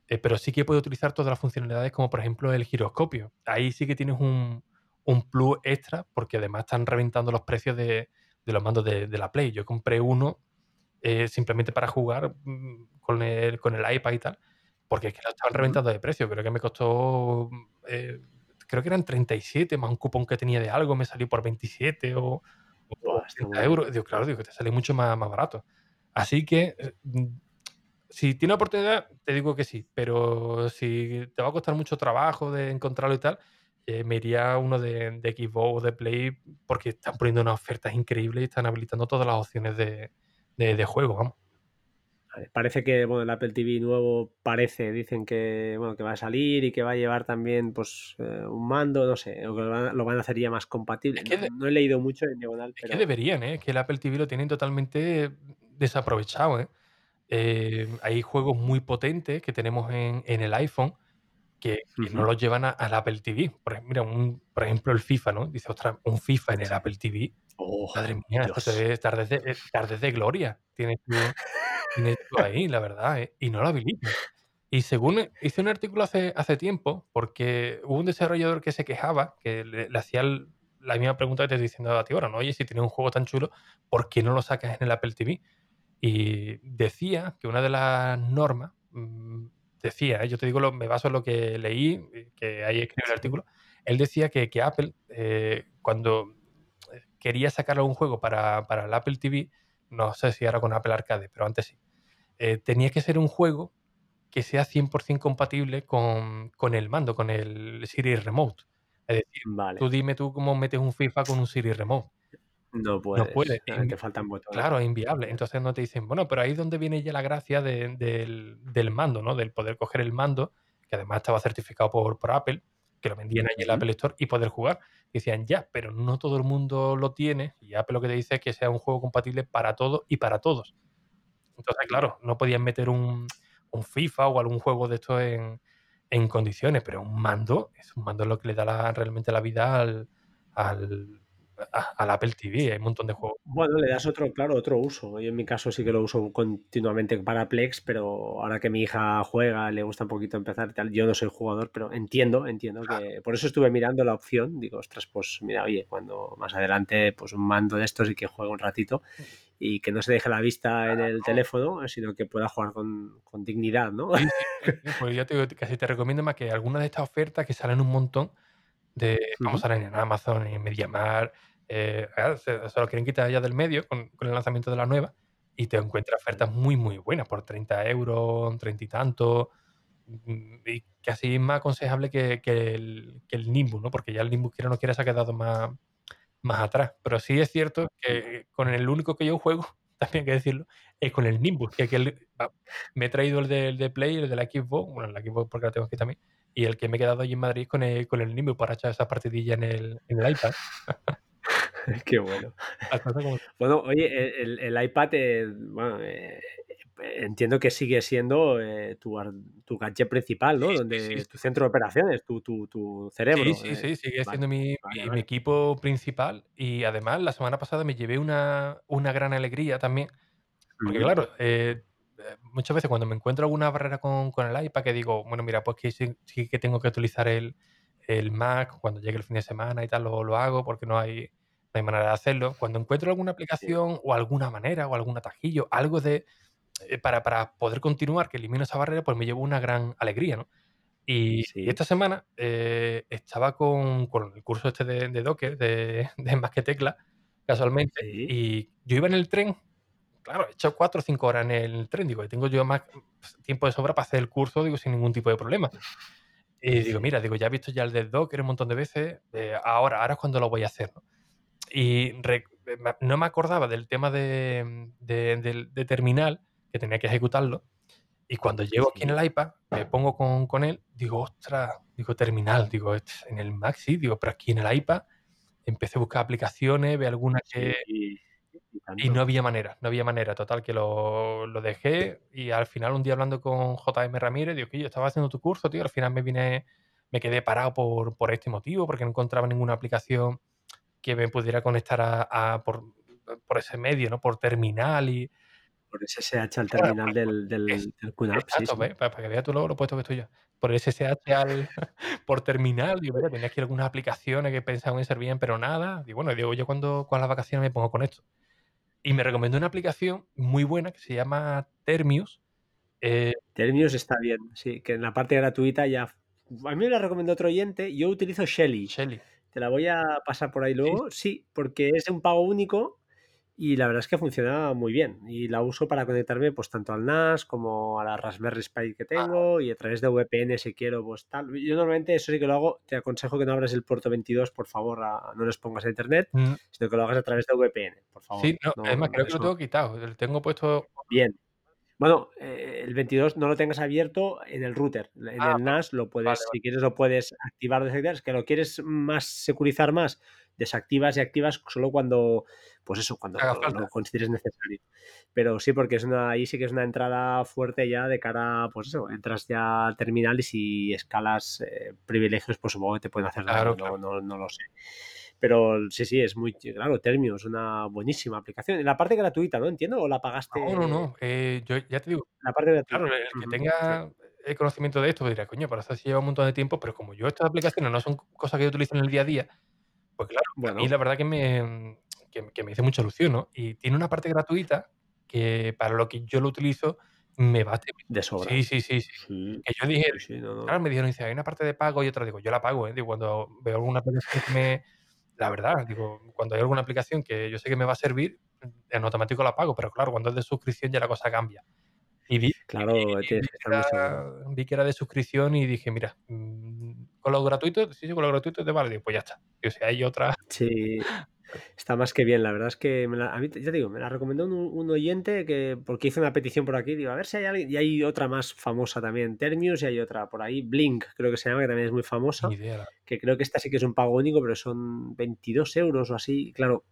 Eh, pero sí que puede utilizar todas las funcionalidades, como por ejemplo el giroscopio. Ahí sí que tienes un, un plus extra, porque además están reventando los precios de, de los mandos de, de, la Play. Yo compré uno simplemente para jugar mm, con el, con el iPad y tal, porque es que lo estaban reventando de precio. Creo que me costó creo que eran 37 más un cupón que tenía de algo, me salió por 27 o, euros. Digo, claro, digo que te sale mucho más, más barato. Así que, eh, mm, si tiene oportunidad, te digo que sí, pero si te va a costar mucho trabajo de encontrarlo y tal, eh, me iría uno de, de, Xbox o de Play porque están poniendo unas ofertas increíbles y están habilitando todas las opciones de, de juego, vamos. Parece que bueno, el Apple TV nuevo parece, dicen que bueno, que va a salir y que va a llevar también pues eh, un mando, no sé, o que lo van, a hacer ya más compatible. no, he leído mucho en diagonal. Es que deberían, ¿eh? que el Apple TV lo tienen totalmente desaprovechado. ¿eh? eh hay juegos muy potentes que tenemos en, el iPhone que, no los llevan al Apple TV. Por, mira, un, por ejemplo, el FIFA, ¿no? Dice, ostras, un FIFA en el Apple TV. Oh, Madre mía, esto debe tarde de, de gloria. Tienes [LAUGHS] tiene ahí, la verdad, ¿eh? y no lo habilita. Y según hice un artículo hace, hace tiempo, porque hubo un desarrollador que se quejaba, que le, hacía la misma pregunta que te estoy diciendo a ti ahora, ¿no? Oye, si tienes un juego tan chulo, ¿por qué no lo sacas en el Apple TV? Y decía que una de las normas, mm, decía, ¿eh? yo te digo, lo, me baso en lo que leí, que ahí escribió el artículo, él decía que, que Apple, eh, cuando quería sacar algún juego para, para el Apple TV, no sé si ahora con Apple Arcade, pero antes sí, eh, tenía que ser un juego que sea 100% compatible con, el mando, con el Siri Remote. Es decir, tú dime tú cómo metes un FIFA con un Siri Remote. No puedes. No puede. Te faltan botones. Claro, es inviable. Entonces no te dicen, bueno, pero ahí es donde viene ya la gracia del, mando, ¿no? Del poder coger el mando, que además estaba certificado por, por Apple, que lo vendían ahí en el Apple Store y poder jugar. Y decían, ya, pero no todo el mundo lo tiene. Y Apple lo que te dice es que sea un juego compatible para todo y para todos. Entonces, claro, no podían meter un, FIFA o algún juego de esto en, en condiciones, pero un mando es un mando lo que le da la, realmente la vida al, al, al Apple TV. Hay un montón de juegos. Bueno, le das otro, claro, otro uso. Yo en mi caso sí que lo uso continuamente para Plex, pero ahora que mi hija juega, le gusta un poquito empezar tal. Yo no soy jugador, pero entiendo, entiendo que. Por eso estuve mirando la opción. Digo, ostras, pues mira, oye, cuando más adelante, pues un mando de estos y que juegue un ratito y que no se deje la vista en el teléfono, sino que pueda jugar con, con dignidad, ¿no? pues yo te casi te recomiendo más que algunas de estas ofertas que salen un montón de, vamos a ver en Amazon, en MediaMar, eh, se, lo quieren quitar ya del medio con, el lanzamiento de la nueva y te encuentras ofertas muy, muy buenas por 30 euros, 30 y tanto. Mm, y casi es más aconsejable que, el, que, el, Nimbus, ¿no? Porque ya el Nimbus quiera no quiera se ha quedado más, más atrás. Pero sí es cierto que con el único que yo juego, [LAUGHS] también hay que decirlo, es con el Nimbus. Que, me he traído el de, el de Play, el de la Xbox, bueno, la Xbox porque la tengo aquí también, y el que me he quedado allí en Madrid con el, con el Nimbus para echar esa partidilla en el, en el iPad. [LAUGHS] Qué bueno. [LAUGHS] Bueno, oye, el, el iPad, eh, bueno, eh, entiendo que sigue siendo eh, tu, tu, gadget principal, ¿no? Donde tu centro de operaciones, tu, tu, tu cerebro. Sí, sí, sí, sigue siendo mi, mi, equipo principal. Y además, la semana pasada me llevé una, una gran alegría también. Porque, claro, muchas veces cuando me encuentro alguna barrera con, con, el iPad, que digo, bueno, mira, pues que sí, sí que tengo que utilizar el, el Mac cuando llegue el fin de semana y tal, lo, lo hago porque no hay hay manera de hacerlo. Cuando encuentro alguna aplicación o alguna manera o algún atajillo, algo de eh, para, para, poder continuar que elimino esa barrera, pues me llevo una gran alegría, ¿no? Y, esta semana eh, estaba con, con, el curso este de, de Docker, de, [LAUGHS] de, Más que Tecla, casualmente, y yo iba en el tren, claro, he hecho cuatro o cinco horas en el tren, digo, y tengo yo más tiempo de sobra para hacer el curso, digo, sin ningún tipo de problema. Y digo, mira, digo, ya he visto ya el de Docker un montón de veces, eh, ahora, ahora es cuando lo voy a hacer, ¿no? Y no me acordaba del tema de, de, terminal, que tenía que ejecutarlo. Y cuando llego aquí en el iPad, me pongo con, con él, digo, ostras, digo, terminal, digo, en el Mac sí, digo, pero aquí en el iPad empecé a buscar aplicaciones, ve algunas que... y, no había manera, no había manera, total, que lo, lo, dejé y al final un día hablando con JM Ramírez, digo, que yo estaba haciendo tu curso, tío, al final me vine, me quedé parado por, por este motivo, porque no encontraba ninguna aplicación que me pudiera conectar a, por, por, ese medio, ¿no? Por terminal y... Por SSH al terminal del, del, del QNAP, Exacto, para, que veas tú luego lo puesto que estoy yo. Por SSH al, [LAUGHS] por terminal, digo, mira, tenía aquí algunas aplicaciones que pensaban en ser bien, pero nada. Y bueno, digo, yo cuando con las vacaciones me pongo con esto. Y me recomendó una aplicación muy buena que se llama Termius. Eh, Termius está bien, sí, que en la parte gratuita ya... A mí me la recomendó otro oyente, yo utilizo Shelly. Shelly. Te la voy a pasar por ahí luego. Sí, porque es un pago único y la verdad es que funciona muy bien. Y la uso para conectarme pues tanto al NAS como a la Raspberry Pi que tengo y a través de VPN si quiero pues tal. Yo normalmente eso sí que lo hago. Te aconsejo que no abras el puerto 22, por favor, no les pongas a internet, mm. sino que lo hagas a través de VPN, por favor. Sí, no, es más, creo que lo tengo quitado. Lo tengo puesto... Bien, bueno, eh, el 22 no lo tengas abierto en el router. En ah, el NAS lo puedes, si quieres, lo puedes activar desactivar. Es que lo quieres más securizar más, desactivas y activas solo cuando, pues eso, cuando lo, consideres necesario. Pero sí, porque es una, ahí sí que es una entrada fuerte ya de cara, pues eso, entras ya al terminal y si escalas eh, privilegios, pues supongo que te pueden hacer claro, no, no, no lo sé. Pero sí, sí, es muy claro. Termio es una buenísima aplicación. La parte gratuita, ¿no? Entiendo, o la pagaste. No, no, no. Eh, yo ya te digo. La parte gratuita. Claro, el que tenga el conocimiento de esto pues dirá, coño, para eso sí lleva un montón de tiempo, pero como yo estas aplicaciones no son cosas que yo utilizo en el día a día, pues claro, bueno. a mí la verdad que me, que, me hizo mucha ilusión, ¿no? Y tiene una parte gratuita que para lo que yo lo utilizo me bate. De sobra. Sí, sí, sí. sí. Que yo dije, claro, me dijeron, dice, hay una parte de pago y otra, digo, yo la pago, ¿eh? Digo, cuando veo alguna aplicación que me la verdad, digo, cuando hay alguna aplicación que yo sé que me va a servir, en automático la pago, pero claro, cuando es de suscripción ya la cosa cambia. Y vi, claro, que, era, vi que era de suscripción y dije, mira, mm, con lo gratuito, sí, sí, con lo gratuito te vale, digo, pues ya está. Y, o sea, hay otra. Sí, Está más que bien, la verdad es que me la, a mí, ya digo, me la recomendó un, oyente que porque hizo una petición por aquí, digo, a ver si hay alguien, y hay otra más famosa también, Termius, y hay otra por ahí, Blink, creo que se llama, que también es muy famosa, que creo que esta sí que es un pago único, pero son 22 euros o así, claro,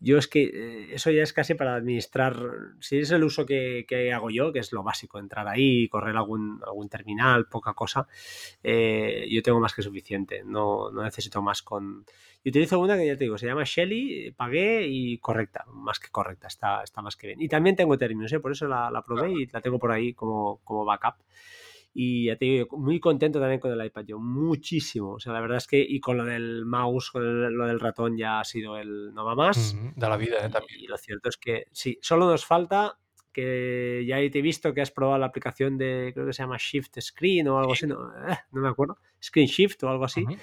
yo es que eh, eso ya es casi para administrar, si es el uso que, que, hago yo, que es lo básico, entrar ahí, correr algún, algún terminal, poca cosa, eh, yo tengo más que suficiente, no, no, necesito más con... Yo utilizo una que ya te digo, se llama Shelly, pagué y correcta, más que correcta, está, está más que bien. Y también tengo términos, ¿eh? por eso la, la probé y la tengo por ahí como, como backup. Y ya te digo, muy contento también con el iPad, yo muchísimo. O sea, la verdad es que, y con lo del mouse, con lo del ratón, ya ha sido el no va más. da la vida, ¿eh? También. Y, lo cierto es que sí, solo nos falta que ya te he visto que has probado la aplicación de, creo que se llama Shift Screen o algo así, no, eh, no, me acuerdo, Screen Shift o algo así, uh -huh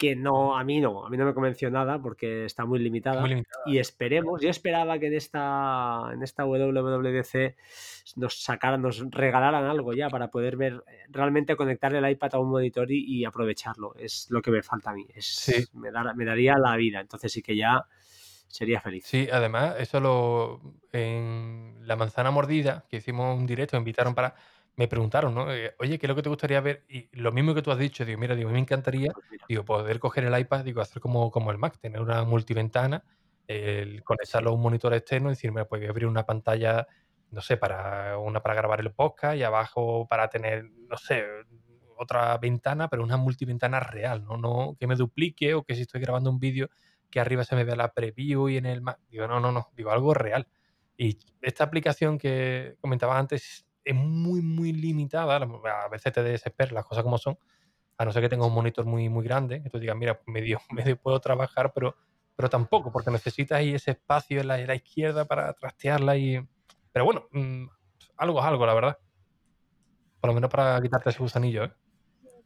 que no, a mí no, a mí no me convenció nada porque está muy limitada. Muy limitada. Y esperemos, yo esperaba que en esta, en esta WWDC nos sacaran, nos regalaran algo ya para poder ver, eh, realmente conectar el iPad a un monitor y, y aprovecharlo. Es lo que me falta a mí. Es, Sí. me, da- me daría la vida. Entonces sí que ya sería feliz. Sí, además, eso lo. En La Manzana Mordida, que hicimos un directo, me invitaron para. Me preguntaron, ¿no? Eh, Oye, ¿qué es lo que te gustaría ver? Y lo mismo que tú has dicho, digo, mira, digo, a mí me encantaría, Pues digo, poder coger el iPad, digo, hacer como, como el Mac, tener una multiventana, el conectarlo a un monitor externo y decir, mira, pues voy a abrir una pantalla, no sé, para una para grabar el podcast y abajo para tener, no sé, otra ventana, pero una multiventana real, ¿no? No que me duplique o que si estoy grabando un vídeo que arriba se me vea la preview y en el. Digo, no, no, no, digo algo real. Y esta aplicación que comentaba antes es muy, muy limitada. A veces te desesperas las cosas como son. A no ser que tenga un monitor muy, muy grande, que tú digas, mira, medio, [LAUGHS] medio puedo trabajar, pero, pero tampoco, porque necesitas ahí ese espacio en la, en la izquierda para trastearla y. Pero bueno, mm, algo es algo, la verdad. Por lo menos para quitarte ese gusanillo, ¿eh?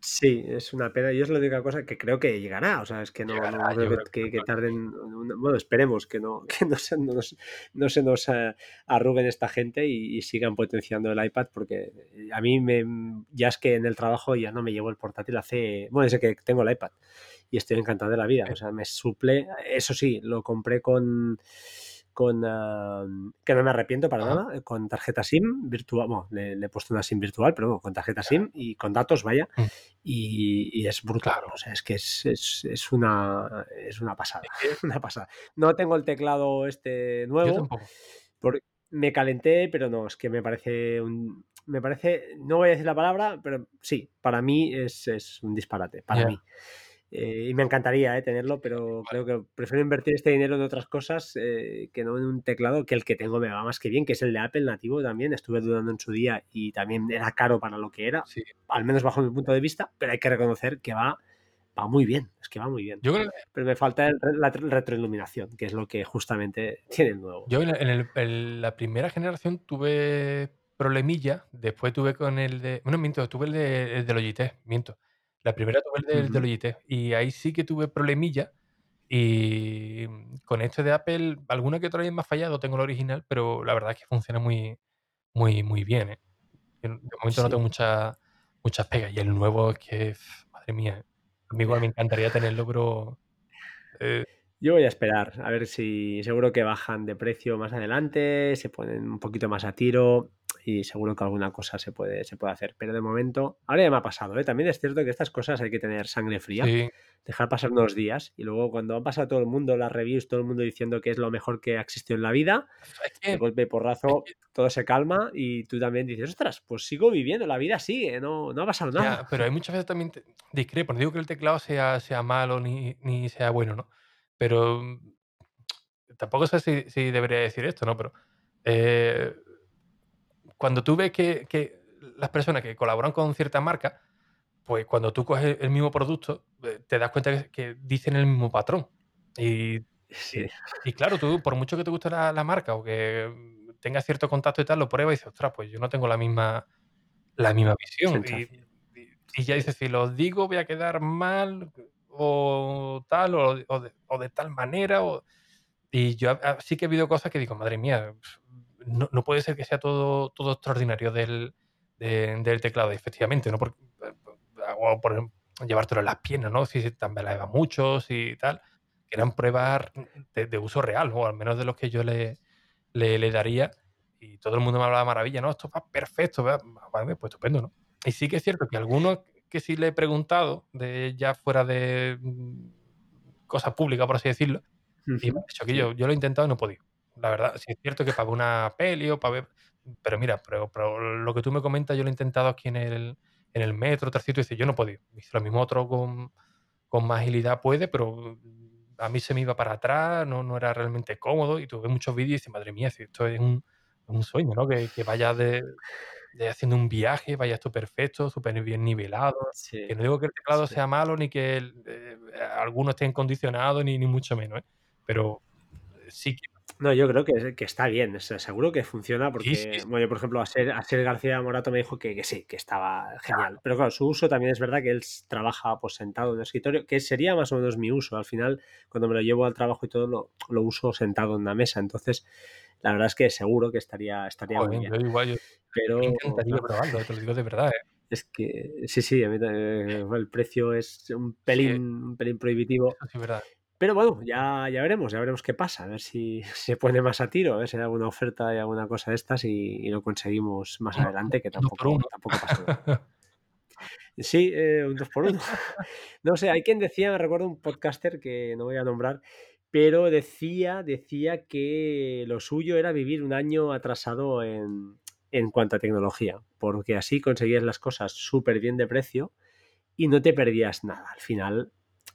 Sí, es una pena. Yo es la única cosa que creo que llegará. O sea, es que no, Llegará, no yo creo que, tarden. Bueno, esperemos que no, [LAUGHS] que no se nos, no se nos eh, arruguen esta gente y, y sigan potenciando el iPad, porque a mí me, ya es que en el trabajo ya no me llevo el portátil hace. Bueno, desde que tengo el iPad y estoy encantado de la vida. O sea, me suple. Eso sí, lo compré con. Con, ah, que no me arrepiento para Ajá. nada, con tarjeta SIM virtual, bueno, le, le he puesto una SIM virtual, pero bueno, con tarjeta SIM y con datos, vaya, Mm. y, y es brutal. Claro. O sea, es que es, es, es una, es una pasada. [LAUGHS] Una pasada. No tengo el teclado este yo nuevo. tampoco. Porque me calenté, pero no, es que me parece un. Me parece, no voy a decir la palabra, pero sí, para mí es, es un disparate, para Ya. mí. Eh, y me encantaría eh, tenerlo, pero creo que prefiero invertir este dinero en otras cosas eh, que no en un teclado que el que tengo me va más que bien, que es el de Apple nativo también. Estuve dudando en su día y también era caro para lo que era, Sí. al menos bajo mi punto de vista, pero hay que reconocer que va, va muy bien, es que va muy bien. Yo creo que Pero me falta el- la retroiluminación, que es lo que justamente [LAUGHS] tiene el nuevo. Yo en, el- en la primera generación tuve problemilla, después tuve con el de... Bueno, miento, tuve el, de, el del Logitech, miento. La primera tuve el del, del Ujú. Logitech y ahí sí que tuve problemilla y mm, con este de Apple alguna que otra vez me ha fallado, tengo el original, pero la verdad es que funciona muy, muy, muy bien. ¿eh? De momento no tengo mucha- muchas pegas y el nuevo es que, madre mía, a mí igual me encantaría tenerlo, pero... eh, Yo voy a esperar, a ver si seguro que bajan de precio más adelante, se ponen un poquito más a tiro y seguro que alguna cosa se puede, se puede hacer. Pero de momento, ahora ya me ha pasado, ¿eh? También es cierto que estas cosas hay que tener sangre fría, sí, dejar pasar unos días y luego cuando han pasado todo el mundo, las reviews, todo el mundo diciendo que es lo mejor que ha existido en la vida, [LAUGHS] de golpe y porrazo, todo se calma y tú también dices, ostras, pues sigo viviendo, la vida sigue, no, no ha pasado nada. Ya, pero hay muchas veces también te- discrepo. No digo que el teclado sea, sea malo ni, ni sea bueno, ¿no? Pero mm, tampoco sé si, si debería decir esto, ¿no? Pero eh, cuando tú ves que, que las personas que colaboran con cierta marca, pues cuando tú coges el mismo producto, eh, te das cuenta que, que dicen el mismo patrón. Y, Sí, y claro, tú, por mucho que te guste la, la marca o que tengas cierto contacto y tal, lo pruebas y dices, ostras, pues yo no tengo la misma, la misma visión. Y, sensación. y- y ya dices, si lo digo voy a quedar mal o tal, o, o de, o de tal manera. o- y yo sí que he habido cosas que digo, madre mía, no, no puede ser que sea todo, todo extraordinario del, de- del teclado. Y efectivamente, ¿no? O por llevártelo en las piernas, ¿no? Si se tambaleaba mucho, si tal. Que eran pruebas de, de uso real, o al menos de los que yo le, le, le daría. Y todo el mundo me hablaba maravilla, ¿no? Esto va perfecto, pues estupendo, ¿no? Y sí que es cierto que algunos que sí le he preguntado, de ya fuera de mm, cosas públicas, por así decirlo, Y me Ujú, ha dicho que yo yo lo he intentado y no he podido. La verdad, sí es cierto que para ver una peli o para ver pero mira, pero pero lo que tú me comentas, yo lo he intentado aquí en el en el metro, otro sitio, y dice: "Yo no he podido". Dice: "Lo mismo otro con con más agilidad puede, pero a mí se me iba para atrás, no no era realmente cómodo". Y tú ves muchos vídeos y dices: "Madre mía, si esto es un un sueño, ¿no?". Que que vayas de de haciendo un viaje, vaya esto perfecto, superbién nivelado. Que no digo que el teclado sí. sea malo, ni que el eh, algunos estén condicionados, ni ni mucho menos, ¿eh? Pero sí que No, yo creo que que está bien, o sea, seguro que funciona sí, porque, sí. bueno, yo, por ejemplo, Asier Asier García Morato me dijo que que sí, que estaba genial. Pero claro, su uso también es verdad que él trabaja, pues, sentado en el escritorio, que sería más o menos mi uso. Al final, cuando me lo llevo al trabajo y todo, lo lo uso sentado en una mesa. Entonces, la verdad es que seguro que estaría estaría muy Joder, yo bien. igual, yo me Pero, encantaría claro, probarlo, eh, te lo digo de verdad, ¿eh? es que sí, sí, a mí también [LAUGHS] el precio es un Sí, pelín un pelín prohibitivo. sí verdad. Pero bueno, ya ya veremos, ya veremos qué pasa, a ver si [LAUGHS] se pone más a tiro, a ver si hay alguna oferta y alguna cosa de estas y y lo conseguimos más Uno uno adelante, que un 2 por tampoco 1. tampoco pasa nada. [LAUGHS] Sí, eh, un 2 por 1. [LAUGHS] No sé, hay quien decía, recuerdo un podcaster que no voy a nombrar, pero decía decía que lo suyo era vivir un año atrasado en en cuanto a tecnología, porque así conseguías las cosas superbién de precio y no te perdías nada. Al final,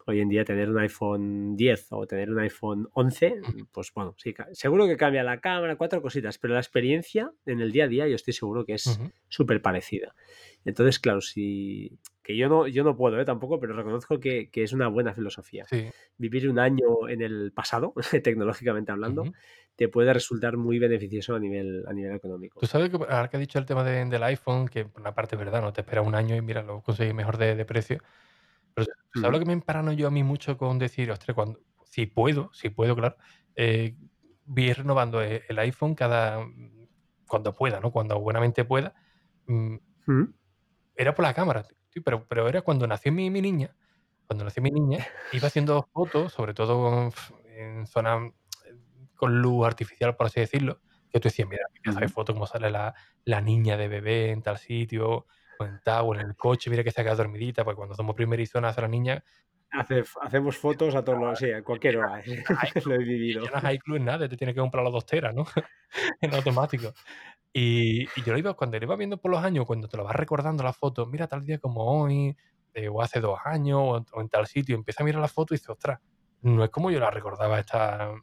hoy en día tener un iPhone 10 o tener un iPhone 11, Ujú, pues bueno, sí, seguro que cambia la cámara, cuatro cositas, pero la experiencia en el día a día yo estoy seguro que es ujú. súper parecida. Entonces, claro, si que yo no, yo no puedo ¿eh? tampoco, pero reconozco que, que es una buena filosofía. Sí, Vivir un año en el pasado, [LAUGHS] tecnológicamente hablando, ujú. te puede resultar muy beneficioso a nivel, a nivel económico. Tú sabes que ahora que has dicho el tema de del iPhone, que por una parte es verdad, no te espera un año y mira, lo conseguís mejor de de precio. Pero, ¿tú sabes lo Ujú, que me emparano yo a mí mucho con decir: "Ostras, cuando si puedo, si puedo, claro, eh, voy a renovando e el iPhone cada mm, cuando pueda, ¿no? Cuando buenamente pueda". Mm, ujú. era por la cámara, sí, pero pero era cuando nació mi mi niña cuando nació mi niña, iba haciendo fotos, sobre todo en zonas eh, con luz artificial, por así decirlo, que tú decías: "Mira, qué pedazo de Ujú. foto, cómo sale la la niña de bebé en tal sitio, o en tal, o en el coche, mira que se ha quedado dormidita", porque cuando somos primerizos nace la niña Hace hacemos fotos a todos los sí, a cualquier hora, hay [LAUGHS] lo he vivido. ya no hay iCloud en nada, te tienes que comprar las 2 teras, ¿no? [LAUGHS] En automático. Y y yo lo iba cuando lo iba viendo por los años, cuando te lo vas recordando las fotos, mira tal día como hoy, eh, o hace 2 años, o en o en tal sitio, empiezas a mirar la foto y dices: "Ostras, no es como yo la recordaba esta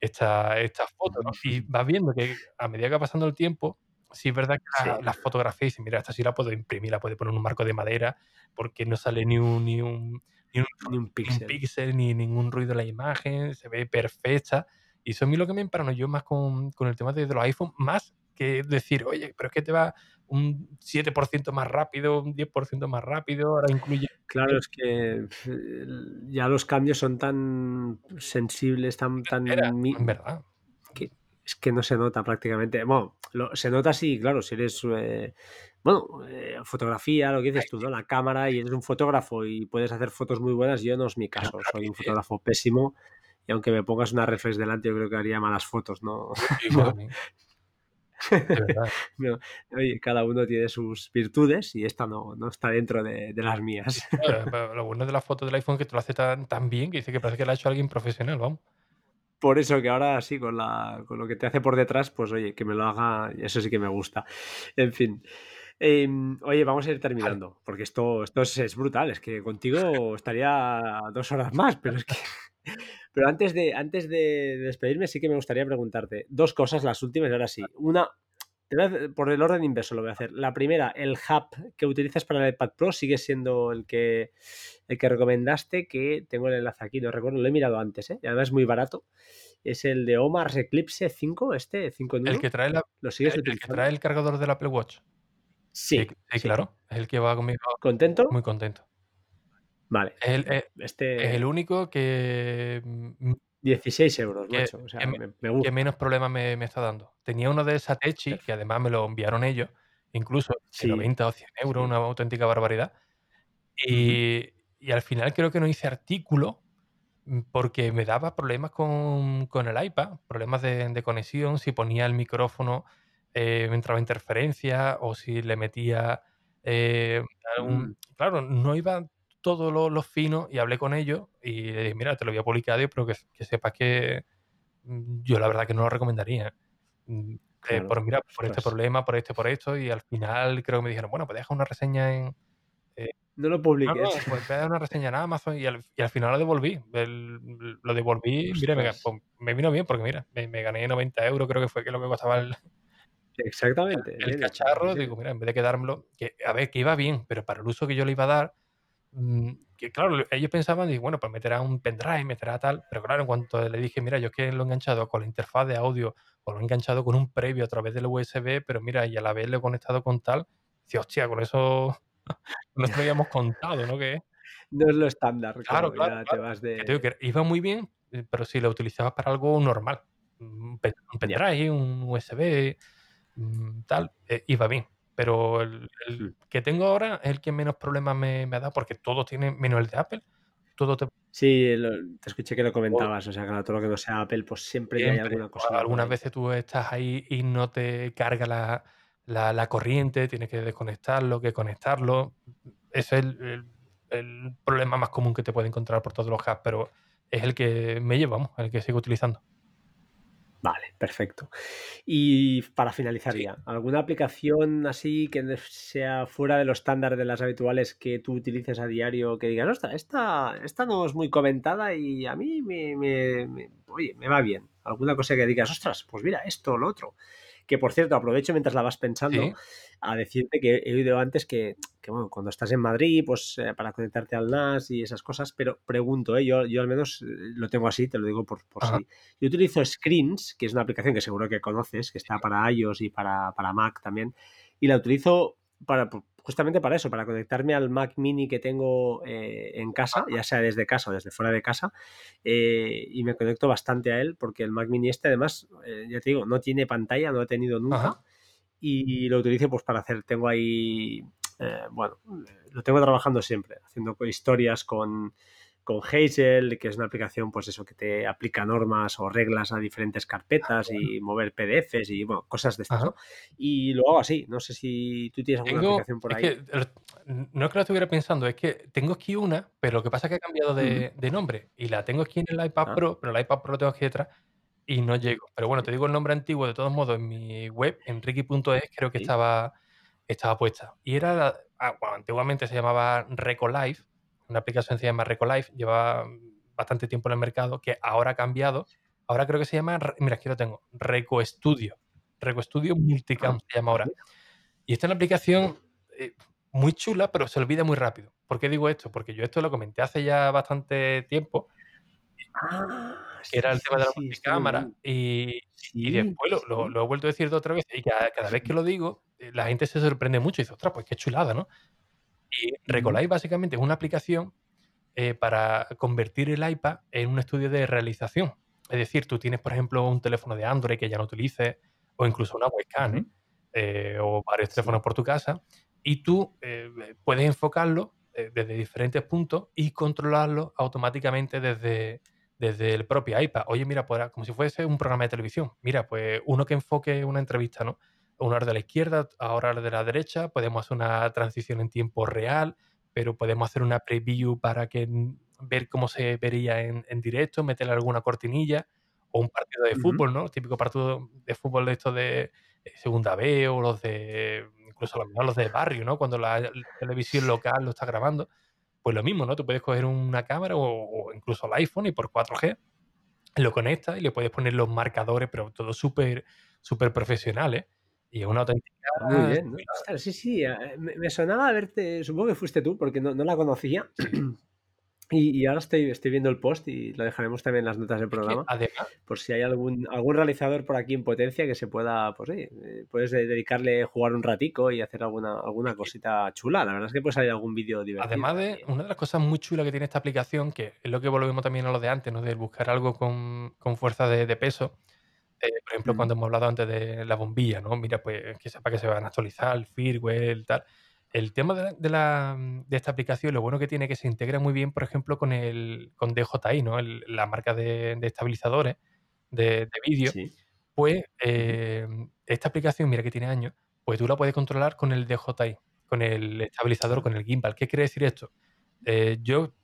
esta esta foto", ¿no? Y vas viendo que a medida que va pasando el tiempo, sí es verdad que la Sí, las fotografías dices: "Mira, esta sí la puedo imprimir, la puedo poner en un marco de madera, porque no sale ni un ni un ni un ni un píxel. píxel, ni ningún ruido en la imagen, se ve perfecta. Y eso a mí lo que me yo más con con el tema de de los iPhone, más que decir: "Oye, pero es que te va un 7% más rápido, un 10% más rápido, ahora incluye" Claro, es que ya los cambios son tan sensibles, tan Era, tan mi en verdad. Es que no se nota prácticamente. Bueno, lo se nota sí, claro, si eres, eh, bueno, eh, fotografía, lo que dices tú, ¿no? La cámara y eres un fotógrafo y puedes hacer fotos muy buenas, yo no es mi caso, soy un fotógrafo pésimo y aunque me pongas una reflex delante, yo creo que haría malas fotos, [LAUGHS] no oye, cada uno tiene sus virtudes y esta no, no está dentro de, de las mías. lo bueno de la foto del iPhone es que te lo hace tan tan bien que dice que parece que la ha hecho alguien profesional, vamos. Por eso que ahora sí, con, la, con lo que te hace por detrás, pues oye, que me lo haga, eso sí que me gusta. En fin. Em, oye, vamos a ir terminando, porque esto, esto es, es brutal, es que contigo [LAUGHS] estaría dos horas más, pero es que... [LAUGHS] Pero antes de, antes de despedirme, sí que me gustaría preguntarte dos cosas, las últimas, ahora sí. Una, Por el orden inverso lo voy a hacer. La primera, el hub que utilizas para el iPad Pro sigue siendo el que, el que recomendaste, que tengo el enlace aquí, no recuerdo, lo he mirado antes, ¿eh? y además es muy barato. Es el de Omar Eclipse 5, este 5 en el uno. que trae la ¿Lo el sigues el que trae el cargador del Apple Watch. Sí, Sí, claro, es el que va conmigo ¿Contento? muy contento. Vale. Es el es es el Este único que, mm, 16 euros, que macho. O que sea, me me, me que gusta. menos problemas me me está dando. Tenía uno de Satechi, que además me lo enviaron ellos, incluso de Sí, 90 o 100 euros, sí. una auténtica barbaridad. Y y al final creo que no hice artículo, mm, porque me daba problemas con con el iPad, problemas de de conexión, si ponía el micrófono, eh, me entraba interferencia, o si le metía, eh, Mm, claro, no iba todos los, los finos y hablé con ellos y le dije, mira, te lo voy a publicar, pero que, que sepas que mm, yo la verdad que no lo recomendaría. Mm, eh, por mira, por este problema, por este, por esto, y al final creo que me dijeron, bueno, pues deja una reseña en, No lo publiques. no, pues voy a dar una reseña en Amazon y al, y al final lo devolví. El- lo devolví, mira, me, pues, me vino bien porque mira, me, me gané 90 euros, creo que fue que lo que costaba el, Exactamente. el cacharro. Digo, mira, en vez de quedármelo, que a ver, que iba bien, pero para el uso que yo le iba a dar, que claro, ellos pensaban, digo, bueno, pues meterá un pendrive, meterá tal, pero claro, en cuanto le dije, mira, yo es que lo he enganchado con la interfaz de audio o lo he enganchado con un previo a través del USB, pero mira, y a la vez lo he conectado con tal, dice, hostia, con eso [LAUGHS] no lo habíamos contado, ¿no? Que No es lo estándar, Claro, claro, te vas Que de... iba muy bien, eh, pero si lo utilizabas para algo normal, un pen un pendrive, un USB, mm, tal, eh, iba bien. Pero el el que tengo ahora es el que menos problemas me me ha dado, porque todos tienen menos el de Apple, todo te Sí, lo- te escuché que lo comentabas, o sea, claro, todo lo que no sea Apple, pues siempre ya hay siempre. alguna por algunas veces tú estás ahí y no te carga la la la corriente, tienes que desconectarlo, que conectarlo. Ese es el el el problema más común que te puede encontrar por todos los hacks, pero es el que me llevo, vamos, el que sigo utilizando. Vale, perfecto. Y para finalizar Sí. ya, ¿alguna aplicación así que no sea fuera de los estándares de las habituales que tú utilices a diario que digas, ostras, esta, esta no es muy comentada y a mí me, me- me- oye, me va bien? ¿Alguna cosa que digas, ostras, pues mira, esto, lo otro? Que por cierto, aprovecho mientras la vas pensando Sí. A decirte que he oído antes que, que, bueno, cuando estás en Madrid, pues eh, para conectarte al NAS y esas cosas, pero pregunto, ¿eh? yo, yo al menos eh, lo tengo así, te lo digo por, por si. Yo utilizo Screens, que es una aplicación que seguro que conoces, que está para iOS y para, para Mac también, y la utilizo para justamente para eso, para conectarme al Mac mini que tengo eh, en casa, ya sea desde casa o desde fuera de casa, eh, y me conecto bastante a él, porque el Mac mini este además, eh, ya te digo, no tiene pantalla, no he tenido nunca, Ajá. Y lo utilizo pues para hacer, tengo ahí, eh, bueno, lo tengo trabajando siempre, haciendo historias con, con Hazel, que es una aplicación pues eso que te aplica normas o reglas a diferentes carpetas y mover PDFs y bueno, cosas de estas. ¿no? Y lo hago así, no sé si tú tienes alguna Tengo, aplicación por es ahí. que el- no es que lo estuviera pensando, es que tengo aquí una, pero lo que pasa es que he cambiado de, de nombre y la tengo aquí en el iPad Ah, Pro, pero el iPad Pro lo tengo aquí detrás y no llego. Pero bueno, te digo el nombre antiguo, de todos modos, en mi web, enrique.es, creo que sí. estaba, estaba puesta. Y era, ah, bueno, antiguamente se llamaba Recolife, una aplicación se llama Recolife, lleva bastante tiempo en el mercado, que ahora ha cambiado. Ahora creo que se llama, mira, aquí lo tengo, Reco Studio. Reco Studio Multicam Ah, se llama ahora. Y esta es una aplicación eh, muy chula, pero se olvida muy rápido. ¿Por qué digo esto? Porque yo esto lo comenté hace ya bastante tiempo, Ah, que era el tema de la multicámara, y, y después lo, lo- lo he vuelto a decir de otra vez, y cada, cada vez que lo digo, eh, la gente se sorprende mucho y dice, ostras, pues qué chulada, ¿no? Y. Recolive básicamente es una aplicación eh, para convertir el iPad en un estudio de realización. Es decir, tú tienes, por ejemplo, un teléfono de Android que ya no utilices, o incluso una webcam, ¿eh? Eh, o varios teléfonos por tu casa, y tú eh, puedes enfocarlo eh, desde diferentes puntos y controlarlo automáticamente desde, desde el propio iPad. Oye, mira, pues, como si fuese un programa de televisión. Mira, pues uno que enfoque una entrevista, ¿no? Una hora de la izquierda, ahora hora de la derecha, podemos hacer una transición en tiempo real, pero podemos hacer una preview para que mm, ver cómo se vería en, en directo, meterle alguna cortinilla, o un partido de fútbol, ¿no? Típico partido de fútbol de estos de eh, segunda B o los de incluso los de barrio, ¿no? Cuando la, la televisión local lo está grabando, pues lo mismo, ¿no? Tú puedes coger una cámara o, o incluso el iPhone y por 4G lo conectas y le puedes poner los marcadores, pero todo súper súper profesional, ¿eh? Y es una auténtica Muy bien, sí, sí, eh, me, me sonaba verte, supongo que fuiste tú, porque no, no la conocía. [CLEARS THROAT] Y, y ahora estoy, estoy viendo el post y lo dejaremos también en las notas del programa, además, por si hay algún, algún realizador por aquí en potencia que se pueda, pues sí, eh, puedes de- dedicarle a jugar un ratico y hacer alguna, alguna cosita chula. La verdad es que puede salir algún vídeo divertido además de una de las cosas muy chulas que tiene esta aplicación, que es lo que volvemos también a lo de antes, ¿no? De buscar algo con, con fuerza de, de peso. Eh, por ejemplo, cuando hemos hablado antes de la bombilla, ¿no? Mira, pues que sepa que se van a actualizar el firmware, el tal. El tema de, la, de, la- de esta aplicación, lo bueno que tiene es que se integra muy bien, por ejemplo, con el con DJI, ¿no? El- la marca de, de estabilizadores de, de vídeo. Sí. Pues eh, esta aplicación, mira que tiene años, pues tú la puedes controlar con el DJI, con el estabilizador, con el gimbal. ¿Qué quiere decir esto? Eh, yo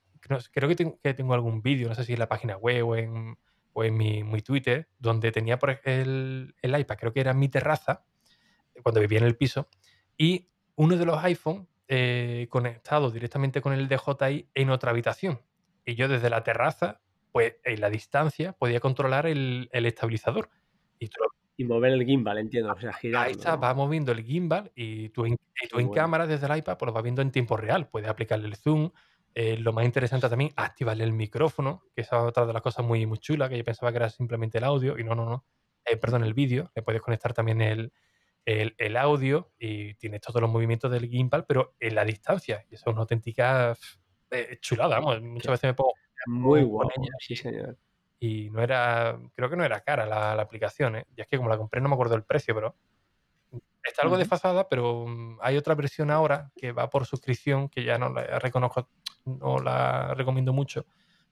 creo que tengo, algún vídeo, no sé si en la página web o en, en mi, Twitter, donde tenía por el, el iPad, creo que era mi terraza, cuando vivía en el piso, y uno de los iPhones eh, conectado directamente con el DJI en otra habitación. Y yo desde la terraza, pues en la distancia, podía controlar el, estabilizador. Y, mover el gimbal, entiendo. O sea, girar, Ahí está, va moviendo el gimbal y tú en, cámara desde el iPad pues lo vas viendo en tiempo real. Puedes aplicarle el zoom. Eh, lo más interesante también, activarle el micrófono, que es otra de las cosas muy, muy chulas, que yo pensaba que era simplemente el audio, y no, no, no. Eh, perdón, el vídeo. Le puedes conectar también el, el, audio y tienes todos los movimientos del gimbal, pero en la distancia. Y eso es una auténtica eh, chulada, Muchas veces me pongo muy guapo, sí señor. Y no era, creo que no era cara la, aplicación, ¿eh? Y es que como la compré no me acuerdo el precio, pero está algo desfasada, pero mm, hay otra versión ahora que va por suscripción que ya no la reconozco, no la recomiendo mucho,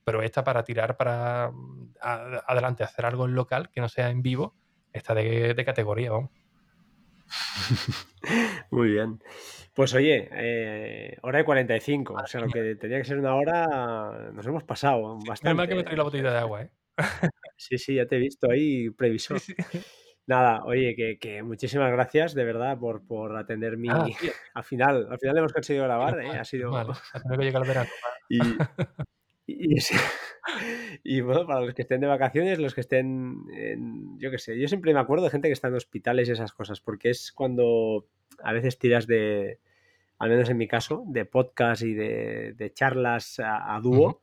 pero esta para tirar para mm, adelante, hacer algo en local que no sea en vivo, está de, de categoría, vamos. [LAUGHS] Muy bien. Pues oye, eh, hora de 45, o sea, lo que tenía que ser una hora, nos hemos pasado bastante. mal que me trae la botella de agua, ¿eh? Sí, sí, ya te he visto ahí previsor. Nada, oye, que, muchísimas gracias de verdad por, por atender mi. Ah, al final, al final hemos conseguido grabar, ¿eh? Ha sido. Vale, que llegar el verano. [LAUGHS] Y, Y, bueno, para los que estén de vacaciones, los que estén en, yo qué sé, yo siempre me acuerdo de gente que está en hospitales y esas cosas, porque es cuando a veces tiras de, al menos en mi caso, de podcast y de, charlas a, dúo,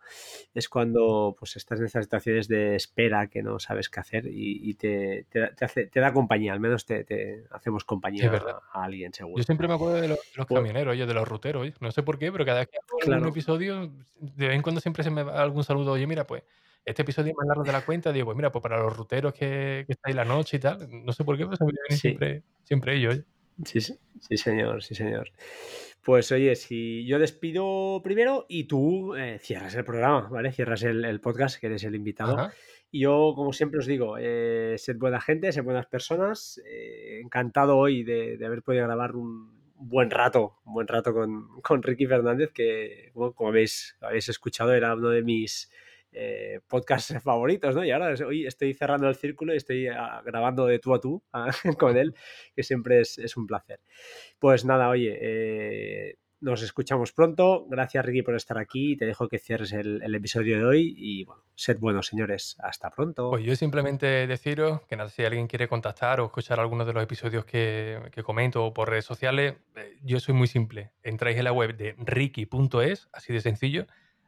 es cuando pues estás en esas situaciones de espera que no sabes qué hacer y, te, te, da compañía, al menos te, hacemos compañía a, alguien seguro. Yo siempre me acuerdo de los, pues camioneros, de los ruteros, no sé por qué, pero cada vez que hago un episodio, de vez en cuando siempre se me va algún saludo, oye, mira, pues este episodio es más largo de la cuenta, digo, pues mira, pues para los ruteros que, que estáis la noche y tal, no sé por qué, pero se me vienen siempre, siempre ellos. Sí, sí, señor, sí, señor. Pues oye, si yo despido primero y tú eh, cierras el programa, ¿vale? Cierras el, podcast, que eres el invitado. Y yo, como siempre os digo, eh, sed buena gente, sed buenas personas. Eh, encantado hoy de, haber podido grabar un buen rato, un buen rato con, con Ricky Fernández, que, como habéis, habéis escuchado, era uno de mis eh, podcasts [LAUGHS] favoritos, ¿no? Y ahora hoy estoy cerrando el círculo y estoy ah, grabando de tú a tú ah, [LAUGHS] con él, que siempre es, un placer. Pues nada, oye, eh, nos escuchamos pronto. Gracias, Ricky, por estar aquí. Te dejo que cierres el, episodio de hoy y bueno, sed buenos, señores. Hasta pronto. Pues yo simplemente deciros que nada, si alguien quiere contactar o escuchar alguno de los episodios que, comento por redes sociales, eh, yo soy muy simple. Entráis en la web de ricky.es, así de sencillo,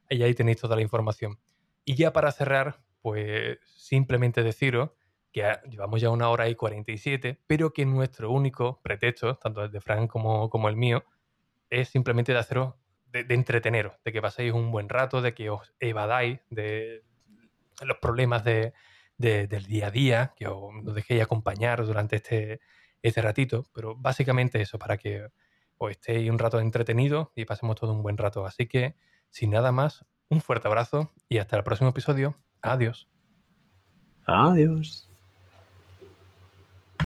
y ahí tenéis toda la información. Y ya para cerrar, pues simplemente deciros que llevamos ya una hora y 47, pero que nuestro único pretexto, tanto el de Frank como, como el mío, es simplemente de haceros, de, entreteneros, de que paséis un buen rato, de que os evadáis de los problemas de, del día a día, que os, dejéis acompañar durante este, este ratito, pero básicamente eso, para que os estéis un rato entretenidos y pasemos todo un buen rato. Así que, sin nada más, un fuerte abrazo y hasta el próximo episodio. Adiós. Adiós.